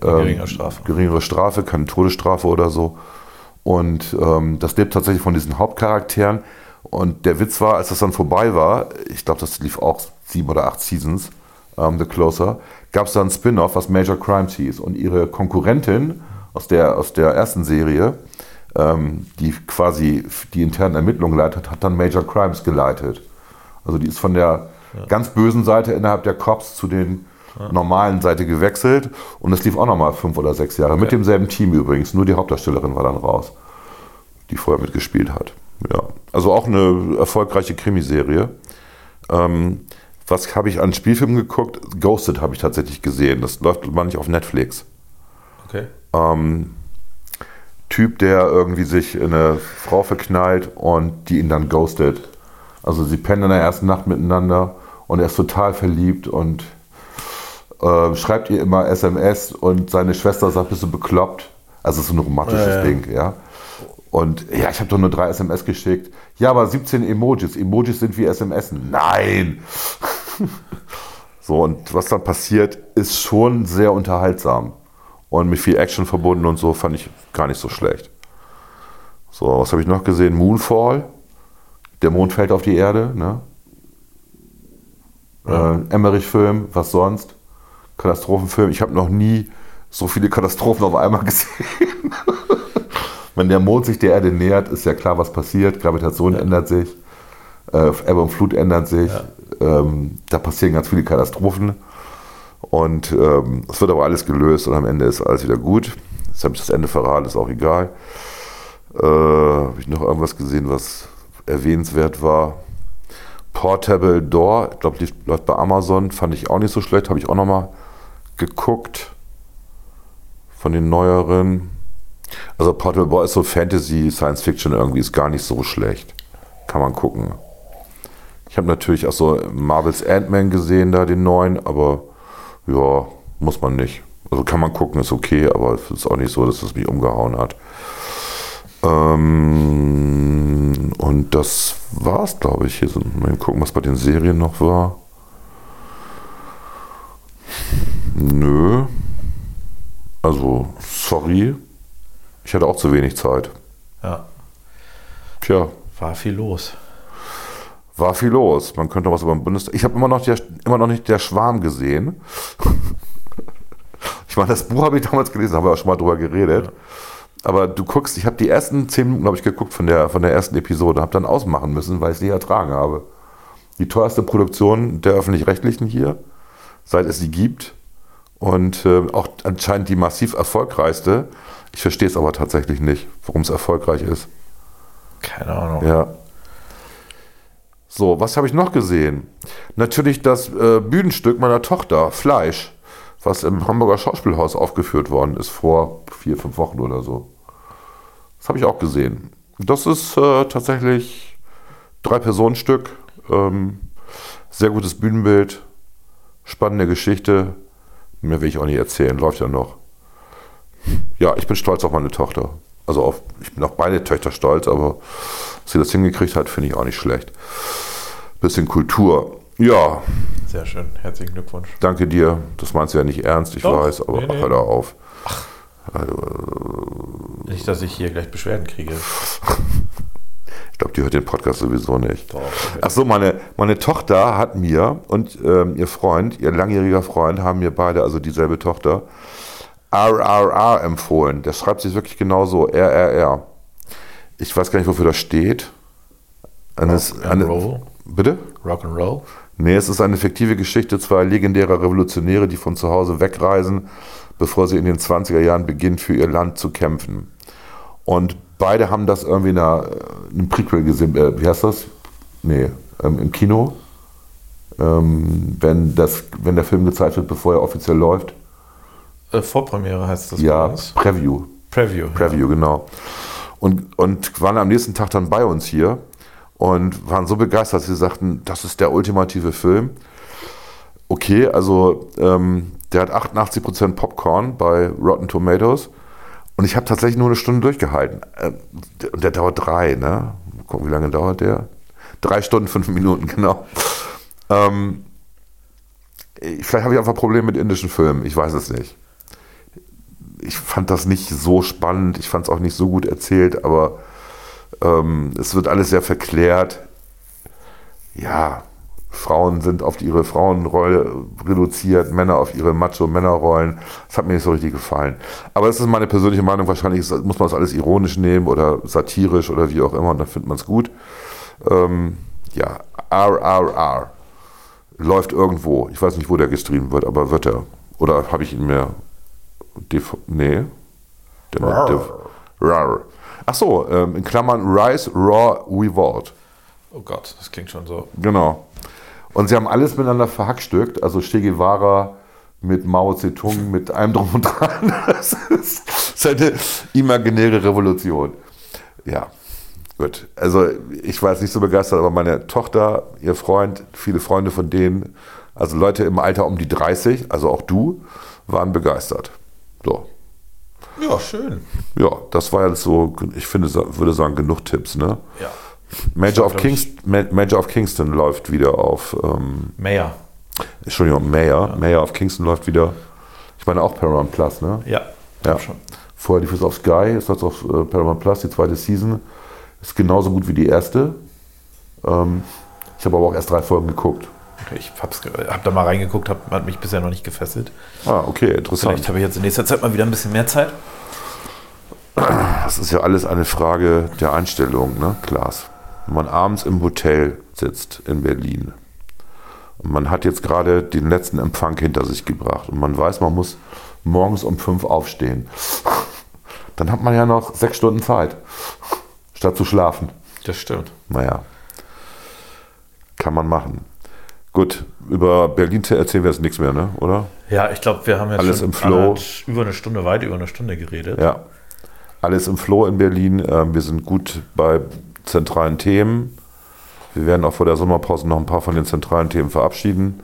[SPEAKER 1] ähm,
[SPEAKER 2] Geringere Strafe.
[SPEAKER 1] geringere Strafe, keine Todesstrafe oder so. Und ähm, das lebt tatsächlich von diesen Hauptcharakteren. Und der Witz war, als das dann vorbei war, ich glaube, das lief auch sieben oder acht Seasons, ähm, The Closer, gab es da ein Spin-off, was Major Crimes hieß. Und ihre Konkurrentin aus der, aus der ersten Serie, ähm, die quasi die internen Ermittlungen leitet, hat dann Major Crimes geleitet. Also die ist von der ganz bösen Seite innerhalb der Cops zu den normalen Seite gewechselt und das lief auch nochmal fünf oder sechs Jahre. Mit demselben Team übrigens, nur die Hauptdarstellerin war dann raus, die vorher mitgespielt hat. Ja. Also auch eine erfolgreiche Krimiserie. Ähm, was habe ich an Spielfilmen geguckt? Ghosted habe ich tatsächlich gesehen. Das läuft manchmal auf Netflix.
[SPEAKER 2] Okay.
[SPEAKER 1] Ähm, Typ, der irgendwie sich in eine Frau verknallt und die ihn dann ghostet. Also sie pennen in der ersten Nacht miteinander und er ist total verliebt und äh, schreibt ihr immer SMS und seine Schwester sagt, bist du bekloppt? Also es ist so ein romantisches
[SPEAKER 2] Ja, ja.
[SPEAKER 1] Ding, ja. Und ja, ich habe doch nur drei SMS geschickt. Ja, aber 17 Emojis. Emojis sind wie SMS. Nein! <laughs> so, und was dann passiert, ist schon sehr unterhaltsam. Und mit viel Action verbunden und so fand ich gar nicht so schlecht. So, was habe ich noch gesehen? Moonfall. Der Mond fällt auf die Erde. Ne? Äh, Emmerich-Film, was sonst? Katastrophenfilm. Ich habe noch nie so viele Katastrophen auf einmal <laughs> gesehen. Wenn der Mond sich der Erde nähert, ist ja klar, was passiert. Gravitation ändert sich, äh, Ebbe und Flut ändert sich. Ähm, da passieren ganz viele Katastrophen. Und ähm, es wird aber alles gelöst und am Ende ist alles wieder gut. Jetzt habe ich das Ende verraten, ist auch egal. Äh, habe ich noch irgendwas gesehen, was erwähnenswert war? Portable Door, ich glaube, läuft bei Amazon, fand ich auch nicht so schlecht, habe ich auch nochmal geguckt. Von den neueren. Also Portable Door ist so Fantasy, Science Fiction irgendwie, ist gar nicht so schlecht. Kann man gucken. Ich habe natürlich auch so Marvels Ant-Man gesehen, da den neuen, aber ja, muss man nicht. Also kann man gucken, ist okay, aber es ist auch nicht so, dass es mich umgehauen hat. Ähm, und das war's, glaube ich. Hier sind, mal gucken, was bei den Serien noch war. Nö. Also, sorry. Ich hatte auch zu wenig Zeit.
[SPEAKER 2] Ja.
[SPEAKER 1] Tja,
[SPEAKER 2] War viel los.
[SPEAKER 1] war viel los. Man könnte was über den Bundestag. Ich habe immer, noch der- immer noch nicht der Schwarm gesehen. <laughs> Ich meine, das Buch habe ich damals gelesen, haben wir auch schon mal drüber geredet. Aber du guckst, ich habe die ersten zehn Minuten, glaube ich, geguckt von der, von der ersten Episode, habe dann ausmachen müssen, weil ich es nicht ertragen habe. Die teuerste Produktion der Öffentlich-Rechtlichen hier, seit es sie gibt. Und äh, auch anscheinend die massiv erfolgreichste. Ich verstehe es aber tatsächlich nicht, warum es erfolgreich ist.
[SPEAKER 2] Keine Ahnung.
[SPEAKER 1] Ja. So, was habe ich noch gesehen? Natürlich das äh, Bühnenstück meiner Tochter, Fleisch, was im Hamburger Schauspielhaus aufgeführt worden ist vor vier, fünf Wochen oder so. Das habe ich auch gesehen. Das ist äh, tatsächlich drei Personenstück, ähm, sehr gutes Bühnenbild, spannende Geschichte. Mehr will ich auch nicht erzählen, läuft ja noch. Ja, ich bin stolz auf meine Tochter. Also auf, ich bin auf beide Töchter stolz, aber dass sie das hingekriegt hat, finde ich auch nicht schlecht. Bisschen Kultur. Ja,
[SPEAKER 2] Sehr schön. Herzlichen Glückwunsch.
[SPEAKER 1] danke dir. Das meinst du ja nicht ernst, ich
[SPEAKER 2] Doch.
[SPEAKER 1] weiß, aber
[SPEAKER 2] Nee, nee.
[SPEAKER 1] hör da auf.
[SPEAKER 2] Nicht, dass ich hier gleich Beschwerden kriege. <laughs>
[SPEAKER 1] glaube, die hört den Podcast sowieso nicht.
[SPEAKER 2] Doch.
[SPEAKER 1] Ach so, meine, meine Tochter hat mir und ähm, ihr Freund, ihr langjähriger Freund, haben mir beide, also dieselbe Tochter, RRR empfohlen. Der schreibt sich wirklich genauso, RRR. Ich weiß gar nicht, wofür das steht. Eines,
[SPEAKER 2] Rock and
[SPEAKER 1] eine,
[SPEAKER 2] Roll.
[SPEAKER 1] Bitte?
[SPEAKER 2] Rock'n'Roll.
[SPEAKER 1] Nee, es ist eine fiktive Geschichte zweier legendärer Revolutionäre, die von zu Hause wegreisen, bevor sie in den 20er Jahren beginnen, für ihr Land zu kämpfen. Und beide haben das irgendwie in einer, in einem Prequel gesehen. Äh, wie heißt das? Nee, ähm, im Kino. Ähm, wenn, das, wenn der Film gezeigt wird, bevor er offiziell läuft.
[SPEAKER 2] Äh, Vorpremiere heißt das.
[SPEAKER 1] ja. Preview.
[SPEAKER 2] Preview.
[SPEAKER 1] Preview, genau. Und, und waren am nächsten Tag dann bei uns hier und waren so begeistert, dass sie sagten, das ist der ultimative Film. Okay, also ähm, der hat 88% Popcorn bei Rotten Tomatoes und ich habe tatsächlich nur eine Stunde durchgehalten. Ähm, Und der dauert drei, ne? Mal gucken, wie lange dauert der? Drei Stunden, fünf Minuten, <laughs> genau. Ähm, vielleicht habe ich einfach Probleme mit indischen Filmen, ich weiß es nicht ich fand das nicht so spannend, ich fand es auch nicht so gut erzählt, aber ähm, es wird alles sehr verklärt. Ja, Frauen sind auf ihre Frauenrolle reduziert, Männer auf ihre Macho-Männerrollen. Das hat mir nicht so richtig gefallen. Aber das ist meine persönliche Meinung. Wahrscheinlich muss man das alles ironisch nehmen oder satirisch oder wie auch immer und dann findet man es gut. Ähm, ja, RRR läuft irgendwo. Ich weiß nicht, wo der gestreamt wird, aber wird er. Oder habe ich ihn mir nee. Der der, rar. Ach so, ähm, in Klammern Rise, Raw, Revolt.
[SPEAKER 2] Oh Gott, das klingt schon so.
[SPEAKER 1] Genau. Und sie haben alles miteinander verhackstückt. Also Che Guevara mit Mao Zedong, mit allem drum und dran. <laughs> Das ist, das ist eine imaginäre Revolution. Ja, gut. Also ich war jetzt nicht so begeistert, aber meine Tochter, ihr Freund, viele Freunde von denen, also Leute im Alter um die 30, also auch du, waren begeistert. So.
[SPEAKER 2] Ja, schön.
[SPEAKER 1] Ja, das war jetzt so, ich finde, würde sagen, genug Tipps, ne?
[SPEAKER 2] Ja.
[SPEAKER 1] Major of, Kings, Ma- Major of Kingston läuft wieder auf, ähm,
[SPEAKER 2] Mehr.
[SPEAKER 1] Entschuldigung, Mayor. Mayor of Kingston läuft wieder, ich meine auch Paramount Plus, ne?
[SPEAKER 2] Ja.
[SPEAKER 1] Ja.
[SPEAKER 2] Schon.
[SPEAKER 1] Vorher lief es auf Sky, ist jetzt auf äh, Paramount Plus, die zweite Season. Ist genauso gut wie die erste. Ähm, ich habe aber auch erst drei Folgen geguckt.
[SPEAKER 2] Ich hab's, ge- hab da mal reingeguckt, hab, hat mich bisher noch nicht gefesselt.
[SPEAKER 1] Ah, okay, interessant.
[SPEAKER 2] Vielleicht habe ich jetzt in nächster Zeit mal wieder ein bisschen mehr Zeit.
[SPEAKER 1] Das ist ja alles eine Frage der Einstellung, ne, Klaas? Wenn man abends im Hotel sitzt in Berlin und man hat jetzt gerade den letzten Empfang hinter sich gebracht und man weiß, man muss morgens um fünf aufstehen, dann hat man ja noch sechs Stunden Zeit, statt zu schlafen.
[SPEAKER 2] Das stimmt.
[SPEAKER 1] Naja, kann man machen. Gut, über Berlin erzählen wir jetzt nichts mehr, ne? oder?
[SPEAKER 2] Ja, ich glaube, wir haben jetzt
[SPEAKER 1] Alles
[SPEAKER 2] schon
[SPEAKER 1] im Flow.
[SPEAKER 2] über eine Stunde, weit über eine Stunde geredet.
[SPEAKER 1] Ja. Alles im Flow in Berlin. Ähm, wir sind gut bei zentralen Themen. Wir werden auch vor der Sommerpause noch ein paar von den zentralen Themen verabschieden.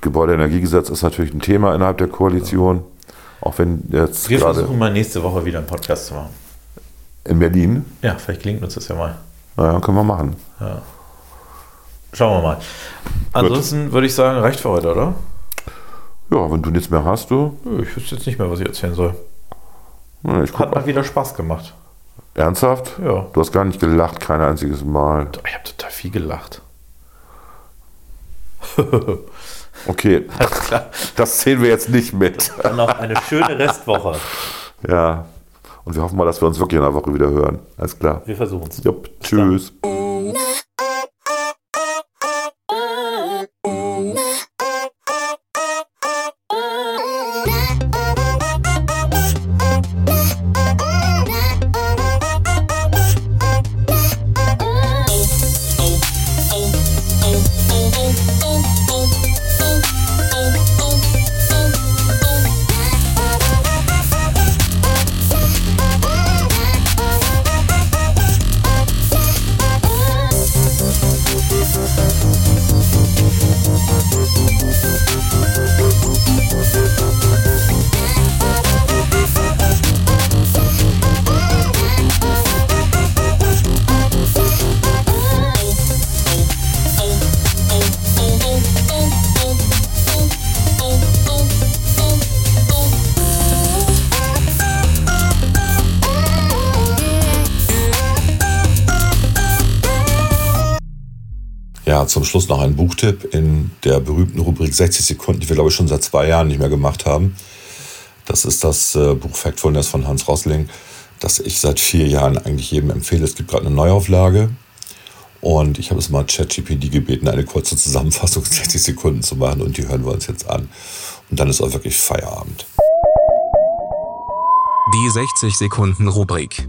[SPEAKER 1] Gebäudeenergiegesetz ist natürlich ein Thema innerhalb der Koalition. Auch wenn jetzt
[SPEAKER 2] Wir versuchen mal nächste Woche wieder einen Podcast zu machen.
[SPEAKER 1] in Berlin,
[SPEAKER 2] Ja, vielleicht gelingt uns das ja mal.
[SPEAKER 1] naja, können wir machen.
[SPEAKER 2] Schauen wir mal. Ansonsten würde ich sagen, reicht für heute, oder?
[SPEAKER 1] Ja, wenn du nichts mehr hast, du.
[SPEAKER 2] Ich wüsste jetzt nicht mehr, was ich erzählen soll.
[SPEAKER 1] Na, Ich
[SPEAKER 2] Hat mal wieder Spaß gemacht.
[SPEAKER 1] Ernsthaft?
[SPEAKER 2] Ja.
[SPEAKER 1] Du hast gar nicht gelacht, kein einziges Mal.
[SPEAKER 2] Ich habe total viel gelacht. <laughs>
[SPEAKER 1] Okay,
[SPEAKER 2] Alles klar.
[SPEAKER 1] das zählen wir jetzt nicht mit.
[SPEAKER 2] Dann noch eine schöne Restwoche.
[SPEAKER 1] Ja. Und wir hoffen mal, dass wir uns wirklich in einer Woche wieder hören. Alles klar.
[SPEAKER 2] Wir versuchen es.
[SPEAKER 1] Tschüss. Ja, noch ein Buchtipp in der berühmten Rubrik 60 Sekunden, die wir, glaube ich, schon seit zwei Jahren nicht mehr gemacht haben. Das ist das äh, Buch Factfulness von Hans Rosling, das ich seit vier Jahren eigentlich jedem empfehle. Es gibt gerade eine Neuauflage und ich habe es mal ChatGPT gebeten, eine kurze Zusammenfassung <laughs> 60 Sekunden zu machen und die hören wir uns jetzt an. Und dann ist auch wirklich Feierabend.
[SPEAKER 3] Die 60 Sekunden Rubrik.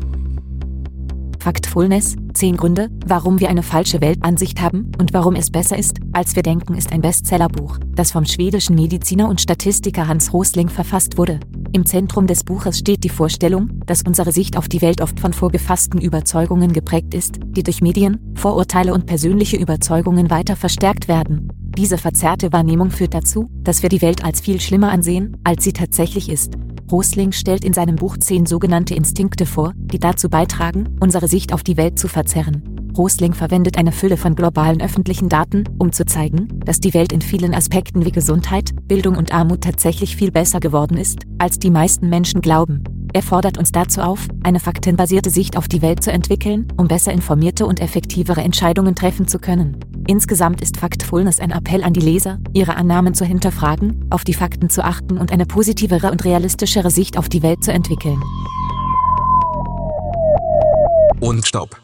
[SPEAKER 5] Factfulness, 10 Gründe, warum wir eine falsche Weltansicht haben und warum es besser ist, als wir denken, ist ein Bestsellerbuch, das vom schwedischen Mediziner und Statistiker Hans Rosling verfasst wurde. Im Zentrum des Buches steht die Vorstellung, dass unsere Sicht auf die Welt oft von vorgefassten Überzeugungen geprägt ist, die durch Medien, Vorurteile und persönliche Überzeugungen weiter verstärkt werden. Diese verzerrte Wahrnehmung führt dazu, dass wir die Welt als viel schlimmer ansehen, als sie tatsächlich ist. Rosling stellt in seinem Buch zehn sogenannte Instinkte vor, die dazu beitragen, unsere Sicht auf die Welt zu verzerren. Rosling verwendet eine Fülle von globalen öffentlichen Daten, um zu zeigen, dass die Welt in vielen Aspekten wie Gesundheit, Bildung und Armut tatsächlich viel besser geworden ist, als die meisten Menschen glauben. Er fordert uns dazu auf, eine faktenbasierte Sicht auf die Welt zu entwickeln, um besser informierte und effektivere Entscheidungen treffen zu können. Insgesamt ist Factfulness ein Appell an die Leser, ihre Annahmen zu hinterfragen, auf die Fakten zu achten und eine positivere und realistischere Sicht auf die Welt zu entwickeln.
[SPEAKER 3] Und stopp.